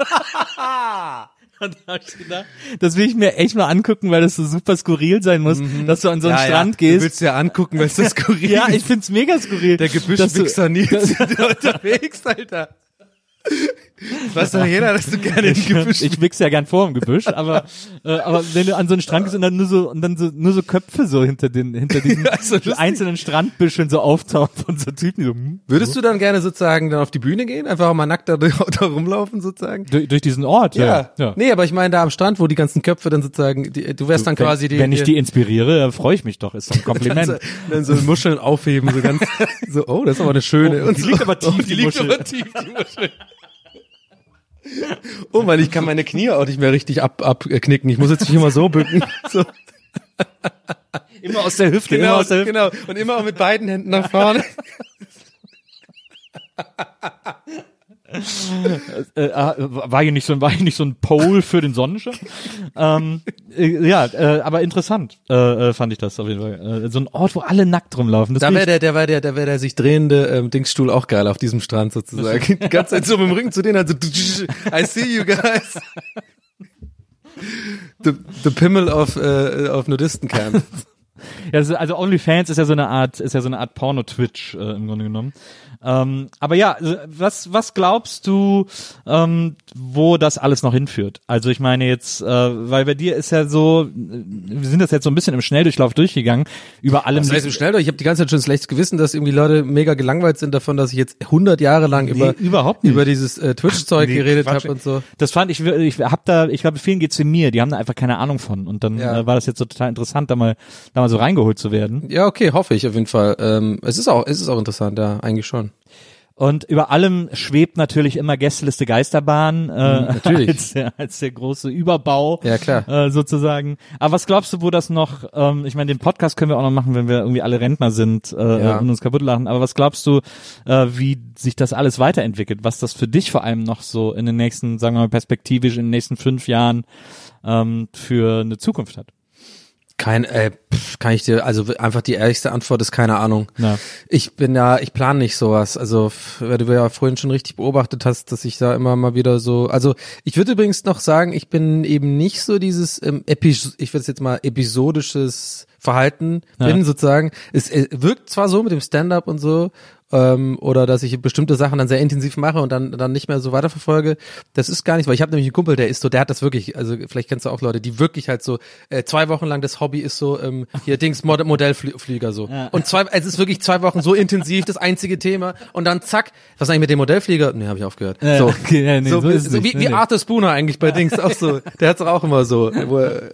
Und da ich gedacht, das will ich mir echt mal angucken, weil das so super skurril sein muss, dass du an so einen Mhm. Ja, Strand ja. gehst. Du willst dir angucken, weil es das skurril ja, ich ist. find's mega skurril. Der dass du- Gebüschwichser Nils sind unterwegs, Alter. Weiß doch jeder, dass du gerne im Gebüsch ich wichse ja gern vor im Gebüsch, aber äh, aber wenn du an so einen Strand gehst und dann nur so und dann so nur so Köpfe so hinter den hinter diesen Ja, so lustig. einzelnen Strandbüscheln so auftauchen von so Typen, die so hm, Würdest du dann gerne sozusagen dann auf die Bühne gehen? Einfach mal nackt da, da rumlaufen sozusagen? durch, durch diesen Ort, ja. ja. Nee, aber ich meine da am Strand, wo die ganzen Köpfe dann sozusagen, die, du wärst dann wenn, quasi die. wenn ich die inspiriere, dann freue ich mich doch, ist doch ein dann Kompliment. so, dann so Muscheln aufheben, so ganz, so, oh, das ist aber eine schöne. Oh, die liegt aber tief, die die liegt Muschel. aber tief, die Muschel. Oh Mann, ich kann meine Knie auch nicht mehr richtig ab, abknicken. Ich muss jetzt mich immer so bücken. So. Immer aus der Hüfte, Genau, immer aus der Hüfte. genau. Und immer auch mit beiden Händen nach vorne. äh, äh, war hier nicht so ein, war hier nicht so ein Pole für den Sonnenschein? ähm, äh, ja, äh, aber interessant äh, äh, fand ich das auf jeden Fall. Äh, so ein Ort, wo alle nackt rumlaufen. Das Da wäre der, der wäre der, der wäre der sich drehende ähm, Dingsstuhl auch geil auf diesem Strand sozusagen. Die ganze Zeit so mit dem Rücken zu denen, also I see you guys. The, the Pimmel of, äh, auf Nudistencamp. Ja, ist- also OnlyFans ist ja so eine Art, ist ja so eine Art Porno-Twitch äh, im Grunde genommen. Ähm, aber ja, also was was glaubst du, ähm, wo das alles noch hinführt? Also ich meine jetzt, äh, weil bei dir ist ja so, äh, wir sind das jetzt so ein bisschen im Schnelldurchlauf durchgegangen über allem. Das heißt, so schnell doch. Ich habe die ganze Zeit schon schlechtes Gewissen, dass irgendwie Leute mega gelangweilt sind davon, dass ich jetzt 100 Jahre lang über überhaupt nicht. über dieses äh, Twitch-Zeug Nee, geredet habe und so. Das fand ich, ich hab da, ich glaube, vielen geht's wie mir, die haben da einfach keine Ahnung von. Und dann Ja. äh, war das jetzt so total interessant, da mal, da mal so reingeholt zu werden. Ja, okay, hoffe ich auf jeden Fall. Ähm, es ist auch, es ist auch interessant, ja, eigentlich schon. Und über allem schwebt natürlich immer Gästeliste Geisterbahn, äh, natürlich. als, der, als der große Überbau, Ja, klar. Äh, sozusagen. Aber was glaubst du, wo das noch, ähm, ich meine, den Podcast können wir auch noch machen, wenn wir irgendwie alle Rentner sind äh, Ja. und uns kaputt lachen, aber was glaubst du, äh, wie sich das alles weiterentwickelt, was das für dich vor allem noch so in den nächsten, sagen wir mal perspektivisch, in den nächsten fünf Jahren ähm, für eine Zukunft hat? Kein, äh, pff, kann ich dir, also einfach die ehrlichste Antwort ist keine Ahnung. Ja. Ich bin ja, ich plane nicht sowas. Also, weil du ja vorhin schon richtig beobachtet hast, dass ich da immer mal wieder so, also ich würde übrigens noch sagen, ich bin eben nicht so dieses, ähm, Epis ich würde es jetzt mal episodisches Verhalten Ja. bin sozusagen. Es, äh, wirkt zwar so mit dem Stand-up und so, ähm, oder dass ich bestimmte Sachen dann sehr intensiv mache und dann dann nicht mehr so weiterverfolge. Das ist gar nicht, weil ich habe nämlich einen Kumpel, der ist so, der hat das wirklich, also vielleicht kennst du auch Leute, die wirklich halt so äh, zwei Wochen lang das Hobby ist so ähm, hier Dings Mod Modellflieger so und zwei, es ist wirklich zwei Wochen so intensiv das einzige Thema und dann zack, was eigentlich mit dem Modellflieger? Nee, habe ich aufgehört. Ja, so, okay, ja, nee, so, so so wie, wie. Arthur Spooner eigentlich bei Dings auch so. Der hat's auch immer so. Er-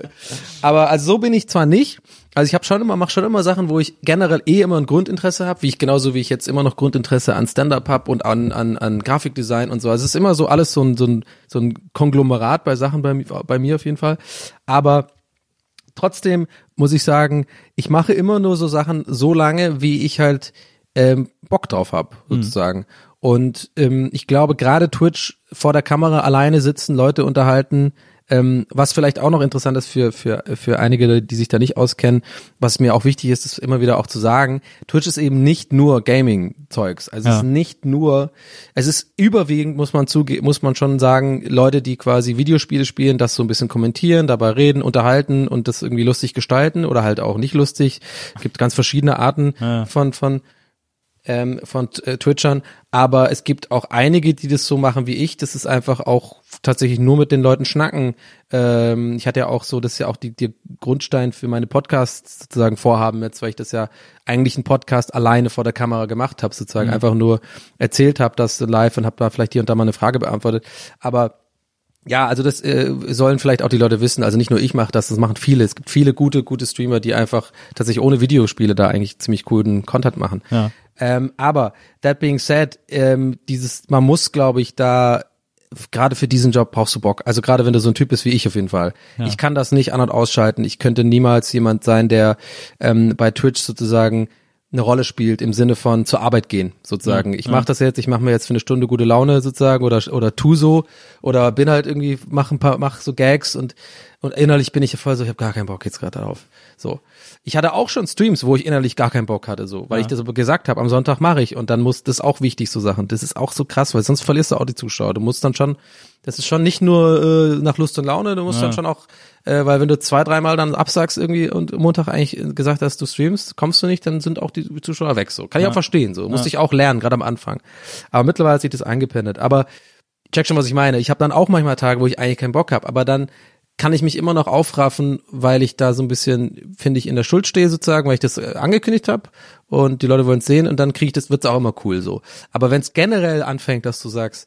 aber also so bin ich zwar nicht. Also ich habe schon immer, mache schon immer Sachen, wo ich generell eh immer ein Grundinteresse habe, wie ich genauso wie ich jetzt immer noch Grundinteresse an Stand-up habe und an, an, an Grafikdesign und so. Also es ist immer so alles so ein, so ein, so ein Konglomerat bei Sachen bei, bei mir auf jeden Fall. Aber trotzdem muss ich sagen, ich mache immer nur so Sachen so lange, wie ich halt ähm, Bock drauf habe, sozusagen. Und ähm, ich glaube, gerade Twitch vor der Kamera alleine sitzen, Leute unterhalten, ähm, was vielleicht auch noch interessant ist für, für, für einige, die sich da nicht auskennen, was mir auch wichtig ist, ist immer wieder auch zu sagen, Twitch ist eben nicht nur Gaming-Zeugs. Also es Ja. ist nicht nur, es ist überwiegend, muss man zuge muss man schon sagen, Leute, die quasi Videospiele spielen, das so ein bisschen kommentieren, dabei reden, unterhalten und das irgendwie lustig gestalten oder halt auch nicht lustig. gibt ganz verschiedene Arten Ja. von, von, ähm, von äh, Twitchern, aber es gibt auch einige, die das so machen wie ich. Das ist einfach auch tatsächlich nur mit den Leuten schnacken. Ähm, ich hatte ja auch so, das ist ja auch die, die Grundstein für meine Podcasts sozusagen vorhaben jetzt, weil ich das ja eigentlich einen Podcast alleine vor der Kamera gemacht habe, sozusagen einfach nur erzählt habe, das live und habe da vielleicht hier und da mal eine Frage beantwortet. Aber ja, also das äh, sollen vielleicht auch die Leute wissen. Also nicht nur ich mache das, das machen viele. Es gibt viele gute, gute Streamer, die einfach tatsächlich ohne Videospiele da eigentlich ziemlich coolen Content machen. Ja. Ähm, aber that being said, ähm, dieses, man muss, glaube ich, da gerade für diesen Job brauchst du Bock. Also gerade wenn du so ein Typ bist wie ich auf jeden Fall. Ich kann das nicht an und ausschalten. Ich könnte niemals jemand sein, der ähm, bei Twitch sozusagen eine Rolle spielt im Sinne von zur Arbeit gehen sozusagen. ich mache das jetzt, ich mache mir jetzt für eine Stunde gute Laune sozusagen oder oder tu so oder bin halt irgendwie mach ein paar mach so Gags und und innerlich bin ich voll so, ich habe gar keinen Bock jetzt gerade darauf. So. Ich hatte auch schon Streams, wo ich innerlich gar keinen Bock hatte, so, weil ich das aber gesagt habe, am Sonntag mache ich und dann muss das auch wichtig so Sachen. Das ist auch so krass, weil sonst verlierst du auch die Zuschauer. Du musst dann schon, das ist schon nicht nur äh, nach Lust und Laune, du musst dann schon auch, äh, weil wenn du zwei, dreimal dann absagst irgendwie und Montag eigentlich gesagt hast, du streamst, kommst du nicht, dann sind auch die Zuschauer weg. So kann ich auch verstehen, so musste ich auch lernen, gerade am Anfang. Aber mittlerweile hat sich das eingependelt. Aber check schon, was ich meine. Ich habe dann auch manchmal Tage, wo ich eigentlich keinen Bock habe, aber dann kann ich mich immer noch aufraffen, weil ich da so ein bisschen, finde ich, in der Schuld stehe sozusagen, weil ich das äh, angekündigt habe und die Leute wollen es sehen und dann kriege ich das, wird's auch immer cool so. Aber wenn es generell anfängt, dass du sagst,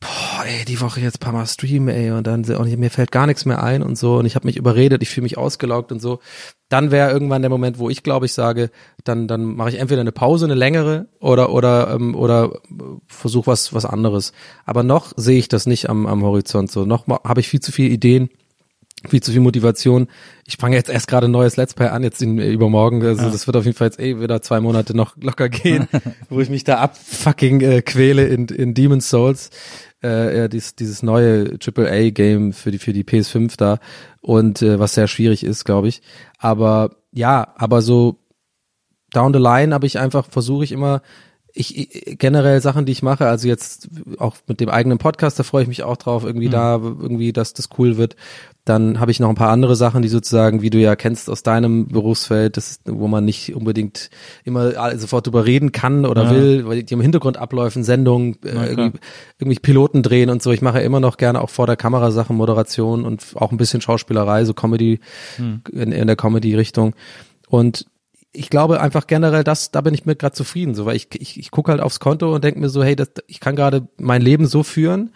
boah, ey, die Woche jetzt paar Mal streamen, ey, und dann und mir fällt gar nichts mehr ein und so und ich habe mich überredet, ich fühle mich ausgelaugt und so, dann wäre irgendwann der Moment, wo ich glaube, ich sage, dann dann mache ich entweder eine Pause, eine längere oder oder ähm, oder versuche was was anderes. Aber noch sehe ich das nicht am am Horizont so. Noch habe ich viel zu viele Ideen viel zu viel Motivation. Ich fange jetzt erst gerade ein neues Let's Play an, jetzt in, übermorgen. Also ja. das wird auf jeden Fall jetzt eh wieder zwei Monate noch locker gehen, wo ich mich da abfucking äh, quäle in, in Demon's Souls. Äh, ja, dieses, dieses neue AAA-Game für die, für die PS5 da und äh, was sehr schwierig ist, glaube ich. Aber ja, aber so down the line habe ich einfach, versuche ich immer ich generell Sachen, die ich mache, also jetzt auch mit dem eigenen Podcast, da freue ich mich auch drauf, irgendwie mhm. da irgendwie, dass das cool wird. Dann habe ich noch ein paar andere Sachen, die sozusagen, wie du ja kennst aus deinem Berufsfeld, das ist, wo man nicht unbedingt immer sofort drüber reden kann oder ja. will, weil die im Hintergrund abläufen, Sendungen, äh, irgendwie, irgendwie Piloten drehen und so. Ich mache immer noch gerne auch vor der Kamera Sachen, Moderation und auch ein bisschen Schauspielerei, so Comedy mhm. in, in der Comedy-Richtung. Und ich glaube einfach generell, das, da bin ich mir gerade zufrieden, so, weil ich, ich, ich gucke halt aufs Konto und denke mir so, hey, das, ich kann gerade mein Leben so führen,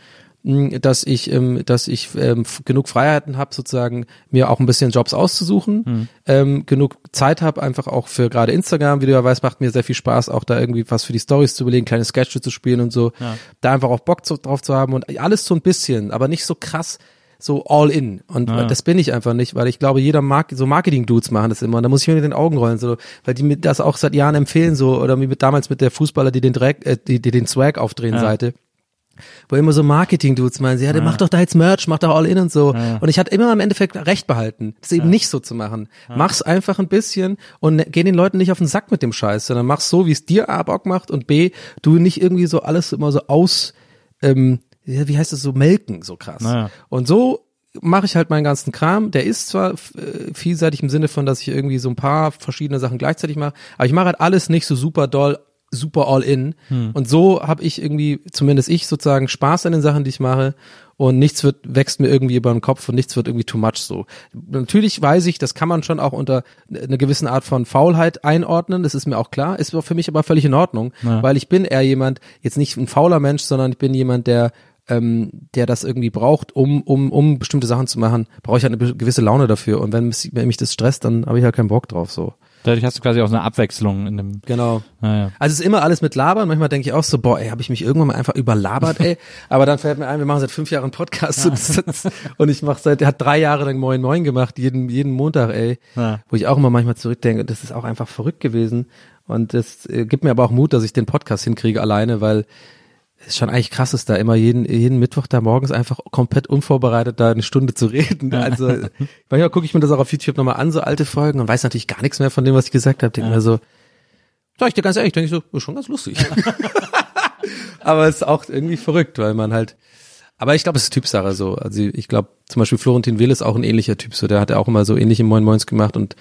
hm, dass ich, ähm, dass ich ähm, genug Freiheiten habe, sozusagen mir auch ein bisschen Jobs auszusuchen, mhm. ähm, genug Zeit habe, einfach auch für gerade Instagram, wie du ja weißt, macht mir sehr viel Spaß, auch da irgendwie was für die Stories zu überlegen, kleine Sketche zu spielen und so, ja. da einfach auch Bock zu, drauf zu haben und alles so ein bisschen, aber nicht so krass so all in. Und ja. das bin ich einfach nicht, weil ich glaube, jeder mag, so Marketing-Dudes machen das immer. Und da muss ich mir mit den Augen rollen, so, weil die mir das auch seit Jahren empfehlen, so, oder wie mit, damals mit der Fußballer, die den Dreck, äh, die, die den Swag aufdrehen ja. Seite. Wo immer so Marketing-Dudes meinen, sie, ja, ja. mach doch da jetzt Merch, mach doch all in und so. Ja. Und ich hatte immer im Endeffekt recht behalten, das eben ja. nicht so zu machen. Mach's einfach ein bisschen und ne, geh den Leuten nicht auf den Sack mit dem Scheiß, sondern mach's so, wie es dir A Bock macht und B, du nicht irgendwie so alles immer so aus, ähm, wie heißt das so, melken, so krass. Naja. Und so mache ich halt meinen ganzen Kram. Der ist zwar äh, vielseitig im Sinne von, dass ich irgendwie so ein paar verschiedene Sachen gleichzeitig mache, aber ich mache halt alles nicht so super doll, super all in. Hm. Und so habe ich irgendwie, zumindest ich sozusagen, Spaß an den Sachen, die ich mache. Und nichts wird, wächst mir irgendwie über den Kopf und nichts wird irgendwie too much so. Natürlich weiß ich, das kann man schon auch unter einer gewissen Art von Faulheit einordnen, das ist mir auch klar, ist für mich aber völlig in Ordnung, ja. weil ich bin eher jemand, jetzt nicht ein fauler Mensch, sondern ich bin jemand, der ähm, der das irgendwie braucht, um, um, um bestimmte Sachen zu machen, brauche ich halt eine gewisse Laune dafür. Und wenn mich, wenn mich das stresst, dann habe ich halt keinen Bock drauf. So. Dadurch hast du quasi auch so eine Abwechslung in dem. Genau. Ah, ja. Also es ist immer alles mit Labern. Manchmal denke ich auch so, boah, ey, habe ich mich irgendwann mal einfach überlabert, ey. Aber dann fällt mir ein, wir machen seit fünf Jahren Podcast ja. und ich mache seit, er hat drei Jahre lang Moin Moin gemacht, jeden, jeden Montag, ey. Ja. Wo ich auch immer manchmal zurückdenke, das ist auch einfach verrückt gewesen. Und das äh, gibt mir aber auch Mut, dass ich den Podcast hinkriege alleine, weil ist schon eigentlich krass, ist da immer jeden, jeden Mittwoch da morgens einfach komplett unvorbereitet da eine Stunde zu reden. Also manchmal gucke ich mir das auch auf YouTube nochmal an, so alte Folgen und weiß natürlich gar nichts mehr von dem, was ich gesagt habe. Denke ja. mir so, sag ich dir ganz ehrlich, denke ich so, ist schon ganz lustig. aber es ist auch irgendwie verrückt, weil man halt, aber ich glaube, es ist Typsache so. Also ich glaube, zum Beispiel Florentin Will ist auch ein ähnlicher Typ so. Der hat ja auch immer so ähnliche Moin Moins gemacht und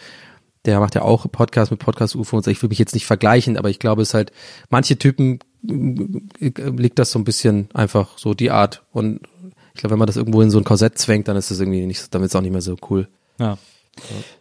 der macht ja auch Podcast mit Podcast UFO und so. Ich will mich jetzt nicht vergleichen, aber ich glaube, es ist halt, manche Typen liegt das so ein bisschen einfach so die Art. Und ich glaube, wenn man das irgendwo in so ein Korsett zwängt, dann ist das irgendwie nicht, dann es auch nicht mehr so cool. Ja.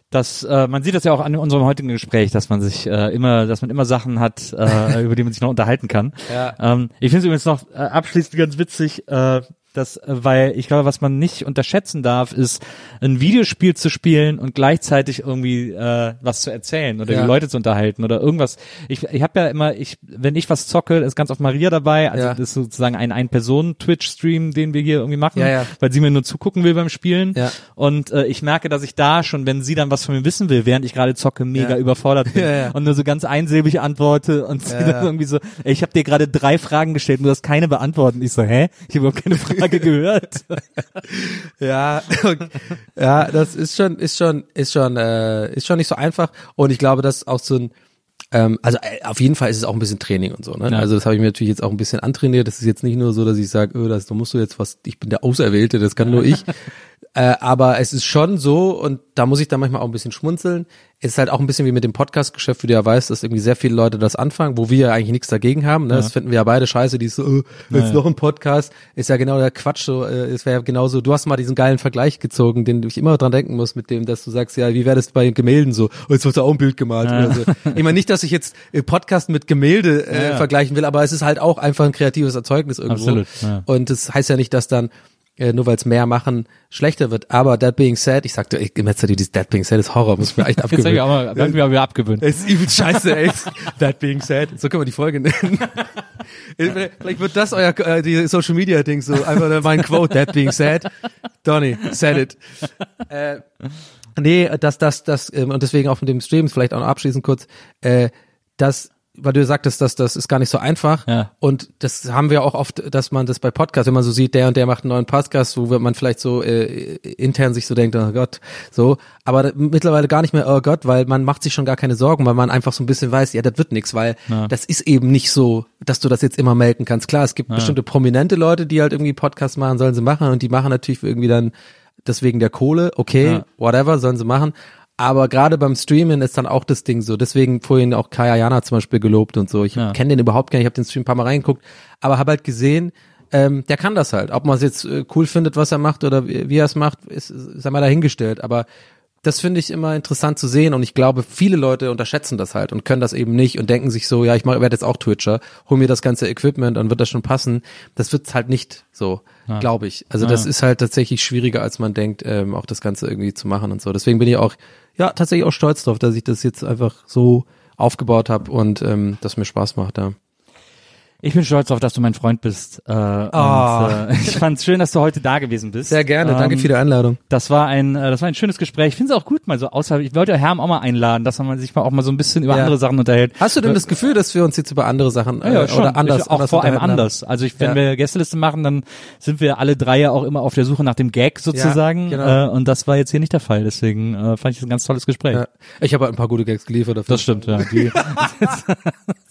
Das, äh, man sieht das ja auch an unserem heutigen Gespräch, dass man sich äh, immer, dass man immer Sachen hat, äh, über die man sich noch unterhalten kann. Ja. Ähm, ich finde es übrigens noch äh, abschließend ganz witzig, äh, das, äh, weil ich glaube, was man nicht unterschätzen darf, ist ein Videospiel zu spielen und gleichzeitig irgendwie äh, was zu erzählen oder ja. die Leute zu unterhalten oder irgendwas. Ich, ich habe ja immer, ich, wenn ich was zocke, ist ganz oft Maria dabei. Also ja. das ist sozusagen ein ein Personen Twitch Stream, den wir hier irgendwie machen, ja, weil sie mir nur zugucken will beim Spielen. Ja. Und äh, ich merke, dass ich da schon, wenn sie dann was von mir wissen will, während ich gerade zocke, mega überfordert bin ja, ja. und nur so ganz einsilbig antworte und sie dann irgendwie so, ey, ich habe dir gerade drei Fragen gestellt und du hast keine beantworten. Ich so, hä? Ich habe überhaupt keine Frage Frage gehört. ja, ja, das ist schon, ist schon, ist schon, äh, ist schon nicht so einfach. Und ich glaube, dass auch so ein, ähm, also äh, auf jeden Fall ist es auch ein bisschen Training und so. Ne? Ja. Also das habe ich mir natürlich jetzt auch ein bisschen antrainiert. Das ist jetzt nicht nur so, dass ich sage, oh, das, da musst du jetzt was, ich bin der Auserwählte, das kann nur ich. Äh, aber es ist schon so, und da muss ich dann manchmal auch ein bisschen schmunzeln, es ist halt auch ein bisschen wie mit dem Podcast-Geschäft, wie du ja weißt, dass irgendwie sehr viele Leute das anfangen, wo wir ja eigentlich nichts dagegen haben. Ne? Ja. Das finden wir ja beide scheiße, die so, äh, jetzt ja, noch ein Podcast, ist ja genau der Quatsch. So, äh, es wäre ja genauso, du hast mal diesen geilen Vergleich gezogen, den ich immer dran denken muss, mit dem, dass du sagst, ja, wie wäre das bei Gemälden so? Oh, jetzt wird da auch ein Bild gemalt ja. oder so. Ich meine nicht, dass ich jetzt Podcast mit Gemälde äh, vergleichen will, aber es ist halt auch einfach ein kreatives Erzeugnis irgendwo. Absolut, Und das heißt ja nicht, dass dann äh, nur weil es mehr machen, schlechter wird. Aber that being said, ich sagte, ich immer dieses that being said ist Horror, muss ich mir echt abgewöhnen. Jetzt hab ich auch mal, ja. mir abgewöhnt. Es ist übel scheiße, ey. that being said. So können wir die Folge nennen. Vielleicht wird das euer äh, die Social Media Ding so einfach mein Quote, that being said. Donny, said it. Äh, nee, das, das, das, ähm, und deswegen auch mit dem Stream, vielleicht auch noch abschließend kurz, äh, dass weil du sagtest, dass das ist gar nicht so einfach. Ja. Und das haben wir auch oft, dass man das bei Podcasts, wenn man so sieht, der und der macht einen neuen Podcast, wo man vielleicht so äh, intern sich so denkt, oh Gott, so. Aber mittlerweile gar nicht mehr, oh Gott, weil man macht sich schon gar keine Sorgen, weil man einfach so ein bisschen weiß, ja, das wird nichts, weil ja. das ist eben nicht so, dass du das jetzt immer melden kannst. Klar, es gibt ja. bestimmte prominente Leute, die halt irgendwie Podcasts machen, sollen sie machen und die machen natürlich irgendwie dann deswegen der Kohle, okay, whatever, sollen sie machen. Aber gerade beim Streamen ist dann auch das Ding so. Deswegen vorhin auch Kaya Jana zum Beispiel gelobt und so. Ich ja. kenne den überhaupt gar nicht. Ich habe den Stream ein paar Mal reingeguckt, aber habe halt gesehen, ähm, der kann das halt. Ob man es jetzt äh, cool findet, was er macht oder wie, wie er es macht, ist, sei mal dahingestellt. Aber das finde ich immer interessant zu sehen und ich glaube, viele Leute unterschätzen das halt und können das eben nicht und denken sich so, ja, ich werde jetzt auch Twitcher, hol mir das ganze Equipment und wird das schon passen. Das wird halt nicht so, ja. glaube ich. Also ja. das ist halt tatsächlich schwieriger, als man denkt, ähm, auch das Ganze irgendwie zu machen und so. Deswegen bin ich auch, ja, tatsächlich auch stolz drauf, dass ich das jetzt einfach so aufgebaut habe und ähm, das mir Spaß macht, ja. Ich bin stolz darauf, dass du mein Freund bist. Äh, oh. und, äh, ich fand es schön, dass du heute da gewesen bist. Sehr gerne, danke ähm, für die Einladung. Das war ein, äh, das war ein schönes Gespräch. Ich finde es auch gut, mal so außer ich wollte Herm auch mal einladen, dass man sich mal auch mal so ein bisschen über ja. andere Sachen unterhält. Hast du denn das Gefühl, dass wir uns jetzt über andere Sachen äh, ja, ja, schon. oder anders, ich, auch anders vor allem anders. Also ich, wenn ja. wir Gästeliste machen, dann sind wir alle drei ja auch immer auf der Suche nach dem Gag sozusagen. Genau. äh, und das war jetzt hier nicht der Fall. Deswegen äh, fand ich das ein ganz tolles Gespräch. Ich habe halt ein paar gute Gags geliefert. Dafür. Das stimmt, ja. Die,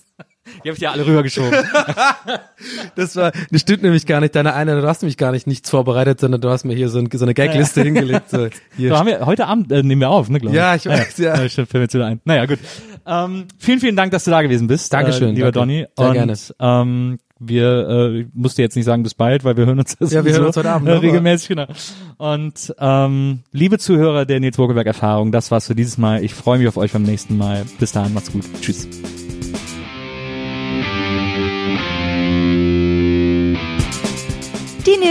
Die habe ich ja alle rübergeschoben. das war, das stimmt nämlich gar nicht. Deine eine, du hast nämlich gar nicht nichts vorbereitet, sondern du hast mir hier so, ein, so eine Gagliste ja. hingelegt. So, hier. So haben wir, heute Abend äh, nehmen wir auf, ne, glaube ich. Ja, ich weiß, ja. ja. Ich fällt mir wieder ein. Naja, gut. Ähm, vielen, vielen Dank, dass du da gewesen bist. Dankeschön. Äh, lieber danke. Donny. Sehr Und, gerne. Ähm, wir äh, musste jetzt nicht sagen bis bald, weil wir hören uns das ja, wir hören uns heute Abend äh, regelmäßig genau. Und ähm, liebe Zuhörer der Nils Wokelberg Erfahrung, das war's für dieses Mal. Ich freue mich auf euch beim nächsten Mal. Bis dahin, macht's gut. Tschüss.